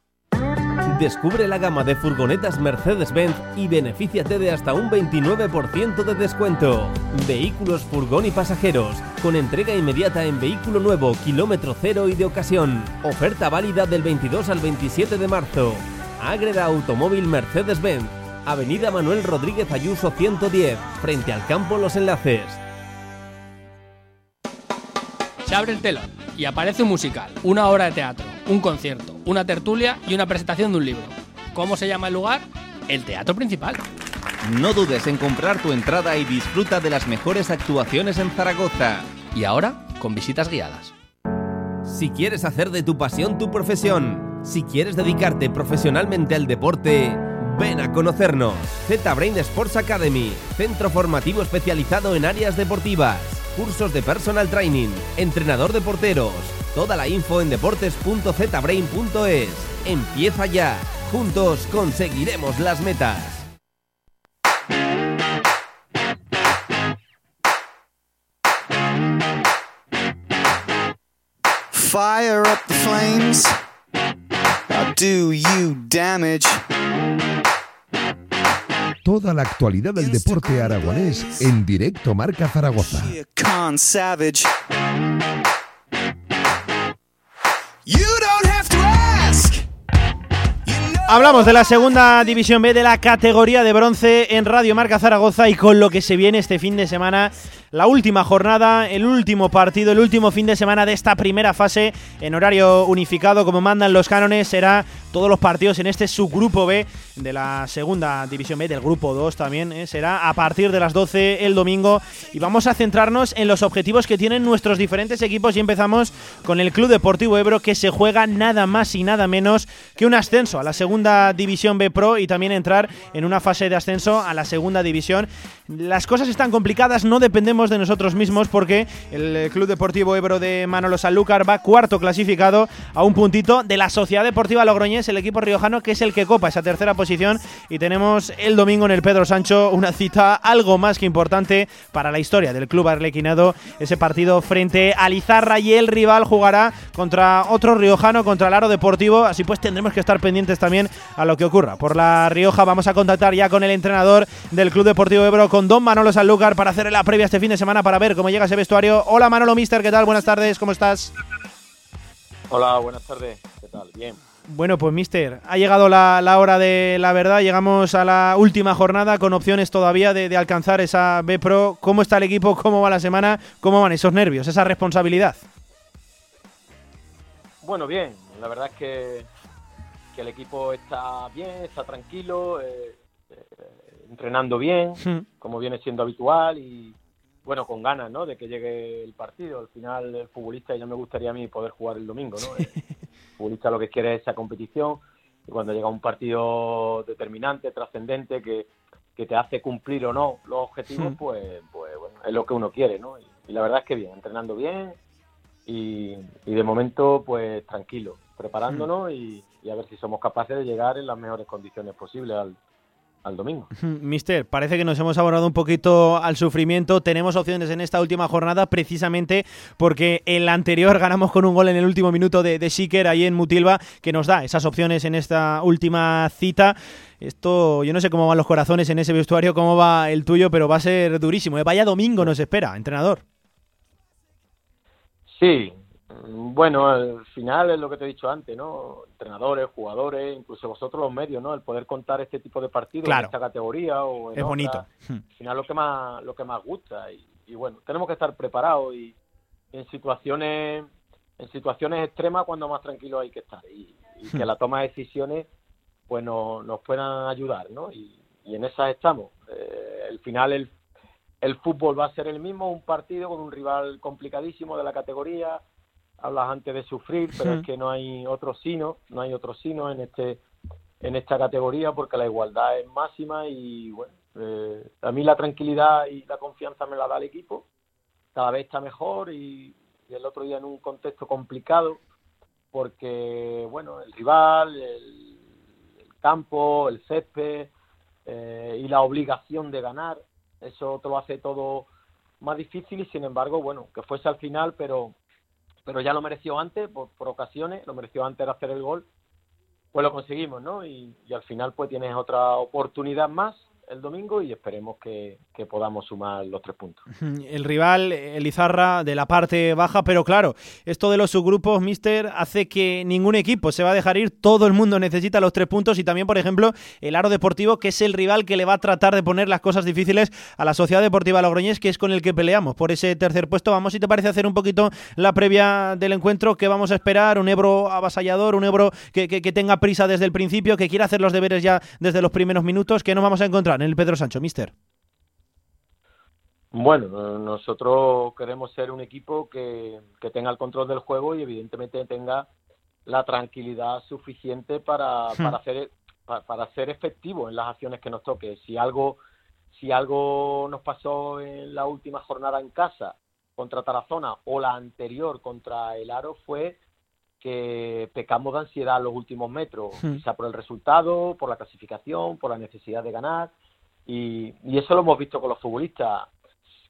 Descubre la gama de furgonetas Mercedes-Benz y benefíciate de hasta un 29% de descuento. Vehículos, furgón y pasajeros, con entrega inmediata en vehículo nuevo, kilómetro cero y de ocasión. Oferta válida del 22 al 27 de marzo. Ágreda Automóvil Mercedes-Benz, Avenida Manuel Rodríguez Ayuso 110, frente al campo Los Enlaces. Se abre el telón. y aparece un musical, una obra de teatro, un concierto, una tertulia y una presentación de un libro. ¿Cómo se llama el lugar? El teatro principal. No dudes en comprar tu entrada y disfruta de las mejores actuaciones en Zaragoza. Y ahora, con visitas guiadas. Si quieres hacer de tu pasión tu profesión, si quieres dedicarte profesionalmente al deporte, ven a conocernos. Z-Brain Sports Academy, centro formativo especializado en áreas deportivas, cursos de personal training, entrenador de porteros. Toda la info en deportes.zbrain.es. Empieza ya. Juntos conseguiremos las metas. Fire up the flames. I'll do you damage. Toda la actualidad del deporte aragonés en directo Marca Zaragoza. Hablamos de la segunda división B de la categoría de bronce en Radio Marca Zaragoza y con lo que se viene este fin de semana la última jornada, el último partido, el último fin de semana de esta primera fase en horario unificado, como mandan los cánones, será todos los partidos en este subgrupo B de la segunda división B, del grupo 2 también, ¿eh? será a partir de las 12 el domingo y vamos a centrarnos en los objetivos que tienen nuestros diferentes equipos y empezamos con el Club Deportivo Ebro que se juega nada más y nada menos que un ascenso a la segunda división B Pro y también entrar en una fase de ascenso a la segunda división. Las cosas están complicadas, no dependemos de nosotros mismos porque el Club Deportivo Ebro de Manolo Sanlúcar va cuarto clasificado a un puntito de la Sociedad Deportiva Logroñés, el equipo riojano que es el que copa esa tercera posición. Y tenemos el domingo en el Pedro Sancho una cita algo más que importante para la historia del club arlequinado, ese partido frente a Lizarra y el rival jugará contra otro riojano, contra el Aro Deportivo, así pues tendremos que estar pendientes también a lo que ocurra. Por la Rioja vamos a contactar ya con el entrenador del Club Deportivo Ebro, con Don Manolo Sanlúcar, para hacer la previa este fin de semana para ver cómo llega ese vestuario. Hola Manolo Mister, ¿qué tal? Buenas tardes, ¿cómo estás? Hola, buenas tardes, ¿qué tal? Bien. Bueno, pues Mister, ha llegado la, la, hora de la verdad, llegamos a la última jornada con opciones todavía de, de, alcanzar esa B Pro. ¿Cómo está el equipo? ¿Cómo va la semana? ¿Cómo van esos nervios, esa responsabilidad? Bueno, bien, la verdad es que, que el equipo está bien, está tranquilo, eh, eh, entrenando bien, hmm. como viene siendo habitual y bueno, con ganas, ¿no? De que llegue el partido. Al final, el futbolista, ya me gustaría a mí poder jugar el domingo, ¿no? El futbolista lo que quiere es esa competición y cuando llega un partido determinante, trascendente, que, que te hace cumplir o no los objetivos, pues, pues bueno, es lo que uno quiere, ¿no? Y, y la verdad es que bien, entrenando bien y, y de momento, pues tranquilo, preparándonos y, y a ver si somos capaces de llegar en las mejores condiciones posibles al, al domingo. Mister, parece que nos hemos abordado un poquito al sufrimiento. Tenemos opciones en esta última jornada precisamente porque el anterior ganamos con un gol en el último minuto de, de Siker ahí en Mutilva que nos da esas opciones en esta última cita. Esto, yo no sé cómo van los corazones en ese vestuario, cómo va el tuyo, pero va a ser durísimo. ¿eh? Vaya domingo nos espera, entrenador. Sí, bueno, al final es lo que te he dicho antes, ¿no? Entrenadores, jugadores, incluso vosotros los medios, ¿no? El poder contar este tipo de partidos claro. en esta categoría o en es otra, bonito. Al final lo que más lo que más gusta y, y, bueno, tenemos que estar preparados y en situaciones en situaciones extremas cuando más tranquilo hay que estar y, y que la toma de decisiones pues no, nos puedan ayudar, ¿no? Y, y en esas estamos. Eh, al final el el fútbol va a ser el mismo, un partido con un rival complicadísimo de la categoría, hablas antes de sufrir, pero es que no hay otro sino, no hay otro sino en este en esta categoría porque la igualdad es máxima y bueno, eh, a mí la tranquilidad y la confianza me la da el equipo, cada vez está mejor y, y el otro día en un contexto complicado porque bueno, el rival, el, el campo, el césped eh, y la obligación de ganar, eso te lo hace todo más difícil y sin embargo, bueno, que fuese al final, pero pero ya lo mereció antes, por, ocasiones, lo mereció antes de hacer el gol, pues lo conseguimos, ¿no? Y, y, al final pues tienes otra oportunidad más el domingo y esperemos que, que podamos sumar los tres puntos. El rival, el Izarra, de la parte baja, pero claro, esto de los subgrupos, Mister, hace que ningún equipo se va a dejar ir, todo el mundo necesita los tres puntos y también, por ejemplo, el Aro Deportivo, que es el rival que le va a tratar de poner las cosas difíciles a la Sociedad Deportiva Logroñés, que es con el que peleamos por ese tercer puesto. Vamos, si te parece, hacer un poquito la previa del encuentro, ¿qué vamos a esperar? ¿Un Ebro avasallador? ¿Un Ebro que, que, que tenga prisa desde el principio, que quiera hacer los deberes ya desde los primeros minutos? ¿Qué nos vamos a encontrar en el Pedro Sancho, Mister? Bueno, nosotros queremos ser un equipo que, que, tenga el control del juego y evidentemente tenga la tranquilidad suficiente para, hmm. para, hacer, para, para, ser efectivo en las acciones que nos toque. Si algo, si algo nos pasó en la última jornada en casa contra Tarazona o la anterior contra el Aro fue que pecamos de ansiedad los últimos metros, hmm. quizá por el resultado, por la clasificación, por la necesidad de ganar. Y, y, eso lo hemos visto con los futbolistas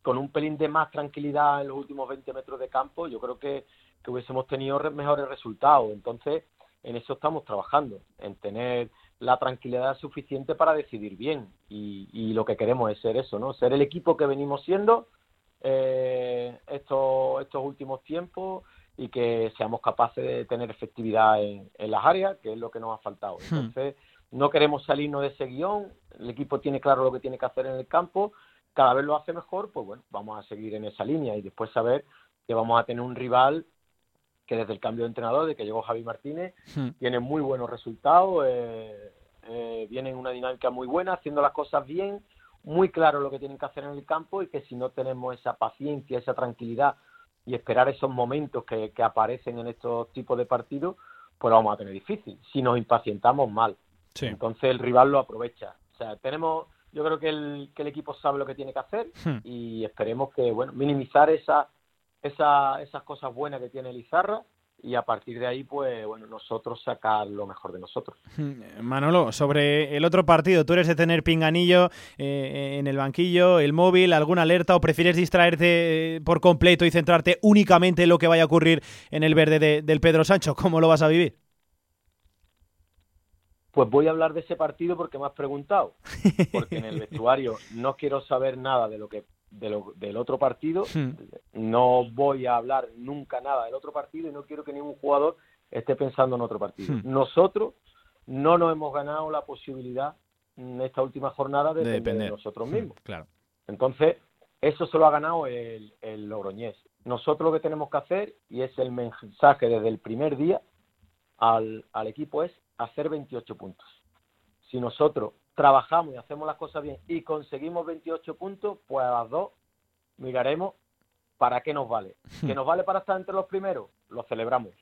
con un pelín de más tranquilidad en los últimos 20 metros de campo, yo creo que, que hubiésemos tenido mejores resultados. Entonces, en eso estamos trabajando, en tener la tranquilidad suficiente para decidir bien. Y, y lo que queremos es ser eso, ¿no? Ser el equipo que venimos siendo eh, estos, estos últimos tiempos y que seamos capaces de tener efectividad en, en las áreas, que es lo que nos ha faltado. Hmm. No queremos salirnos de ese guion, el equipo tiene claro lo que tiene que hacer en el campo cada vez lo hace mejor, pues bueno, vamos a seguir en esa línea y después saber que vamos a tener un rival que desde el cambio de entrenador, de que llegó Javi Martínez, hmm. tiene muy buenos resultados, eh, eh, viene en una dinámica muy buena, haciendo las cosas bien, muy claro lo que tienen que hacer en el campo y que si no tenemos esa paciencia, esa tranquilidad y esperar esos momentos que, que aparecen en estos tipos de partidos, pues lo vamos a tener difícil. Si nos impacientamos mal. Sí. Entonces el rival lo aprovecha. O sea, tenemos yo creo que el, que el equipo sabe lo que tiene que hacer hmm. y esperemos que, bueno, minimizar esa, esa, esas cosas buenas que tiene Lizarra y a partir de ahí, pues bueno, nosotros sacar lo mejor de nosotros. Hmm. Manolo, sobre el otro partido, ¿tú eres de tener pinganillo eh, en el banquillo, el móvil, alguna alerta o prefieres distraerte eh, por completo y centrarte únicamente en lo que vaya a ocurrir en el verde de, del Pedro Sancho? ¿Cómo lo vas a vivir? Pues voy a hablar de ese partido porque me has preguntado. Porque en el vestuario no quiero saber nada de lo que de lo, del otro partido. Hmm. No voy a hablar nunca nada del otro partido y no quiero que ningún jugador esté pensando en otro partido. Hmm. Nosotros no nos hemos ganado la posibilidad en esta última jornada de, de depender de nosotros hmm, mismos. Claro. Entonces, eso se lo ha ganado el, el Logroñés. Nosotros lo que tenemos que hacer, y es el mensaje desde el primer día al, al equipo, es hacer 28 puntos. Si nosotros trabajamos y hacemos las cosas bien y conseguimos 28 puntos, pues a las dos miraremos para qué nos vale. ¿Que nos vale para estar entre los primeros? Lo celebramos.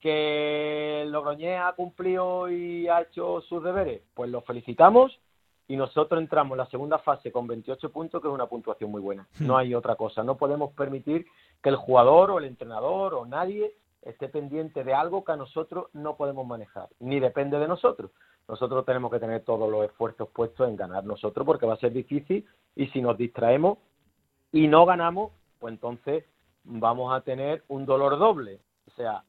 ¿Que Logroñés ha cumplido y ha hecho sus deberes? Pues lo felicitamos y nosotros entramos en la segunda fase con 28 puntos, que es una puntuación muy buena. No hay otra cosa. No podemos permitir que el jugador o el entrenador o nadie esté pendiente de algo que a nosotros no podemos manejar, ni depende de nosotros. Nosotros tenemos que tener todos los esfuerzos puestos en ganar nosotros porque va a ser difícil y si nos distraemos y no ganamos, pues entonces vamos a tener un dolor doble. O sea,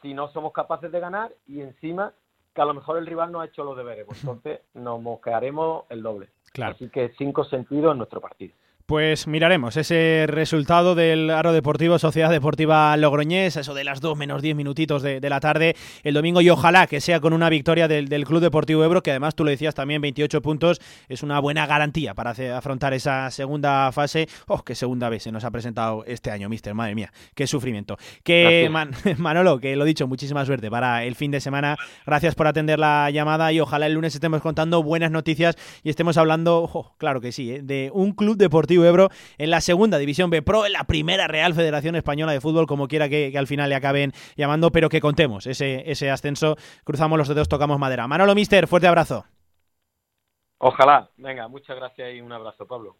si no somos capaces de ganar y encima que a lo mejor el rival no ha hecho los deberes, pues entonces nos mosquearemos el doble. Claro. Así que cinco sentidos en nuestro partido. Pues miraremos ese resultado del Aro Deportivo Sociedad Deportiva Logroñés, eso de las 2 menos 10 minutitos de, de, la tarde el domingo y ojalá que sea con una victoria del, del, Club Deportivo Ebro, que además tú lo decías también, 28 puntos, es una buena garantía para hacer, afrontar esa segunda fase. ¡Oh, qué segunda vez se nos ha presentado este año, mister! Madre mía, qué sufrimiento. Que Man, Manolo, que lo dicho, muchísima suerte para el fin de semana. Gracias por atender la llamada y ojalá el lunes estemos contando buenas noticias y estemos hablando, oh, claro que sí, ¿eh? de un Club Deportivo Ebro en la segunda división B Pro, en la primera Real Federación Española de Fútbol, como quiera que, al final le acaben llamando, pero que contemos ese, ese ascenso. Cruzamos los dedos, tocamos madera. Manolo Mister, fuerte abrazo. Ojalá. Venga, muchas gracias y un abrazo, Pablo.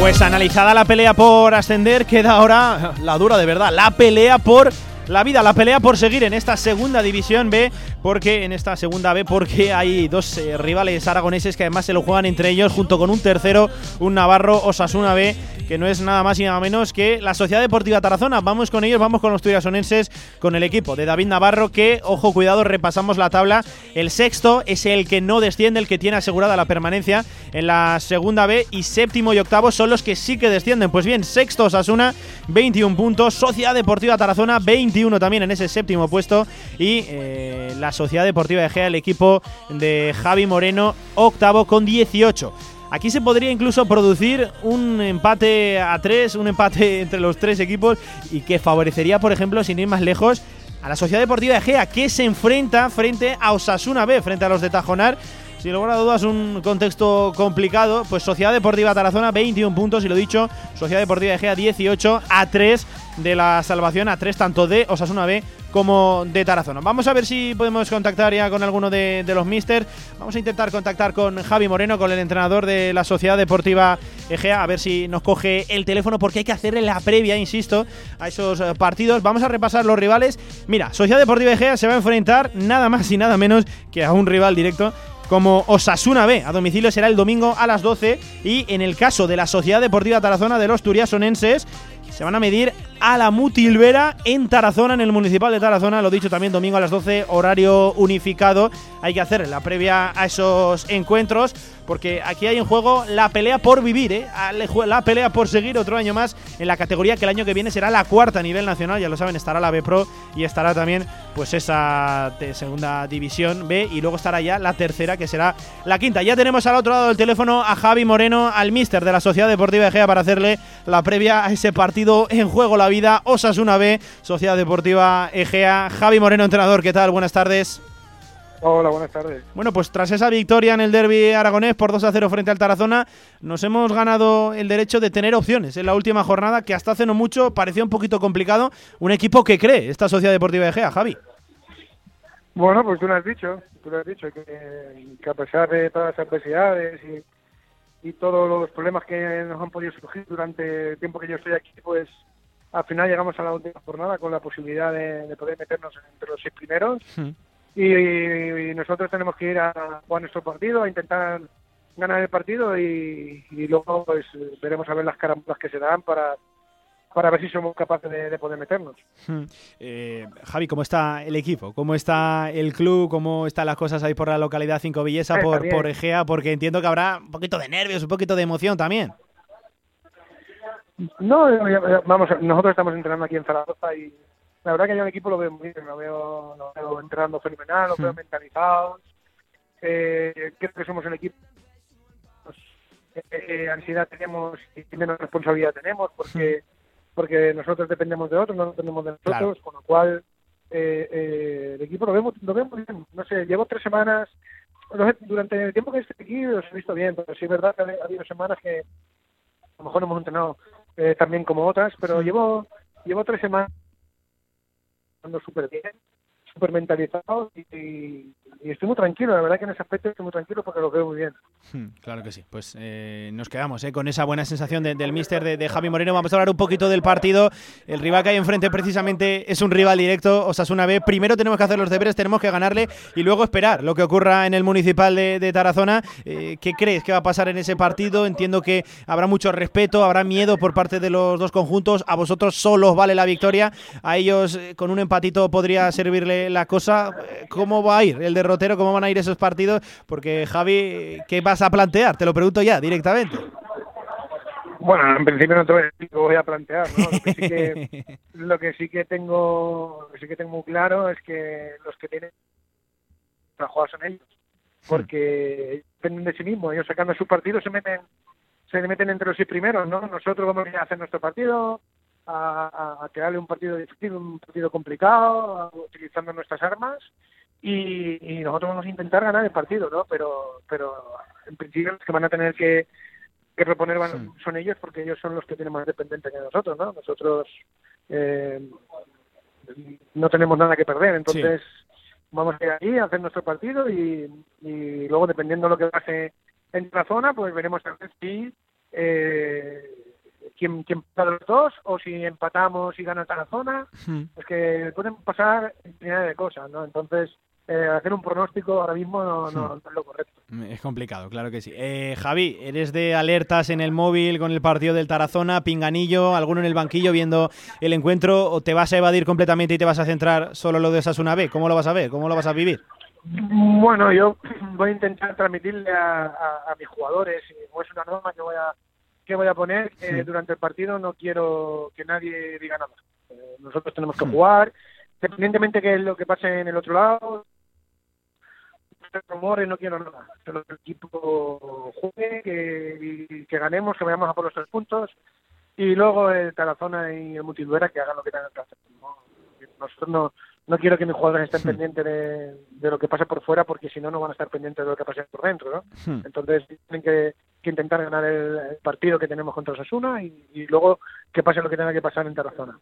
Pues analizada la pelea por ascender, queda ahora la dura de verdad, la pelea por la vida, la pelea por seguir en esta segunda división B, porque en esta segunda B, porque hay dos eh, rivales aragoneses que además se lo juegan entre ellos, junto con un tercero, un Navarro Osasuna B, que no es nada más y nada menos que la Sociedad Deportiva Tarazona. Vamos con ellos, vamos con los tuyasonenses, con el equipo de David Navarro, que, ojo, cuidado, repasamos la tabla. El sexto es el que no desciende, el que tiene asegurada la permanencia en la segunda B, y séptimo y octavo son los que sí que descienden. Pues bien, sexto Osasuna, 21 puntos, Sociedad Deportiva Tarazona, 21 también en ese séptimo puesto, y eh, la Sociedad Deportiva de Gea, el equipo de Javi Moreno, octavo con 18. Aquí se podría incluso producir un empate a tres, un empate entre los tres equipos y que favorecería, por ejemplo, sin ir más lejos, a la Sociedad Deportiva de Gea, que se enfrenta frente a Osasuna B, frente a los de Tajonar. Sin lugar a dudas, un contexto complicado. Pues Sociedad Deportiva Tarazona, 21 puntos, y lo dicho, Sociedad Deportiva de Gea, 18 a 3 de la salvación, a 3 tanto de Osasuna B como de Tarazona. Vamos a ver si podemos contactar ya con alguno de, los Mister. Vamos a intentar contactar con Javi Moreno, con el entrenador de la Sociedad Deportiva Egea, a ver si nos coge el teléfono, porque hay que hacerle la previa, insisto, a esos eh, partidos. Vamos a repasar los rivales. Mira, Sociedad Deportiva Egea se va a enfrentar nada más y nada menos que a un rival directo como Osasuna B. A domicilio será el domingo a las 12 y en el caso de la Sociedad Deportiva Tarazona de los Turiasonenses se van a medir a la Mutilvera en Tarazona, en el municipal de Tarazona. Lo dicho también, domingo a las 12, horario unificado. Hay que hacer la previa a esos encuentros, porque aquí hay en juego la pelea por vivir, ¿eh? la pelea por seguir otro año más en la categoría que el año que viene será la cuarta a nivel nacional. Ya lo saben, estará la B Pro y estará también pues esa de segunda división B y luego estará ya la tercera que será la quinta. Ya tenemos al otro lado del teléfono a Javi Moreno, al mister de la Sociedad Deportiva Egea para hacerle la previa a ese partido en juego la vida. Osasuna B, Sociedad Deportiva Egea. Javi Moreno, entrenador, ¿qué tal? Buenas tardes. Hola, buenas tardes. Bueno, pues tras esa victoria en el derby aragonés por 2 a 0 frente al Tarazona, nos hemos ganado el derecho de tener opciones en la última jornada, que hasta hace no mucho parecía un poquito complicado. Un equipo que cree esta Sociedad Deportiva de Gea, Javi. Bueno, pues tú lo has dicho, tú lo has dicho, que, que a pesar de todas las adversidades y, y todos los problemas que nos han podido surgir durante el tiempo que yo estoy aquí, pues al final llegamos a la última jornada con la posibilidad de, de poder meternos entre los seis primeros. Y, y nosotros tenemos que ir a jugar nuestro partido, a intentar ganar el partido y, y luego pues veremos a ver las carambolas que se dan para para ver si somos capaces de, de poder meternos. Eh, Javi, ¿cómo está el equipo? ¿Cómo está el club? ¿Cómo están las cosas ahí por la localidad Cinco Villesa, por, por Egea? Porque entiendo que habrá un poquito de nervios, un poquito de emoción también. No, vamos, nosotros estamos entrenando aquí en Zaragoza y la verdad que yo el equipo lo veo muy bien, lo veo, lo veo entrenando fenomenal, lo veo mentalizados. Eh, creo que somos el equipo eh, eh, ansiedad tenemos y menos responsabilidad tenemos porque porque nosotros dependemos de otros, no dependemos de nosotros, Claro. con lo cual eh, eh, el equipo lo vemos, lo vemos bien. No sé, llevo tres semanas, durante el tiempo que estoy aquí los he visto bien, pero sí es verdad que ha ha habido semanas que a lo mejor no hemos entrenado tan bien como otras, pero llevo llevo tres semanas jugando súper bien, súper mentalizado y, y- y estoy muy tranquilo, la verdad que en ese aspecto estoy muy tranquilo porque lo veo muy bien. Hmm, Claro que sí. Pues eh, nos quedamos eh, con esa buena sensación de- del míster de, de Javi Moreno. Vamos a hablar un poquito del partido. El rival que hay enfrente precisamente es un rival directo, Osasuna B. Primero tenemos que hacer los deberes, tenemos que ganarle y luego esperar lo que ocurra en el municipal de, Tarazona. Eh, ¿Qué crees que va a pasar en ese partido? Entiendo que habrá mucho respeto, habrá miedo por parte de los dos conjuntos. A vosotros solo os vale la victoria. A ellos eh, con un empatito podría servirle la cosa. ¿Cómo va a ir el derrotero? ¿Cómo van a ir esos partidos? Porque Javi, ¿qué vas a plantear? Te lo pregunto ya, directamente. Bueno, en principio no te voy a decir que voy a plantear, ¿no? Lo que sí que, lo que sí que tengo, lo que sí que tengo muy claro es que los que tienen para jugar son ellos, porque dependen de sí mismos. Ellos sacando sus partidos se meten, se meten entre los seis primeros, ¿no? Nosotros vamos a hacer nuestro partido, a, a, a crearle un partido difícil, un partido complicado, utilizando nuestras armas y, y nosotros vamos a intentar ganar el partido, ¿no? Pero, pero en principio los que van a tener que que reponer van- son ellos porque ellos son los que tienen más dependencia que nosotros, ¿no? Nosotros eh, no tenemos nada que perder, entonces vamos a ir allí a hacer nuestro partido y, y luego dependiendo de lo que pase en la zona, pues veremos a ver si eh, quién, quién pasa los dos o si empatamos y gana Tarazona. Hmm. Es que pueden pasar infinidad de cosas, ¿no? Entonces, eh, hacer un pronóstico ahora mismo no, no- no es lo correcto. Es complicado, claro que sí. Eh, Javi, ¿eres de alertas en el móvil con el partido del Tarazona, pinganillo, alguno en el banquillo viendo el encuentro o te vas a evadir completamente y te vas a centrar solo en lo de Osasuna B? ¿Cómo lo vas a ver? ¿Cómo lo vas a vivir? Bueno, yo voy a intentar transmitirle a, a- a mis jugadores, es una norma que voy a que voy a poner, Sí. durante el partido no quiero que nadie diga nada. Eh, nosotros tenemos que Hmm. jugar, independientemente de lo que pase en el otro lado, rumores, no quiero nada. Solo que el equipo juegue, que, y que ganemos, que vayamos a por los tres puntos, y luego el Tarazona y el Mutilvera que hagan lo que tengan que hacer. ¿no? Nosotros no, no quiero que mis jugadores estén pendientes de, de lo que pase por fuera, porque si no, no van a estar pendientes de lo que pase por dentro. ¿no? Hmm. Entonces tienen que, que intentar ganar el, el partido que tenemos contra Osasuna y, y luego que pase lo que tenga que pasar en Tarazona.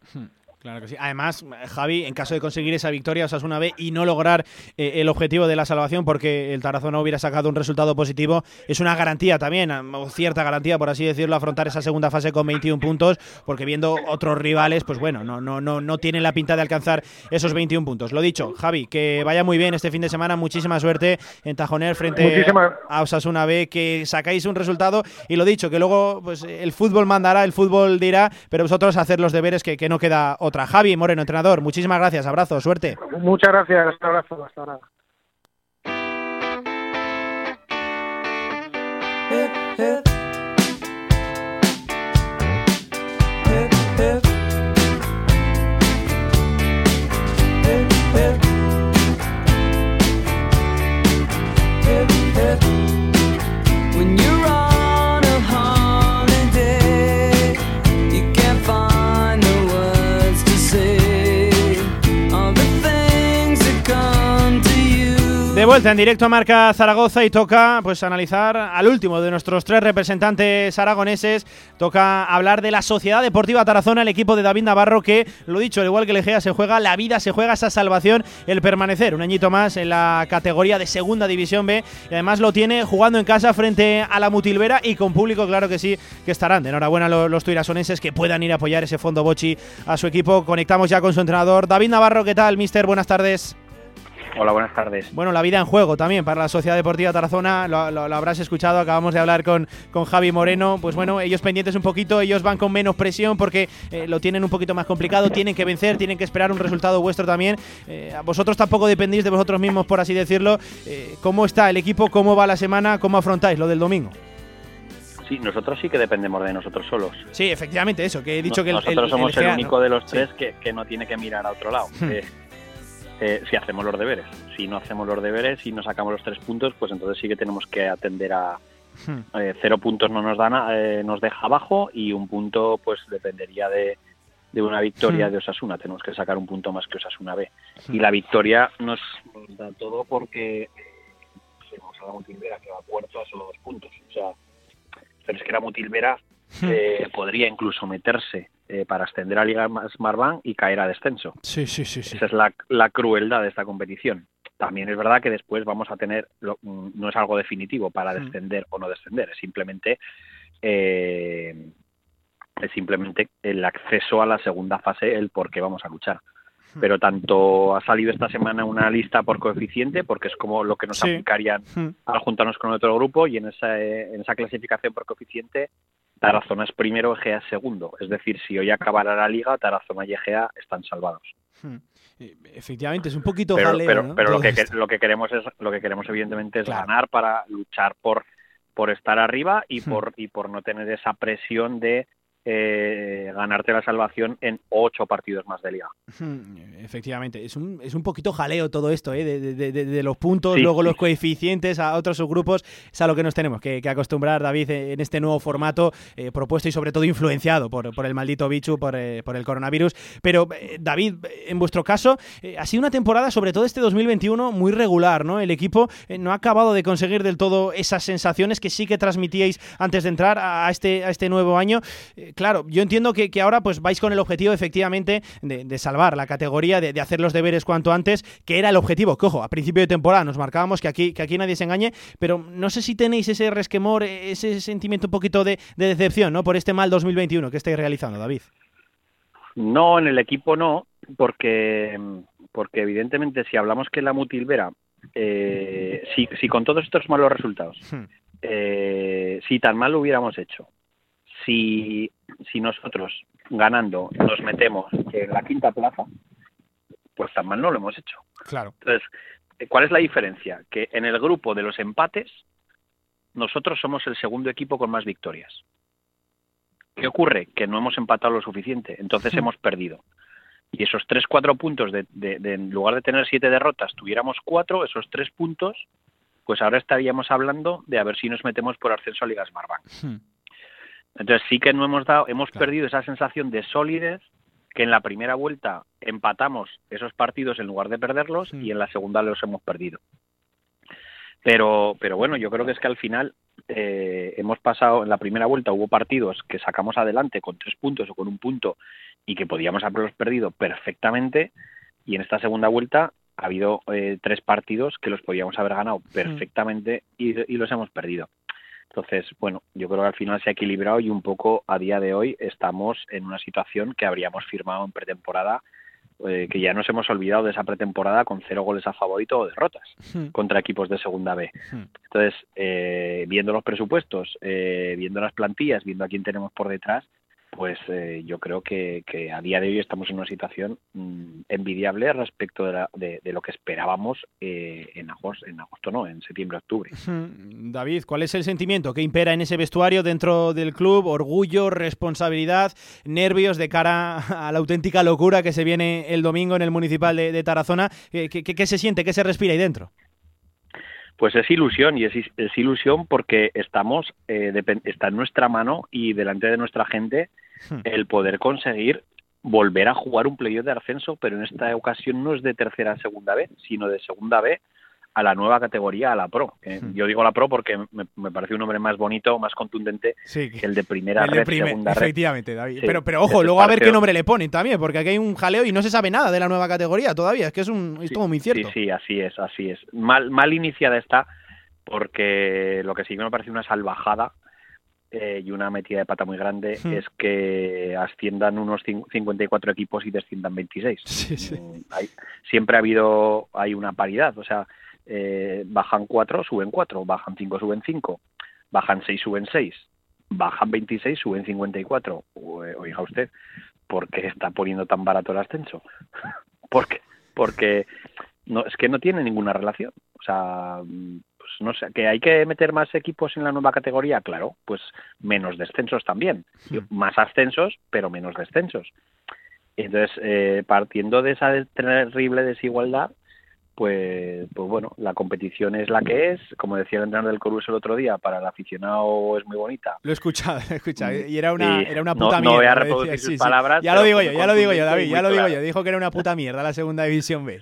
Claro que sí. Además, Javi, en caso de conseguir esa victoria Osasuna B y no lograr eh, el objetivo de la salvación porque el Tarazona hubiera sacado un resultado positivo, es una garantía también, o cierta garantía, por así decirlo, afrontar esa segunda fase con 21 puntos, porque viendo otros rivales, pues bueno, no, no, no, no tienen la pinta de alcanzar esos 21 puntos. Lo dicho, Javi, que vaya muy bien este fin de semana, muchísima suerte en Tajoner frente a Osasuna B, que sacáis un resultado y lo dicho, que luego pues el fútbol mandará, el fútbol dirá, pero vosotros hacer los deberes que, que no queda otra. Javi Moreno, entrenador, muchísimas gracias, abrazo, suerte. Muchas gracias, un abrazo, hasta ahora. When en directo a Marca Zaragoza y toca pues analizar al último de nuestros tres representantes aragoneses. Toca hablar de la Sociedad Deportiva Tarazona, el equipo de David Navarro que, lo dicho, al igual que el se juega la vida, se juega esa salvación, el permanecer un añito más en la categoría de Segunda División B y además lo tiene jugando en casa frente a la Mutilvera y con público, claro que sí, que estarán. De enhorabuena a los, los que puedan ir a apoyar ese fondo Bochi a su equipo. Conectamos ya con su entrenador. David Navarro, ¿qué tal, mister? Buenas tardes. Hola, buenas tardes. Bueno, la vida en juego también para la Sociedad Deportiva Tarazona, lo, lo- lo habrás escuchado, acabamos de hablar con, con Javi Moreno, pues bueno, ellos pendientes un poquito, ellos van con menos presión porque eh, lo tienen un poquito más complicado, tienen que vencer, tienen que esperar un resultado vuestro también. Eh, a vosotros tampoco dependéis de vosotros mismos, por así decirlo. Eh, ¿Cómo está el equipo? ¿Cómo va la semana? ¿Cómo afrontáis lo del domingo? Sí, nosotros sí que dependemos de nosotros solos. Sí, efectivamente, eso, que he dicho No- que el, nosotros el- somos el, único de los Sí. tres que, que no tiene que mirar a otro lado. Eh, eh, si hacemos los deberes. Si no hacemos los deberes y no sacamos los tres puntos, pues entonces sí que tenemos que atender a Hmm. eh, cero puntos no nos dan, eh, nos deja abajo y un punto pues dependería de, de una victoria Hmm. de Osasuna. Tenemos que sacar un punto más que Osasuna B. Hmm. Y la victoria nos, nos da todo porque eh, tenemos a la Mutilvera que va a puerto a solo dos puntos. O sea, pero es que la Mutilvera eh, podría incluso meterse eh, para ascender a Liga Smartbank y caer a descenso. Sí, sí, sí, sí. Esa es la, la crueldad de esta competición. También es verdad que después vamos a tener, lo- mm, no es algo definitivo para Mm. descender o no descender, es simplemente, eh, es simplemente el acceso a la segunda fase, el por qué vamos a luchar. Hmm. Pero tanto ha salido esta semana una lista por coeficiente, porque es como lo que nos Sí. aplicarían Hmm. al juntarnos con otro grupo, y en esa, eh, en esa clasificación por coeficiente, Tarazona es primero, Egea es segundo. Es decir, si hoy acabara la liga, Tarazona y Egea están salvados. Hmm. Eh, Efectivamente, es un poquito Pero, jaleo, pero, ¿no? pero lo que, lo queremos es lo que queremos evidentemente es Claro. ganar para luchar por por estar arriba y Hmm. por y por no tener esa presión de eh, ganarte la salvación en ocho partidos más de liga. Efectivamente, es un, es un poquito jaleo todo esto, ¿eh? de, de- de- de los puntos, Sí, luego sí. los coeficientes a otros subgrupos, es a lo que nos tenemos que, que acostumbrar, David, en este nuevo formato eh, propuesto y sobre todo influenciado por, por el maldito bicho, por, por el coronavirus. Pero, David, en vuestro caso, ha sido una temporada, sobre todo este 2021, muy regular, ¿no? El equipo no ha acabado de conseguir del todo esas sensaciones que sí que transmitíais antes de entrar a este, a este nuevo año. Claro, yo entiendo que, que ahora pues vais con el objetivo efectivamente de, de salvar la categoría, de, de hacer los deberes cuanto antes, que era el objetivo, que ojo, a principio de temporada nos marcábamos que aquí, que aquí nadie se engañe, pero no sé si tenéis ese resquemor, ese sentimiento un poquito de, de decepción, ¿no? Por este mal 2021 que estáis realizando, David. No, en el equipo no, porque, porque evidentemente si hablamos que la Mutilvera, eh, si, si con todos estos malos resultados, eh, si tan mal lo hubiéramos hecho, si, si nosotros ganando nos metemos en la quinta plaza, pues tan mal no lo hemos hecho. Claro. Entonces, eh, ¿cuál es la diferencia? Que en el grupo de los empates, nosotros somos el segundo equipo con más victorias. ¿Qué ocurre? Que no hemos empatado lo suficiente, entonces hemos perdido. Y esos tres, cuatro puntos, de, de- de- en lugar de tener siete derrotas, tuviéramos cuatro, esos tres puntos, pues ahora estaríamos hablando de a ver si nos metemos por ascenso a Liga Smartbank. Entonces sí que no hemos dado, hemos perdido esa sensación de solidez que en la primera vuelta empatamos esos partidos en lugar de perderlos y en la segunda los hemos perdido. Pero, pero bueno, yo creo que es que al final eh, hemos pasado, en la primera vuelta hubo partidos que sacamos adelante con tres puntos o con un punto y que podíamos haberlos perdido perfectamente y en esta segunda vuelta ha habido eh, tres partidos que los podíamos haber ganado perfectamente y, y los hemos perdido. Entonces, bueno, yo creo que al final se ha equilibrado y un poco a día de hoy estamos en una situación que habríamos firmado en pretemporada, eh, que ya nos hemos olvidado de esa pretemporada con cero goles a favor y todo derrotas contra equipos de segunda B. Entonces, eh, viendo los presupuestos, eh, viendo las plantillas, viendo a quién tenemos por detrás, pues eh, yo creo que, que a día de hoy estamos en una situación mm, envidiable respecto de, la- de- de lo que esperábamos eh, en agosto, en agosto no, en septiembre-octubre. David, ¿cuál es el sentimiento que impera en ese vestuario dentro del club? Orgullo, responsabilidad, nervios de cara a la auténtica locura que se viene el domingo en el municipal de, de Tarazona. ¿Qué, qué- qué se siente? ¿Qué se respira ahí dentro? Pues es ilusión y es, es ilusión porque estamos, eh, está en nuestra mano y delante de nuestra gente el poder conseguir volver a jugar un playoff de ascenso, pero en esta ocasión no es de tercera a segunda B, sino de segunda B a la nueva categoría, a la Pro. Eh, Yo digo la Pro porque me, me parece un nombre más bonito, más contundente Sí, que el de primera El de red, primer- segunda red. efectivamente, David. Sí, pero, pero ojo, luego a ver qué nombre le ponen también, porque aquí hay un jaleo y no se sabe nada de la nueva categoría todavía. Es que es, un, es todo muy cierto. Sí, sí, así es, así es. Mal, mal iniciada está porque lo que sí que me parece una salvajada eh, y una metida de pata muy grande Hmm. es que asciendan unos cin- 54 equipos y desciendan 26. Mm, hay- siempre ha habido hay una paridad, o sea, eh, bajan 4, suben 4, bajan 5, suben 5, bajan 6, suben 6, bajan 26, suben 54. O- eh, Oiga usted, ¿por qué está poniendo tan barato el ascenso? porque porque no es que no tiene ninguna relación. O sea, no sé, que hay que meter más equipos en la nueva categoría, claro, pues menos descensos también. Más ascensos, pero menos descensos. Entonces, eh, partiendo de esa terrible desigualdad, pues, pues bueno, la competición es la que es. Como decía el entrenador del Corus el otro día, para el aficionado es muy bonita. Lo he escuchado, lo he escuchado. Y era una, Sí, era una no- puta no voy mierda. a reproducir sus sí, sí. palabras, Ya lo digo yo, ya lo digo yo, David, ya lo digo claro. yo. Dijo que era una puta mierda la segunda división B.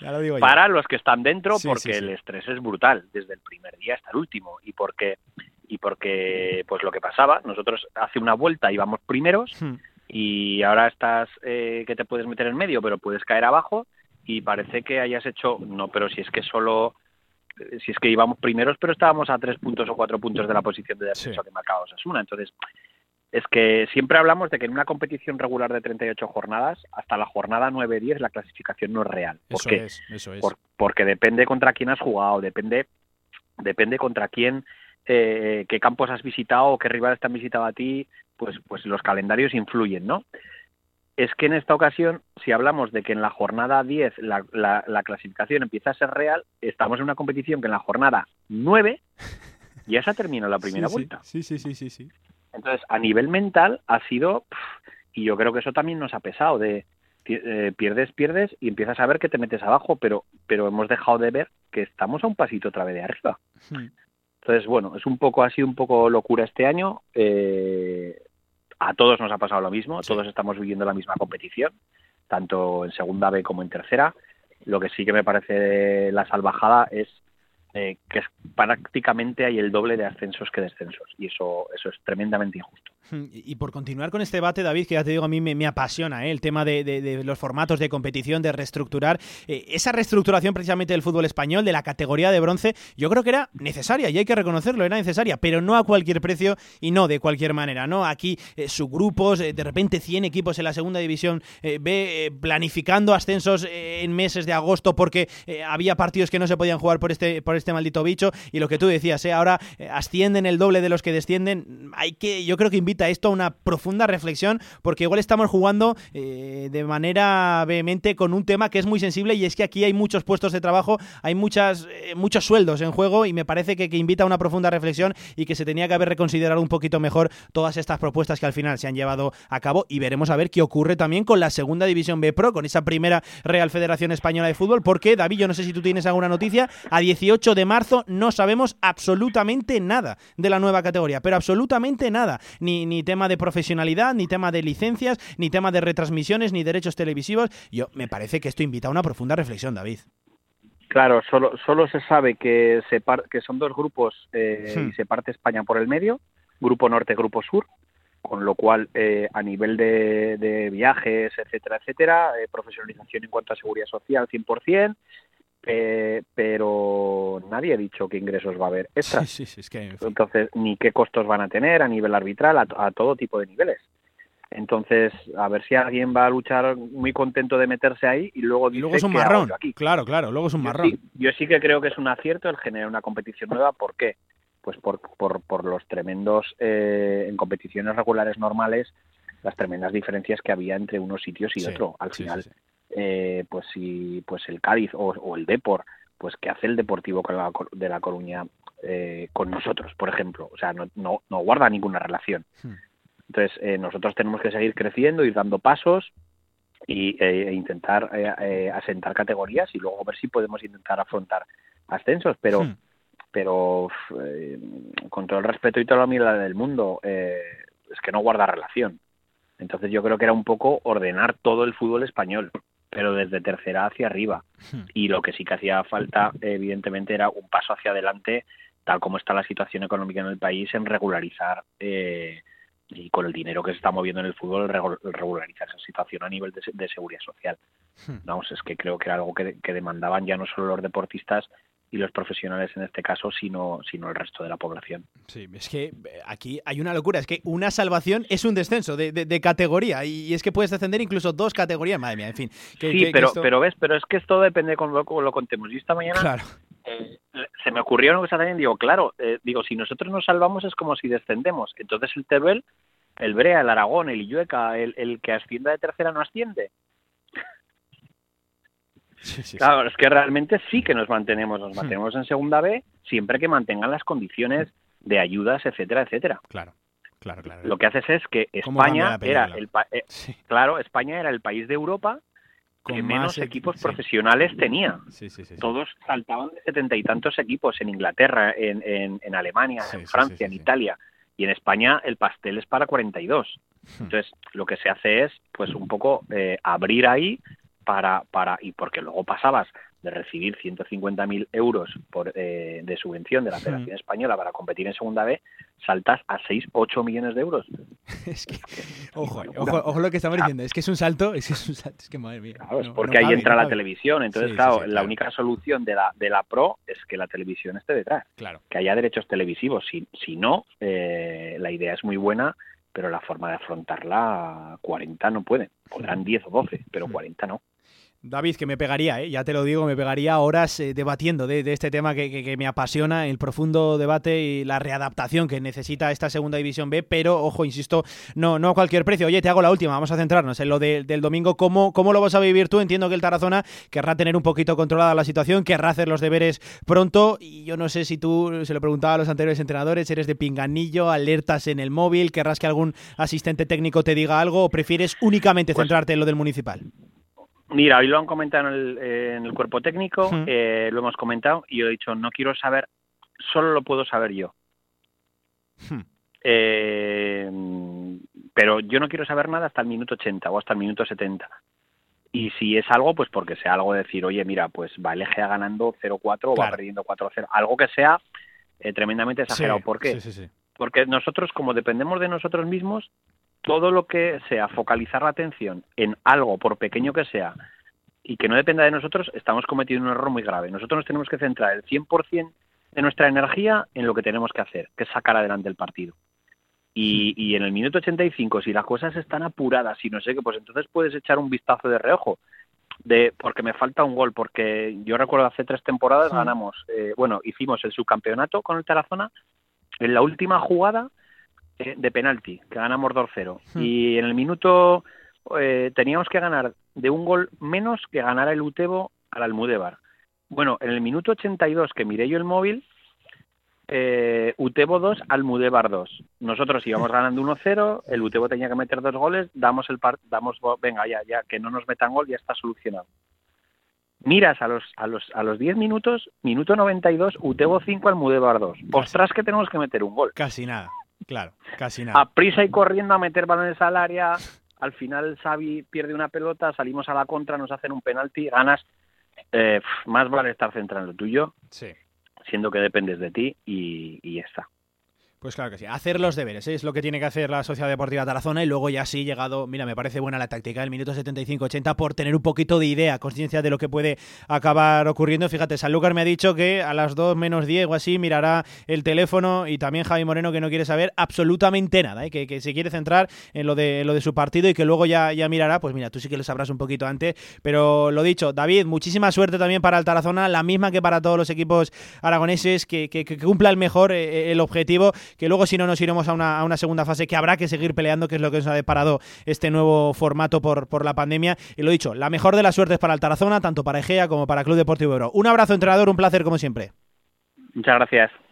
Lo digo para los que están dentro Sí, porque sí, sí. el estrés es brutal desde el primer día hasta el último y porque y porque pues lo que pasaba nosotros hace una vuelta íbamos primeros Hmm. y ahora estás eh, que te puedes meter en medio pero puedes caer abajo y parece que hayas hecho no pero si es que solo eh, si es que íbamos primeros pero estábamos a tres puntos o cuatro puntos de la posición de descenso que marcaba Osasuna entonces es que siempre hablamos de que en una competición regular de 38 jornadas, hasta la jornada 9-10 la clasificación no es real. ¿Por Eso qué? es, eso es. Por- porque depende contra quién has jugado, depende, depende contra quién, eh, qué campos has visitado o qué rivales te han visitado a ti, pues, pues los calendarios influyen, ¿no? Es que en esta ocasión, si hablamos de que en la jornada 10 la, la- la clasificación empieza a ser real, estamos en una competición que en la jornada 9 ya se ha terminado la primera Sí, vuelta. Sí, sí, sí, sí, sí. Entonces, a nivel mental ha sido, y yo creo que eso también nos ha pesado, de eh, pierdes, pierdes y empiezas a ver que te metes abajo, pero, pero hemos dejado de ver que estamos a un pasito otra vez de arriba. Entonces, bueno, es un poco, ha sido un poco locura este año. eh, a todos nos ha pasado lo mismo, todos estamos viviendo la misma competición, tanto en segunda B como en tercera. Lo que sí que me parece la salvajada es eh, que es- prácticamente hay el doble de ascensos que descensos y eso, eso es tremendamente injusto. Y por continuar con este debate, David, que ya te digo, a mí me, apasiona ¿eh? el tema de, los formatos de competición, de reestructurar. eh, esa reestructuración precisamente del fútbol español, de la categoría de bronce, yo creo que era necesaria y hay que reconocerlo, era necesaria, pero no a cualquier precio y no de cualquier manera. ¿no? Aquí eh, subgrupos, de repente 100 equipos en la segunda división B planificando ascensos en meses de agosto porque había partidos que no se podían jugar por este, por este maldito bicho y lo que tú decías, ahora ascienden el doble de los que descienden. Hay que, yo creo que invita esto a una profunda reflexión porque igual estamos jugando eh, de manera vehemente con un tema que es muy sensible y es que aquí hay muchos puestos de trabajo, hay muchas, eh, muchos sueldos en juego y me parece que, que invita a una profunda reflexión y que se tenía que haber reconsiderado un poquito mejor todas estas propuestas que al final se han llevado a cabo y veremos a ver qué ocurre también con la segunda división B Pro, con esa primera Real Federación Española de Fútbol, porque David, yo no sé si tú tienes alguna noticia, a 18 de marzo no sabemos absolutamente nada de la nueva categoría, pero absolutamente nada, ni, ni tema de profesionalidad, ni tema de licencias, ni tema de retransmisiones, ni derechos televisivos. Yo me parece que esto invita a una profunda reflexión, David. Claro, solo, solo se sabe que, se par- que son dos grupos eh, Hmm. y se parte España por el medio, grupo norte, grupo sur, con lo cual eh, a nivel de, de viajes, etcétera, etcétera, eh, profesionalización en cuanto a seguridad social 100%, eh, pero nadie ha dicho qué ingresos va a haber extras. Sí, sí, sí, es que... en fin. Entonces, ni qué costos van a tener a nivel arbitral, a, a todo tipo de niveles. Entonces, a ver si alguien va a luchar muy contento de meterse ahí y luego Y dice luego es un "¿Qué hago marrón. aquí?". Claro, claro, luego es un Yo marrón. sí, yo sí que creo que es un acierto el generar una competición nueva. ¿Por qué? Pues por, por, por los tremendos, eh, en competiciones regulares normales, las tremendas diferencias que había entre unos sitios y Sí, otro. Al final, sí. Eh, pues si pues el Cádiz o, o el Depor, pues que hace el Deportivo de la Coruña eh, con nosotros, por ejemplo. O sea, no, no, no guarda ninguna relación. Hmm. Entonces, eh, nosotros tenemos que seguir creciendo, ir dando pasos y, eh, e intentar eh, asentar categorías y luego ver si podemos intentar afrontar ascensos. Pero, Hmm. pero con todo el respeto y toda la humildad del mundo, eh, es que no guarda relación. Entonces yo creo que era un poco ordenar todo el fútbol español, pero desde tercera hacia arriba. Y lo que sí que hacía falta, evidentemente, era un paso hacia adelante, tal como está la situación económica en el país, en regularizar eh, y con el dinero que se está moviendo en el fútbol, regu- regularizar esa situación a nivel de, se- de seguridad social. Vamos, es que creo que era algo que, que demandaban ya no solo los deportistas y los profesionales en este caso, sino, sino el resto de la población. Sí, es que eh, aquí hay una locura, es que una salvación es un descenso de, de- de categoría y es que puedes descender incluso dos categorías, madre mía, en fin. que- sí, que- que pero, esto- pero ves, pero es que esto depende de cómo lo, cómo lo contemos. Y esta mañana Claro. eh, se me ocurrió una cosa también, digo, claro, eh, digo, si nosotros nos salvamos es como si descendemos. Entonces el Teruel, el Brea, el Aragón, el Illueca, el, el que ascienda de tercera no asciende. Claro, es que realmente sí que nos mantenemos, nos mantenemos en segunda B siempre que mantengan las condiciones de ayudas, etcétera, etcétera. Claro, claro, claro. Lo que haces es que ¿Cómo cambia España era el pa- eh, claro, España era el país de Europa que Con menos equipos profesionales tenía. Sí, sí, sí, sí. Todos saltaban de setenta y tantos equipos en Inglaterra, en, en, en Alemania, en Francia, en Italia. Y en España el pastel es para 42. Entonces, lo que se hace es, pues, un poco eh, abrir ahí para, para, y porque luego pasabas de recibir 150.000 euros por, eh, de subvención de la Federación Española para competir en Segunda B, saltas a 6, 8 millones de euros. es que, ojo, ojo, ojo lo que estamos diciendo, es que es un salto, es que es un salto, es que madre mía. Claro, es no- porque no ahí entra no la televisión. Entonces, sí, claro, sí, la claro. única solución de la, de la Pro es que la televisión esté detrás. Claro. Que haya derechos televisivos. Si, si no, eh, la idea es muy buena, pero la forma de afrontarla, 40 no pueden. Podrán 10 o 12, pero 40 no. David, que me pegaría, ¿eh? ya te lo digo, me pegaría horas eh, debatiendo de, de este tema que, que- que me apasiona, el profundo debate y la readaptación que necesita esta segunda división B, pero ojo, insisto, no, no a cualquier precio. Oye, te hago la última, vamos a centrarnos en lo de- del domingo. ¿Cómo, ¿Cómo lo vas a vivir tú? Entiendo que el Tarazona querrá tener un poquito controlada la situación, querrá hacer los deberes pronto y yo no sé si tú, se lo preguntaba a los anteriores entrenadores, eres de pinganillo, alertas en el móvil, querrás que algún asistente técnico te diga algo o prefieres únicamente centrarte en lo del municipal. Mira, hoy lo han comentado en el, eh, en el cuerpo técnico, eh, lo hemos comentado, y yo he dicho, no quiero saber, solo lo puedo saber yo. Hmm. Eh, pero yo no quiero saber nada hasta el minuto 80 o hasta el minuto 70. Y si es algo, pues porque sea algo de decir, oye, mira, pues va el Egea ganando 0-4 o va perdiendo 4-0. Algo que sea eh, tremendamente exagerado. Sí, ¿Por qué? Porque nosotros, como dependemos de nosotros mismos, todo lo que sea focalizar la atención en algo, por pequeño que sea, y que no dependa de nosotros, estamos cometiendo un error muy grave. Nosotros nos tenemos que centrar el 100% de nuestra energía en lo que tenemos que hacer, que es sacar adelante el partido. Y, y en el minuto 85, si las cosas están apuradas y no sé qué, pues entonces puedes echar un vistazo de reojo. De, porque me falta un gol, porque yo recuerdo hace tres temporadas Sí. ganamos, eh, bueno, hicimos el subcampeonato con el Tarazona en la última jugada eh, de penalti, que ganamos 2-0. Hmm. Y en el minuto eh, teníamos que ganar de un gol menos que ganara el Utebo al Almudévar. Bueno, en el minuto 82 que miré yo el móvil, eh, Utebo 2, Almudévar 2. Nosotros íbamos ganando 1-0, el Utebo tenía que meter dos goles, damos el par damos venga ya, ya que no nos metan gol, ya está solucionado. Miras a los a los a los 10 minutos, minuto 92, Utebo 5, Almudévar 2. Ostras que tenemos que meter un gol. Casi nada, claro, casi nada. A prisa y corriendo a meter balones al área, al final Xavi pierde una pelota, salimos a la contra, nos hacen un penalti, ganas. Eh, más vale estar centrado en lo tuyo, Sí. siendo que dependes de ti y, y ya está. Pues claro que sí, hacer los deberes, ¿eh? es lo que tiene que hacer la Sociedad Deportiva Tarazona y luego ya sí llegado, mira, me parece buena la táctica, el minuto 75-80 por tener un poquito de idea, conciencia de lo que puede acabar ocurriendo. Fíjate, Sanlúcar me ha dicho que a las 2 menos 10 o así mirará el teléfono y también Javi Moreno que no quiere saber absolutamente nada, ¿eh? que, que se quiere centrar en lo de, lo de su partido y que luego ya, ya mirará, pues mira, tú sí que lo sabrás un poquito antes, pero lo dicho, David, muchísima suerte también para el Tarazona, la misma que para todos los equipos aragoneses, que, que- que cumpla el mejor eh, el objetivo, que luego si no nos iremos a una, a una segunda fase que habrá que seguir peleando, que es lo que nos ha deparado este nuevo formato por, por la pandemia. Y lo dicho, la mejor de las suertes para el Tarazona, tanto para Egea como para Club Deportivo Ebro. Un abrazo, entrenador, un placer como siempre. Muchas gracias.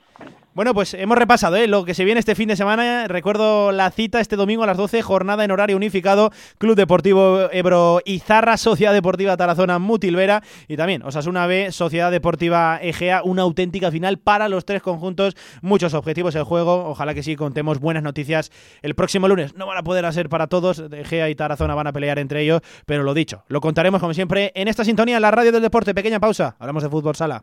Bueno, pues hemos repasado ¿eh? lo que se viene este fin de semana. Recuerdo la cita este domingo a las 12, jornada en horario unificado, Club Deportivo Ebro Izarra, Sociedad Deportiva Tarazona Mutilvera y también Osasuna B, Sociedad Deportiva Egea, una auténtica final para los tres conjuntos, muchos objetivos el juego, ojalá que sí contemos buenas noticias el próximo lunes. No van a poder ser para todos, Egea y Tarazona van a pelear entre ellos, pero lo dicho, lo contaremos como siempre en esta sintonía, en la radio del deporte. Pequeña pausa, hablamos de fútbol sala.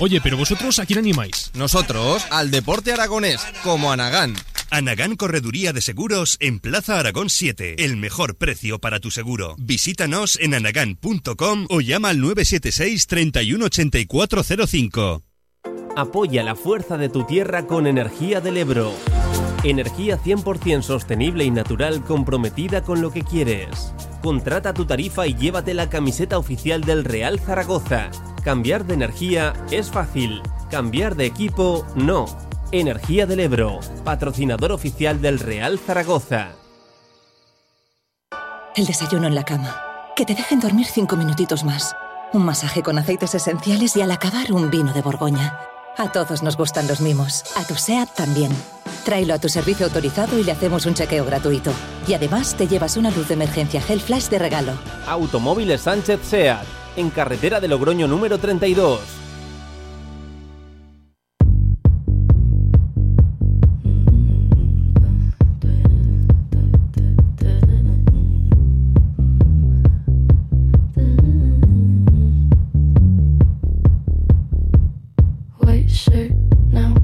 Oye, pero vosotros a quién animáis? Nosotros al deporte aragonés, como Anagán. Anagán Correduría de Seguros en Plaza Aragón 7. El mejor precio para tu seguro. Visítanos en anagán.com o llama al 976 318405. Apoya la fuerza de tu tierra con Energía del Ebro. Energía 100% sostenible y natural comprometida con lo que quieres. Contrata tu tarifa y llévate la camiseta oficial del Real Zaragoza. Cambiar de energía es fácil. Cambiar de equipo no. Energía del Ebro, patrocinador oficial del Real Zaragoza. El desayuno en la cama. Que te dejen dormir cinco minutitos más. Un masaje con aceites esenciales y al acabar un vino de Borgoña. A todos nos gustan los mimos. A tu SEAT también. Tráelo a tu servicio autorizado y le hacemos un chequeo gratuito. Y además te llevas una luz de emergencia Gel Flash de regalo. Automóviles Sánchez Seat, en carretera de Logroño número 32.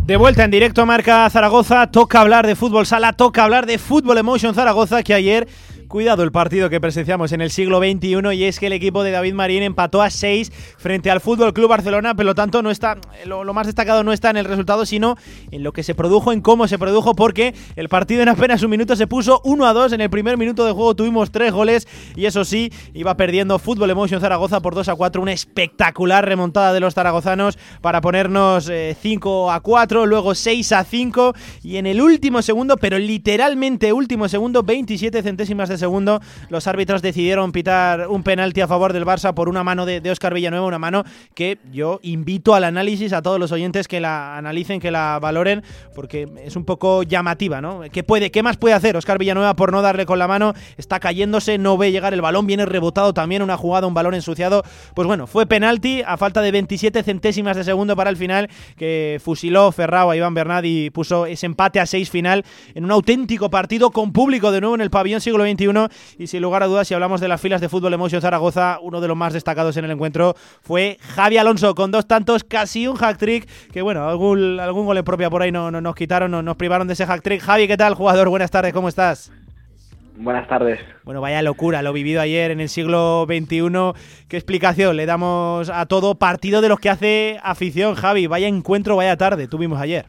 De vuelta en directo Marca Zaragoza, toca hablar de fútbol sala, toca hablar de fútbol emotion Zaragoza que ayer Cuidado el partido que presenciamos en el siglo XXI y es que el equipo de David Marín empató a 6 frente al Fútbol Club Barcelona, pero lo tanto no está lo, más destacado no está en el resultado, sino en lo que se produjo, en cómo se produjo, porque el partido en apenas un minuto se puso 1 a 2. En el primer minuto de juego tuvimos tres goles y eso sí, iba perdiendo Fútbol Emotion Zaragoza por 2 a 4. Una espectacular remontada de los zaragozanos para ponernos eh, 5 a 4, luego 6 a 5 y en el último segundo, pero literalmente último segundo, 27 centésimas de segundo segundo, los árbitros decidieron pitar un penalti a favor del Barça por una mano de, Óscar Villanueva, una mano que yo invito al análisis a todos los oyentes que la analicen, que la valoren, porque es un poco llamativa, ¿no? ¿Qué, puede, qué más puede hacer Óscar Villanueva por no darle con la mano? Está cayéndose, no ve llegar el balón, viene rebotado también, una jugada, un balón ensuciado. Pues bueno, fue penalti a falta de 27 centésimas de segundo para el final, que fusiló Ferrao a Iván Bernat y puso ese empate a 6 final en un auténtico partido con público de nuevo en el pabellón siglo XXI. Y sin lugar a dudas, si hablamos de las filas de fútbol Emotion Zaragoza, uno de los más destacados en el encuentro fue Javi Alonso con dos tantos, casi un hack trick. Que bueno, algún, algún gol en propia por ahí no, no- nos quitaron, no- nos privaron de ese hack trick. Javi, ¿qué tal, jugador? Buenas tardes, ¿cómo estás? Buenas tardes. Bueno, vaya locura, lo vivido ayer en el siglo XXI. ¿Qué explicación le damos a todo? Partido de los que hace afición, Javi. Vaya encuentro, vaya tarde, tuvimos ayer.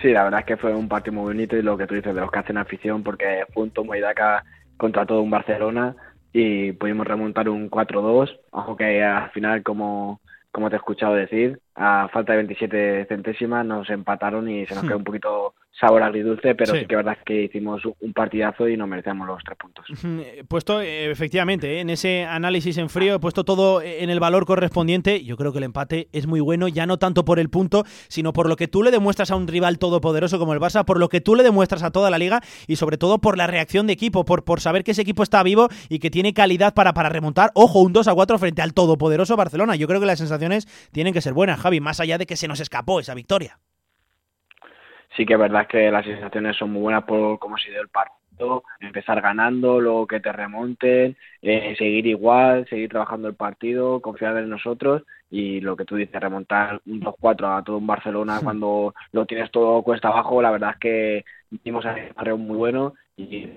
Sí, la verdad es que fue un partido muy bonito y lo que tú dices de los que hacen afición, porque fue un tomo y daca contra todo un Barcelona y pudimos remontar un 4-2, aunque al final, como, como te he escuchado decir, a falta de 27 centésimas nos empataron y se nos Hmm. quedó un poquito sabor agridulce, pero Sí. sí, que es verdad que hicimos un partidazo y nos merecíamos los tres puntos. Eh, Puesto, eh, efectivamente, eh, en ese análisis en frío, he puesto todo en el valor correspondiente. Yo creo que el empate es muy bueno, ya no tanto por el punto, sino por lo que tú le demuestras a un rival todopoderoso como el Barça, por lo que tú le demuestras a toda la liga y sobre todo por la reacción de equipo, por, por saber que ese equipo está vivo y que tiene calidad para, para remontar, ojo, un 2 a 4 frente al todopoderoso Barcelona. Yo creo que las sensaciones tienen que ser buenas, Javi, más allá de que se nos escapó esa victoria. Sí que es verdad que las sensaciones son muy buenas por cómo se dio el partido, empezar ganando, luego que te remonten, eh, seguir igual, seguir trabajando el partido, confiar en nosotros y lo que tú dices, remontar un 2-4 a todo un Barcelona cuando lo tienes todo cuesta abajo, la verdad es que dimos a un muy bueno y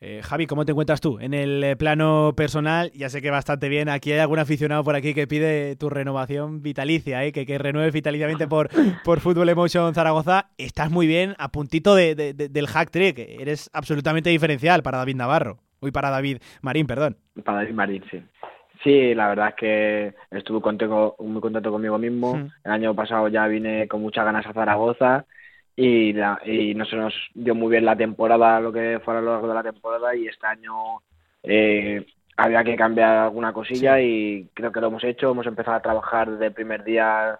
Eh, Javi, ¿cómo te encuentras tú en el eh, plano personal? Ya sé que bastante bien. Aquí hay algún aficionado por aquí que pide tu renovación vitalicia, ¿eh? que, que renueves vitaliciamente por, por Fútbol Emotion Zaragoza. Estás muy bien, a puntito de- de- de- del hack trick. Eres absolutamente diferencial para David Navarro. Uy, para David Marín, perdón. para David Marín, sí. Sí, la verdad es que estuve contento, muy contento conmigo mismo. Mm. El año pasado ya vine con muchas ganas a Zaragoza y, la, y no se nos dio muy bien la temporada, lo que fue a lo largo de la temporada y este año eh, había que cambiar alguna cosilla y creo que lo hemos hecho. Hemos empezado a trabajar desde el primer día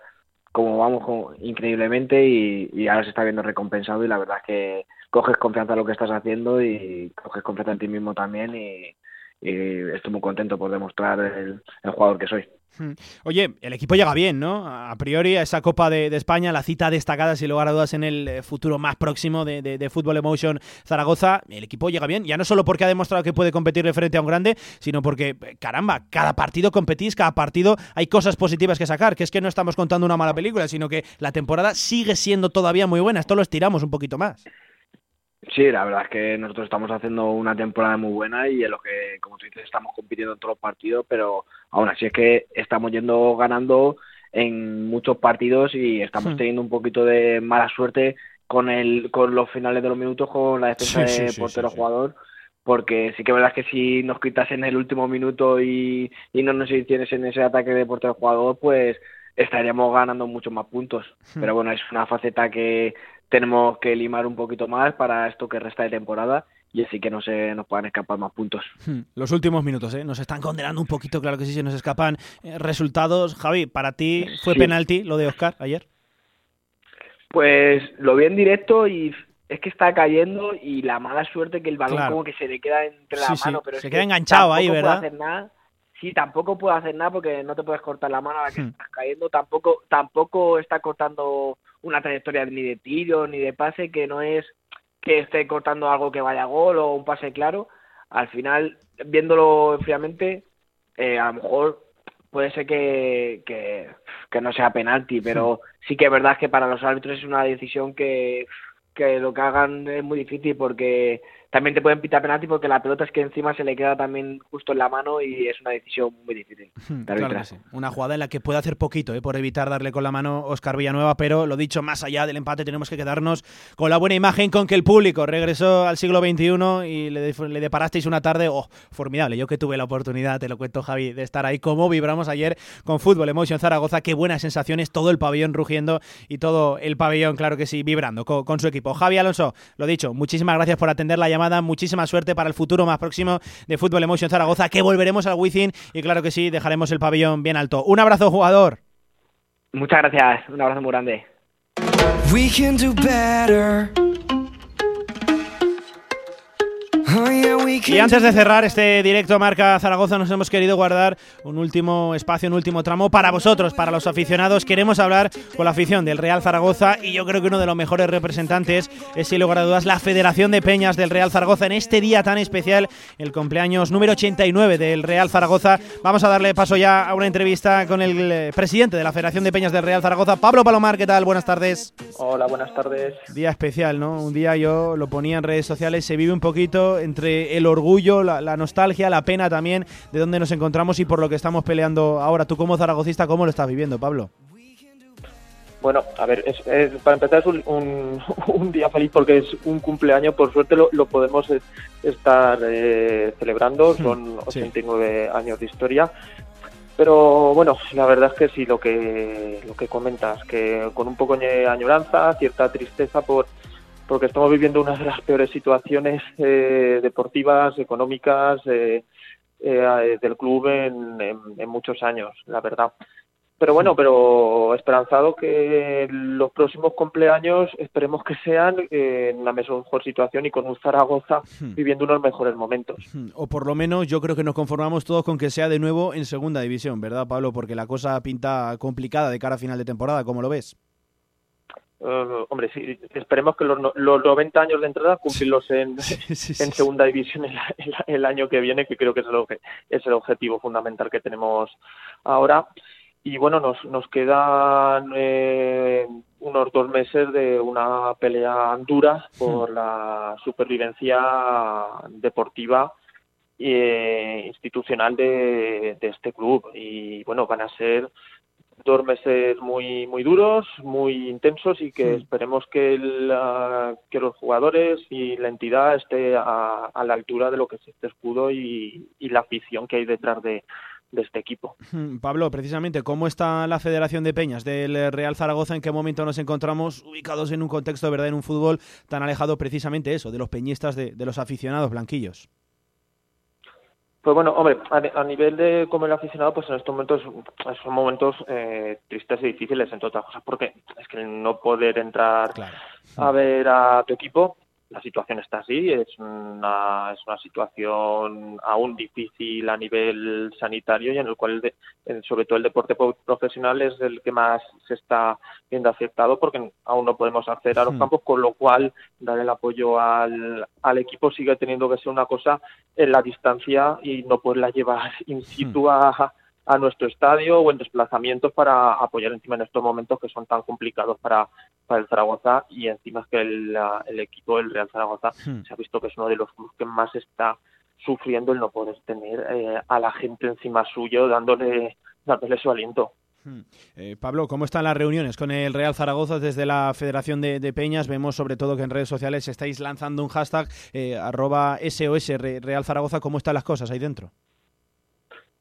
como vamos como- increíblemente y, y ahora se está viendo recompensado y la verdad es que coges confianza en lo que estás haciendo y coges confianza en ti mismo también y, y estoy muy contento por demostrar el, el jugador que soy. Hmm. Oye, el equipo llega bien, ¿no? A priori a esa Copa de, España, la cita destacada, sin lugar a dudas, en el eh, futuro más próximo de Fútbol Emotion Zaragoza. El equipo llega bien, ya no solo porque ha demostrado que puede competirle frente a un grande, sino porque, eh, caramba, cada partido competís, cada partido hay cosas positivas que sacar, que es que no estamos contando una mala película, sino que la temporada sigue siendo todavía muy buena. Esto lo estiramos un poquito más. Sí, la verdad es que nosotros estamos haciendo una temporada muy buena y en lo que, como tú dices, estamos compitiendo en todos los partidos, pero aún así es que estamos yendo ganando en muchos partidos y estamos Hmm. teniendo un poquito de mala suerte con el con los finales de los minutos con la defensa Sí, de sí, portero jugador porque sí que es verdad que si nos quitas en el último minuto y, y no nos hicieras en ese ataque de portero jugador pues estaríamos ganando muchos más puntos Hmm. pero bueno es una faceta que tenemos que limar un poquito más para esto que resta de temporada y así que no se nos puedan escapar más puntos Hmm, Los últimos minutos, ¿eh? Nos están condenando un poquito, claro que sí, se nos escapan eh, resultados. Javi, para ti fue Sí. penalti lo de Oscar ayer. Pues lo vi en directo y es que está cayendo y la mala suerte que el balón Claro. como que se le queda entre la Sí, sí, mano, pero se que queda enganchado ahí, puede ¿verdad? hacer nada. Sí, tampoco puede hacer nada porque no te puedes cortar la mano a la que Hmm. estás cayendo, tampoco tampoco está cortando una trayectoria ni de tiro ni de pase que no es que esté cortando algo que vaya a gol o un pase claro. Al final, viéndolo fríamente, eh, a lo mejor puede ser que, que, que no sea penalti, pero sí que es verdad que para los árbitros es una decisión que, que lo que hagan es muy difícil porque también te pueden pitar penalti porque la pelota es que encima se le queda también justo en la mano y es una decisión muy difícil. de Claro que sí. Una jugada en la que puede hacer poquito ¿eh? por evitar darle con la mano Oscar Villanueva, pero lo dicho, más allá del empate tenemos que quedarnos con la buena imagen con que el público regresó al siglo XXI y le, de- le deparasteis una tarde oh, formidable. Yo que tuve la oportunidad, te lo cuento Javi, de estar ahí, cómo vibramos ayer con Fútbol Emotion Zaragoza, qué buenas sensaciones, todo el pabellón rugiendo y todo el pabellón, claro que sí, vibrando con, con su equipo. Javi Alonso, lo dicho, muchísimas gracias por atender la llamada. Llamada. Muchísima suerte para el futuro más próximo de Fútbol Emotion Zaragoza, que volveremos al Wizzing y claro que sí, dejaremos el pabellón bien alto. Un abrazo, jugador. Muchas gracias, un abrazo muy grande. We can do better. Y antes de cerrar este directo Marca Zaragoza, nos hemos querido guardar un último espacio, un último tramo para vosotros, para los aficionados. Queremos hablar con la afición del Real Zaragoza y yo creo que uno de los mejores representantes es, sin lugar a dudas, la Federación de Peñas del Real Zaragoza en este día tan especial, el cumpleaños número 89 del Real Zaragoza. Vamos a darle paso ya a una entrevista con el eh, presidente de la Federación de Peñas del Real Zaragoza, Pablo Palomar. ¿Qué tal? Buenas tardes. Hola, buenas tardes. Día especial, ¿no? Un día yo lo ponía en redes sociales, se vive un poquito entre el orgullo, la, la nostalgia, la pena también de dónde nos encontramos y por lo que estamos peleando ahora. Tú como zaragocista, ¿cómo lo estás viviendo, Pablo? Bueno, a ver, es, es- para empezar es un, un- un día feliz porque es un cumpleaños, por suerte lo, lo podemos es- estar eh, celebrando, son sí. 89 años de historia. Pero bueno, la verdad es que sí, lo que, lo que comentas, que con un poco de añoranza, cierta tristeza por porque estamos viviendo una de las peores situaciones eh, deportivas, económicas eh, eh, del club en, en- en muchos años, la verdad. Pero bueno, pero esperanzado que los próximos cumpleaños esperemos que sean eh, en una mejor situación y con un Zaragoza viviendo unos mejores momentos. O por lo menos yo creo que nos conformamos todos con que sea de nuevo en segunda división, ¿verdad, Pablo? Porque la cosa pinta complicada de cara a final de temporada, ¿cómo lo ves? Eh, hombre, sí, esperemos que los, los 90 años de entrada cumplirlos en, en segunda división el, el- el año que viene, que creo que es el, es el objetivo fundamental que tenemos ahora. Y bueno, nos, nos quedan eh, unos dos meses de una pelea dura por la supervivencia deportiva e institucional de, de este club. Y bueno, van a ser dos meses muy muy duros, muy intensos y que esperemos que, la- que los jugadores y la entidad esté a, a la altura de lo que es este escudo y, y la afición que hay detrás de, de este equipo. Pablo, precisamente, ¿cómo está la Federación de Peñas del Real Zaragoza? ¿En qué momento nos encontramos ubicados en un contexto de verdad en un fútbol tan alejado precisamente eso, de los peñistas, de, de los aficionados blanquillos? Pues bueno, hombre, a, a nivel de como el aficionado, pues en estos momentos son momentos eh, tristes y difíciles, entre otras cosas, porque es que el no poder entrar a ver a tu equipo, la situación está así, es una, es una situación aún difícil a nivel sanitario y en el cual, el de- sobre todo el deporte po- profesional es el que más se está viendo afectado porque aún no podemos acceder a los Hmm. campos, con lo cual dar el apoyo al, al equipo sigue teniendo que ser una cosa en la distancia y no poderla llevar in situ a, a nuestro estadio o en desplazamientos para apoyar encima en estos momentos que son tan complicados para, para el Zaragoza y encima es que el, el equipo, el Real Zaragoza, Hmm. se ha visto que es uno de los clubes que más está sufriendo el no poder tener eh, a la gente encima suyo dándole, dándole su aliento. Eh, Pablo, ¿cómo están las reuniones con el Real Zaragoza desde la Federación de, de Peñas? Vemos sobre todo que en redes sociales estáis lanzando un hashtag eh, arroba SOS Re- Real Zaragoza. ¿Cómo están las cosas ahí dentro?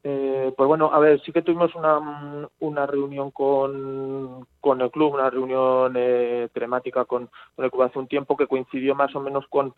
Eh, pues bueno, a ver, sí que tuvimos una, una reunión con, con el club, una reunión eh, telemática con, con el club hace un tiempo que coincidió más o menos con,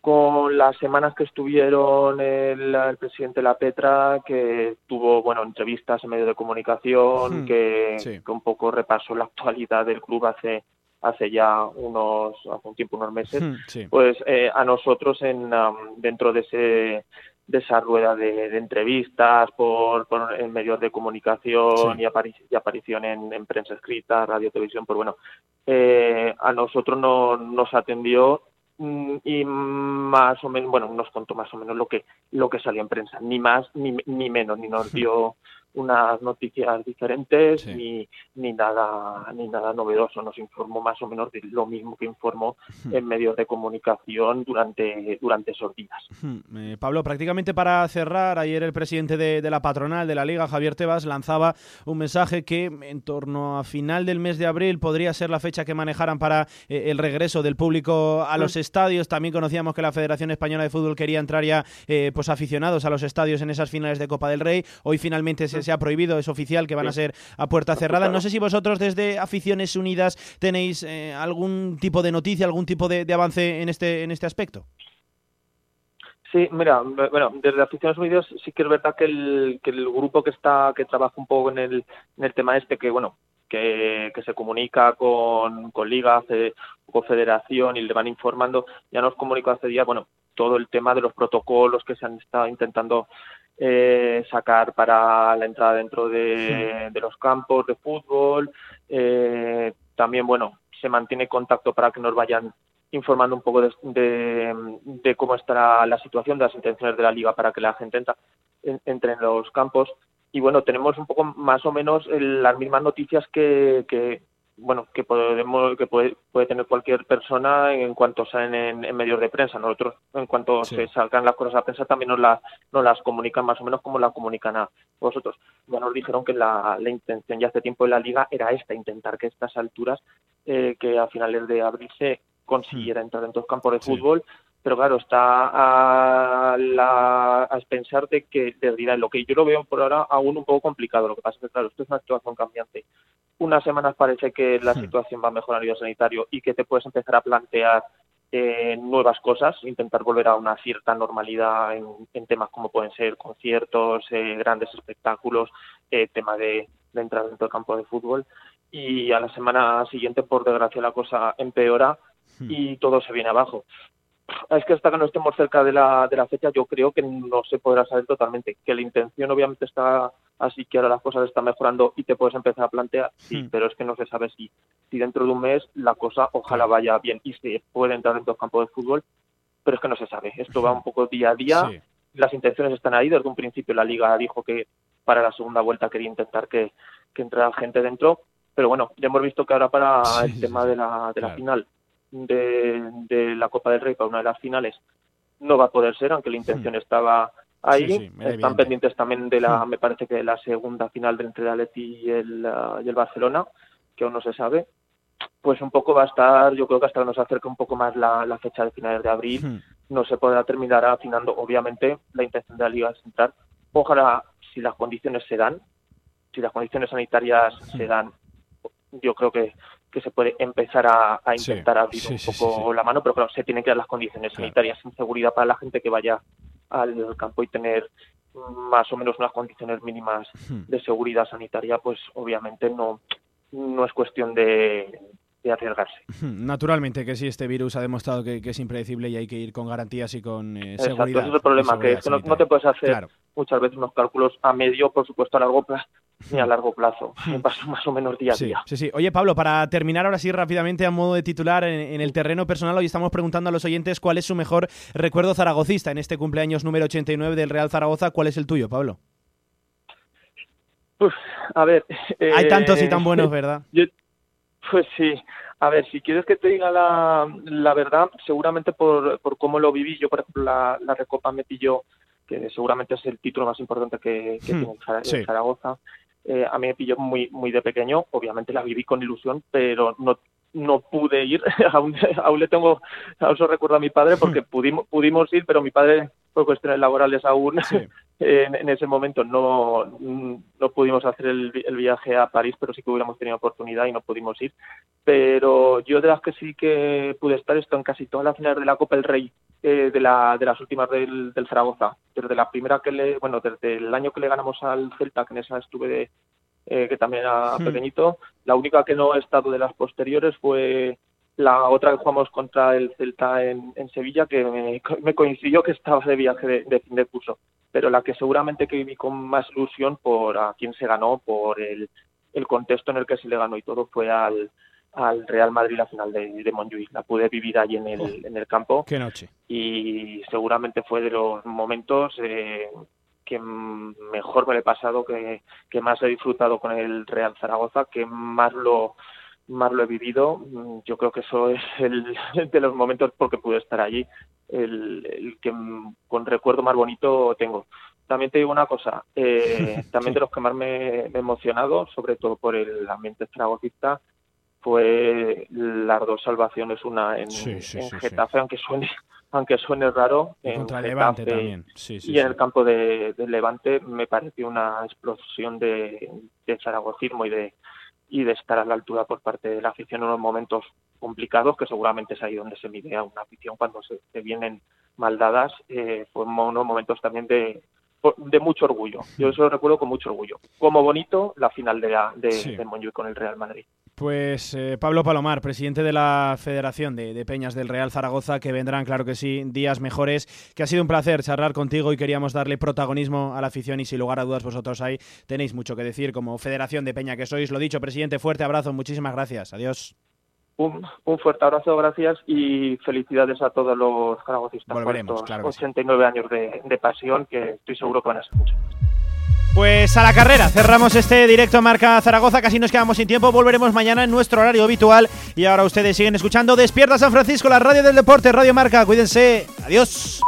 con las semanas que estuvieron el, el presidente La Petra, que tuvo bueno entrevistas en medios de comunicación, Hmm, que, sí. que un poco repasó la actualidad del club hace hace ya unos hace un tiempo unos meses Hmm, sí. pues eh, a nosotros en am, dentro de ese de esa rueda de, de entrevistas por, por en medios de comunicación Sí. y, apari- y aparición en, en prensa escrita, radio, televisión, pues bueno, eh, a nosotros no, nos atendió mm, y más o menos, bueno, nos contó más o menos lo que lo que salió en prensa, ni más ni, ni menos, ni nos dio unas noticias diferentes ni, ni nada ni nada novedoso, nos informó más o menos de lo mismo que informó en medios de comunicación durante durante esos días. Eh, Pablo, prácticamente para cerrar, ayer el presidente de, de la patronal de la Liga, Javier Tebas, lanzaba un mensaje que en torno a final del mes de abril podría ser la fecha que manejaran para eh, el regreso del público a los estadios. También conocíamos que la Federación Española de Fútbol quería entrar ya eh, pues aficionados a los estadios en esas finales de Copa del Rey. Hoy finalmente se, se ha prohibido, es oficial que van a ser a puerta cerrada. No sé si vosotros desde Aficiones Unidas tenéis eh, algún tipo de noticia, algún tipo de, de avance en este, en este aspecto. Sí, mira, bueno, desde Aficionados Unidos sí que es verdad que el, que el grupo que está, que trabaja un poco en el, en el tema este, que bueno, que, que se comunica con, con Liga, hace, con Federación y le van informando, ya nos comunicó hace días, bueno, todo el tema de los protocolos que se han estado intentando eh, sacar para la entrada dentro de, de los campos de fútbol. Eh, también, bueno, se mantiene contacto para que nos vayan informando un poco de, de- de cómo estará la situación, de las intenciones de la liga para que la gente entra- en- entre en los campos. Y bueno, tenemos un poco más o menos el- las mismas noticias que, que bueno que podemos que puede, puede tener cualquier persona en cuanto salen en, en medios de prensa. Nosotros, en cuanto se salgan las cosas a prensa, también nos, las nos las comunican más o menos como la comunican a vosotros. Ya nos dijeron que la, la intención ya hace tiempo de la liga era esta, intentar que a estas alturas, eh, que a finales de abril se consiguiera entrar en los campos de fútbol, pero claro, está a, la, a pensar de que de lo que yo lo veo por ahora aún un poco complicado. Lo que pasa es que, claro, esto es una situación cambiante. Unas semanas parece que la situación va a mejorar a nivel sanitario y que te puedes empezar a plantear eh, nuevas cosas, intentar volver a una cierta normalidad en, en temas como pueden ser conciertos, eh, grandes espectáculos, eh, tema de, de entrar dentro del campo de fútbol. Y a la semana siguiente, por desgracia, la cosa empeora y todo se viene abajo. Es que hasta que no estemos cerca de la, de la fecha, yo creo que no se podrá saber totalmente. Que la intención, obviamente, está así, que ahora las cosas están mejorando y te puedes empezar a plantear, sí, pero es que no se sabe si, si dentro de un mes la cosa ojalá vaya bien y se puede entrar dentro del campo de fútbol, pero es que no se sabe. Esto va un poco día a día. Sí. Las intenciones están ahí. Desde un principio la liga dijo que para la segunda vuelta quería intentar que, que entrara gente dentro, pero bueno, ya hemos visto que ahora para el tema de la, de la final de, de la Copa del Rey, para una de las finales, no va a poder ser, aunque la intención estaba ahí. Hmm. Sí, sí, Están evidente. Hmm. pendientes también de la, me parece que de la segunda final entre el Atleti y el, ah, y el Barcelona, que aún no se sabe. Pues un poco va a estar, yo creo que hasta que nos acerque un poco más la, la fecha de finales de abril, Hmm. no se podrá terminar afinando. Obviamente, la intención de la liga es entrar. Ojalá, si las condiciones se dan, si las condiciones sanitarias Hmm. se dan, yo creo que, que se puede empezar a, a Sí, intentar abrir sí, un sí, poco la mano, pero claro, se tienen que dar las condiciones sanitarias sin seguridad para la gente que vaya al campo y tener más o menos unas condiciones mínimas Hmm. de seguridad sanitaria, pues obviamente no, no es cuestión de, de arriesgarse. Naturalmente que sí, este virus ha demostrado que, que es impredecible y hay que ir con garantías y con eh, Exacto, seguridad. ese es el problema, y que es que no, te puedes hacer Claro. muchas veces unos cálculos a medio, por supuesto a largo plazo, ni a largo plazo, más, más o menos día a Sí, día. sí, sí. Oye, Pablo, para terminar ahora sí rápidamente a modo de titular en, en el terreno personal, hoy estamos preguntando a los oyentes cuál es su mejor recuerdo zaragocista en este cumpleaños número 89 del Real Zaragoza. ¿Cuál es el tuyo, Pablo? Uf, a ver. Hay eh, tantos y tan buenos, ¿verdad? yo- pues sí. A ver, si quieres que te diga la, la verdad, seguramente por, por cómo lo viví, yo, por ejemplo, la, la Recopa me pilló, que seguramente es el título más importante que, que Hmm, tiene el Zara- el sí. Eh, a mí me pilló muy, muy de pequeño, obviamente la viví con ilusión, pero no, no pude ir. aún, aún le tengo, aún se recuerdo a mi padre porque pudimos, pudimos ir, pero mi padre, por cuestiones laborales aún, en, en ese momento no, no pudimos hacer el, el viaje a París, pero sí que hubiéramos tenido oportunidad y no pudimos ir. Pero yo de las que sí que pude estar, esto en casi todas las finales de la Copa del Rey, eh, de, la, de las últimas del, del Zaragoza. Desde la primera que le, bueno, desde el año que le ganamos al Celta, que en esa estuve de, eh, que también era Hmm. pequeñito. La única que no he estado de las posteriores fue la otra que jugamos contra el Celta en, en Sevilla, que me, me coincidió que estaba de viaje de, de fin de curso. Pero la que seguramente que viví con más ilusión por a quién se ganó, por el, el contexto en el que se le ganó y todo, fue al, al Real Madrid la final de, de Montjuic. La pude vivir allí en el, en el campo Qué noche. y seguramente fue de los momentos eh, que mejor me lo he pasado, que, que más he disfrutado con el Real Zaragoza, que más lo más lo he vivido. Mm, Yo creo que eso es el de los momentos porque pude estar allí, el, el que con recuerdo más bonito tengo. También te digo una cosa, eh, también de los que más me, me he emocionado, sobre todo por el ambiente zaragocista, fue las dos salvaciones, una en, Sí, sí, en sí, sí. Getafe, aunque suene aunque suene raro, en contra Getafe Levante también. Sí, sí, y en el campo de, Levante me pareció una explosión de, de zaragocismo y de y de estar a la altura por parte de la afición en unos momentos complicados, que seguramente es ahí donde se mide a una afición cuando se, vienen mal dadas, eh, fueron unos momentos también de, de mucho orgullo. Yo eso lo recuerdo con mucho orgullo. Como bonito la final de, la, de, Sí. de Montjuic con el Real Madrid. Pues eh, Pablo Palomar, presidente de la Federación de, de Peñas del Real Zaragoza, que vendrán, claro que sí, días mejores, que ha sido un placer charlar contigo y queríamos darle protagonismo a la afición y sin lugar a dudas vosotros ahí tenéis mucho que decir como Federación de Peña que sois. Lo dicho, presidente, fuerte abrazo, muchísimas gracias. Adiós. Un, un fuerte abrazo, gracias y felicidades a todos los zaragocistas Volveremos, por estos claro que sí. 89 años de, de pasión que estoy seguro que van a ser muchos. Pues a la carrera, cerramos este directo a Marca Zaragoza, casi nos quedamos sin tiempo, volveremos mañana en nuestro horario habitual y ahora ustedes siguen escuchando Despierta San Francisco, la radio del deporte, Radio Marca, cuídense, adiós.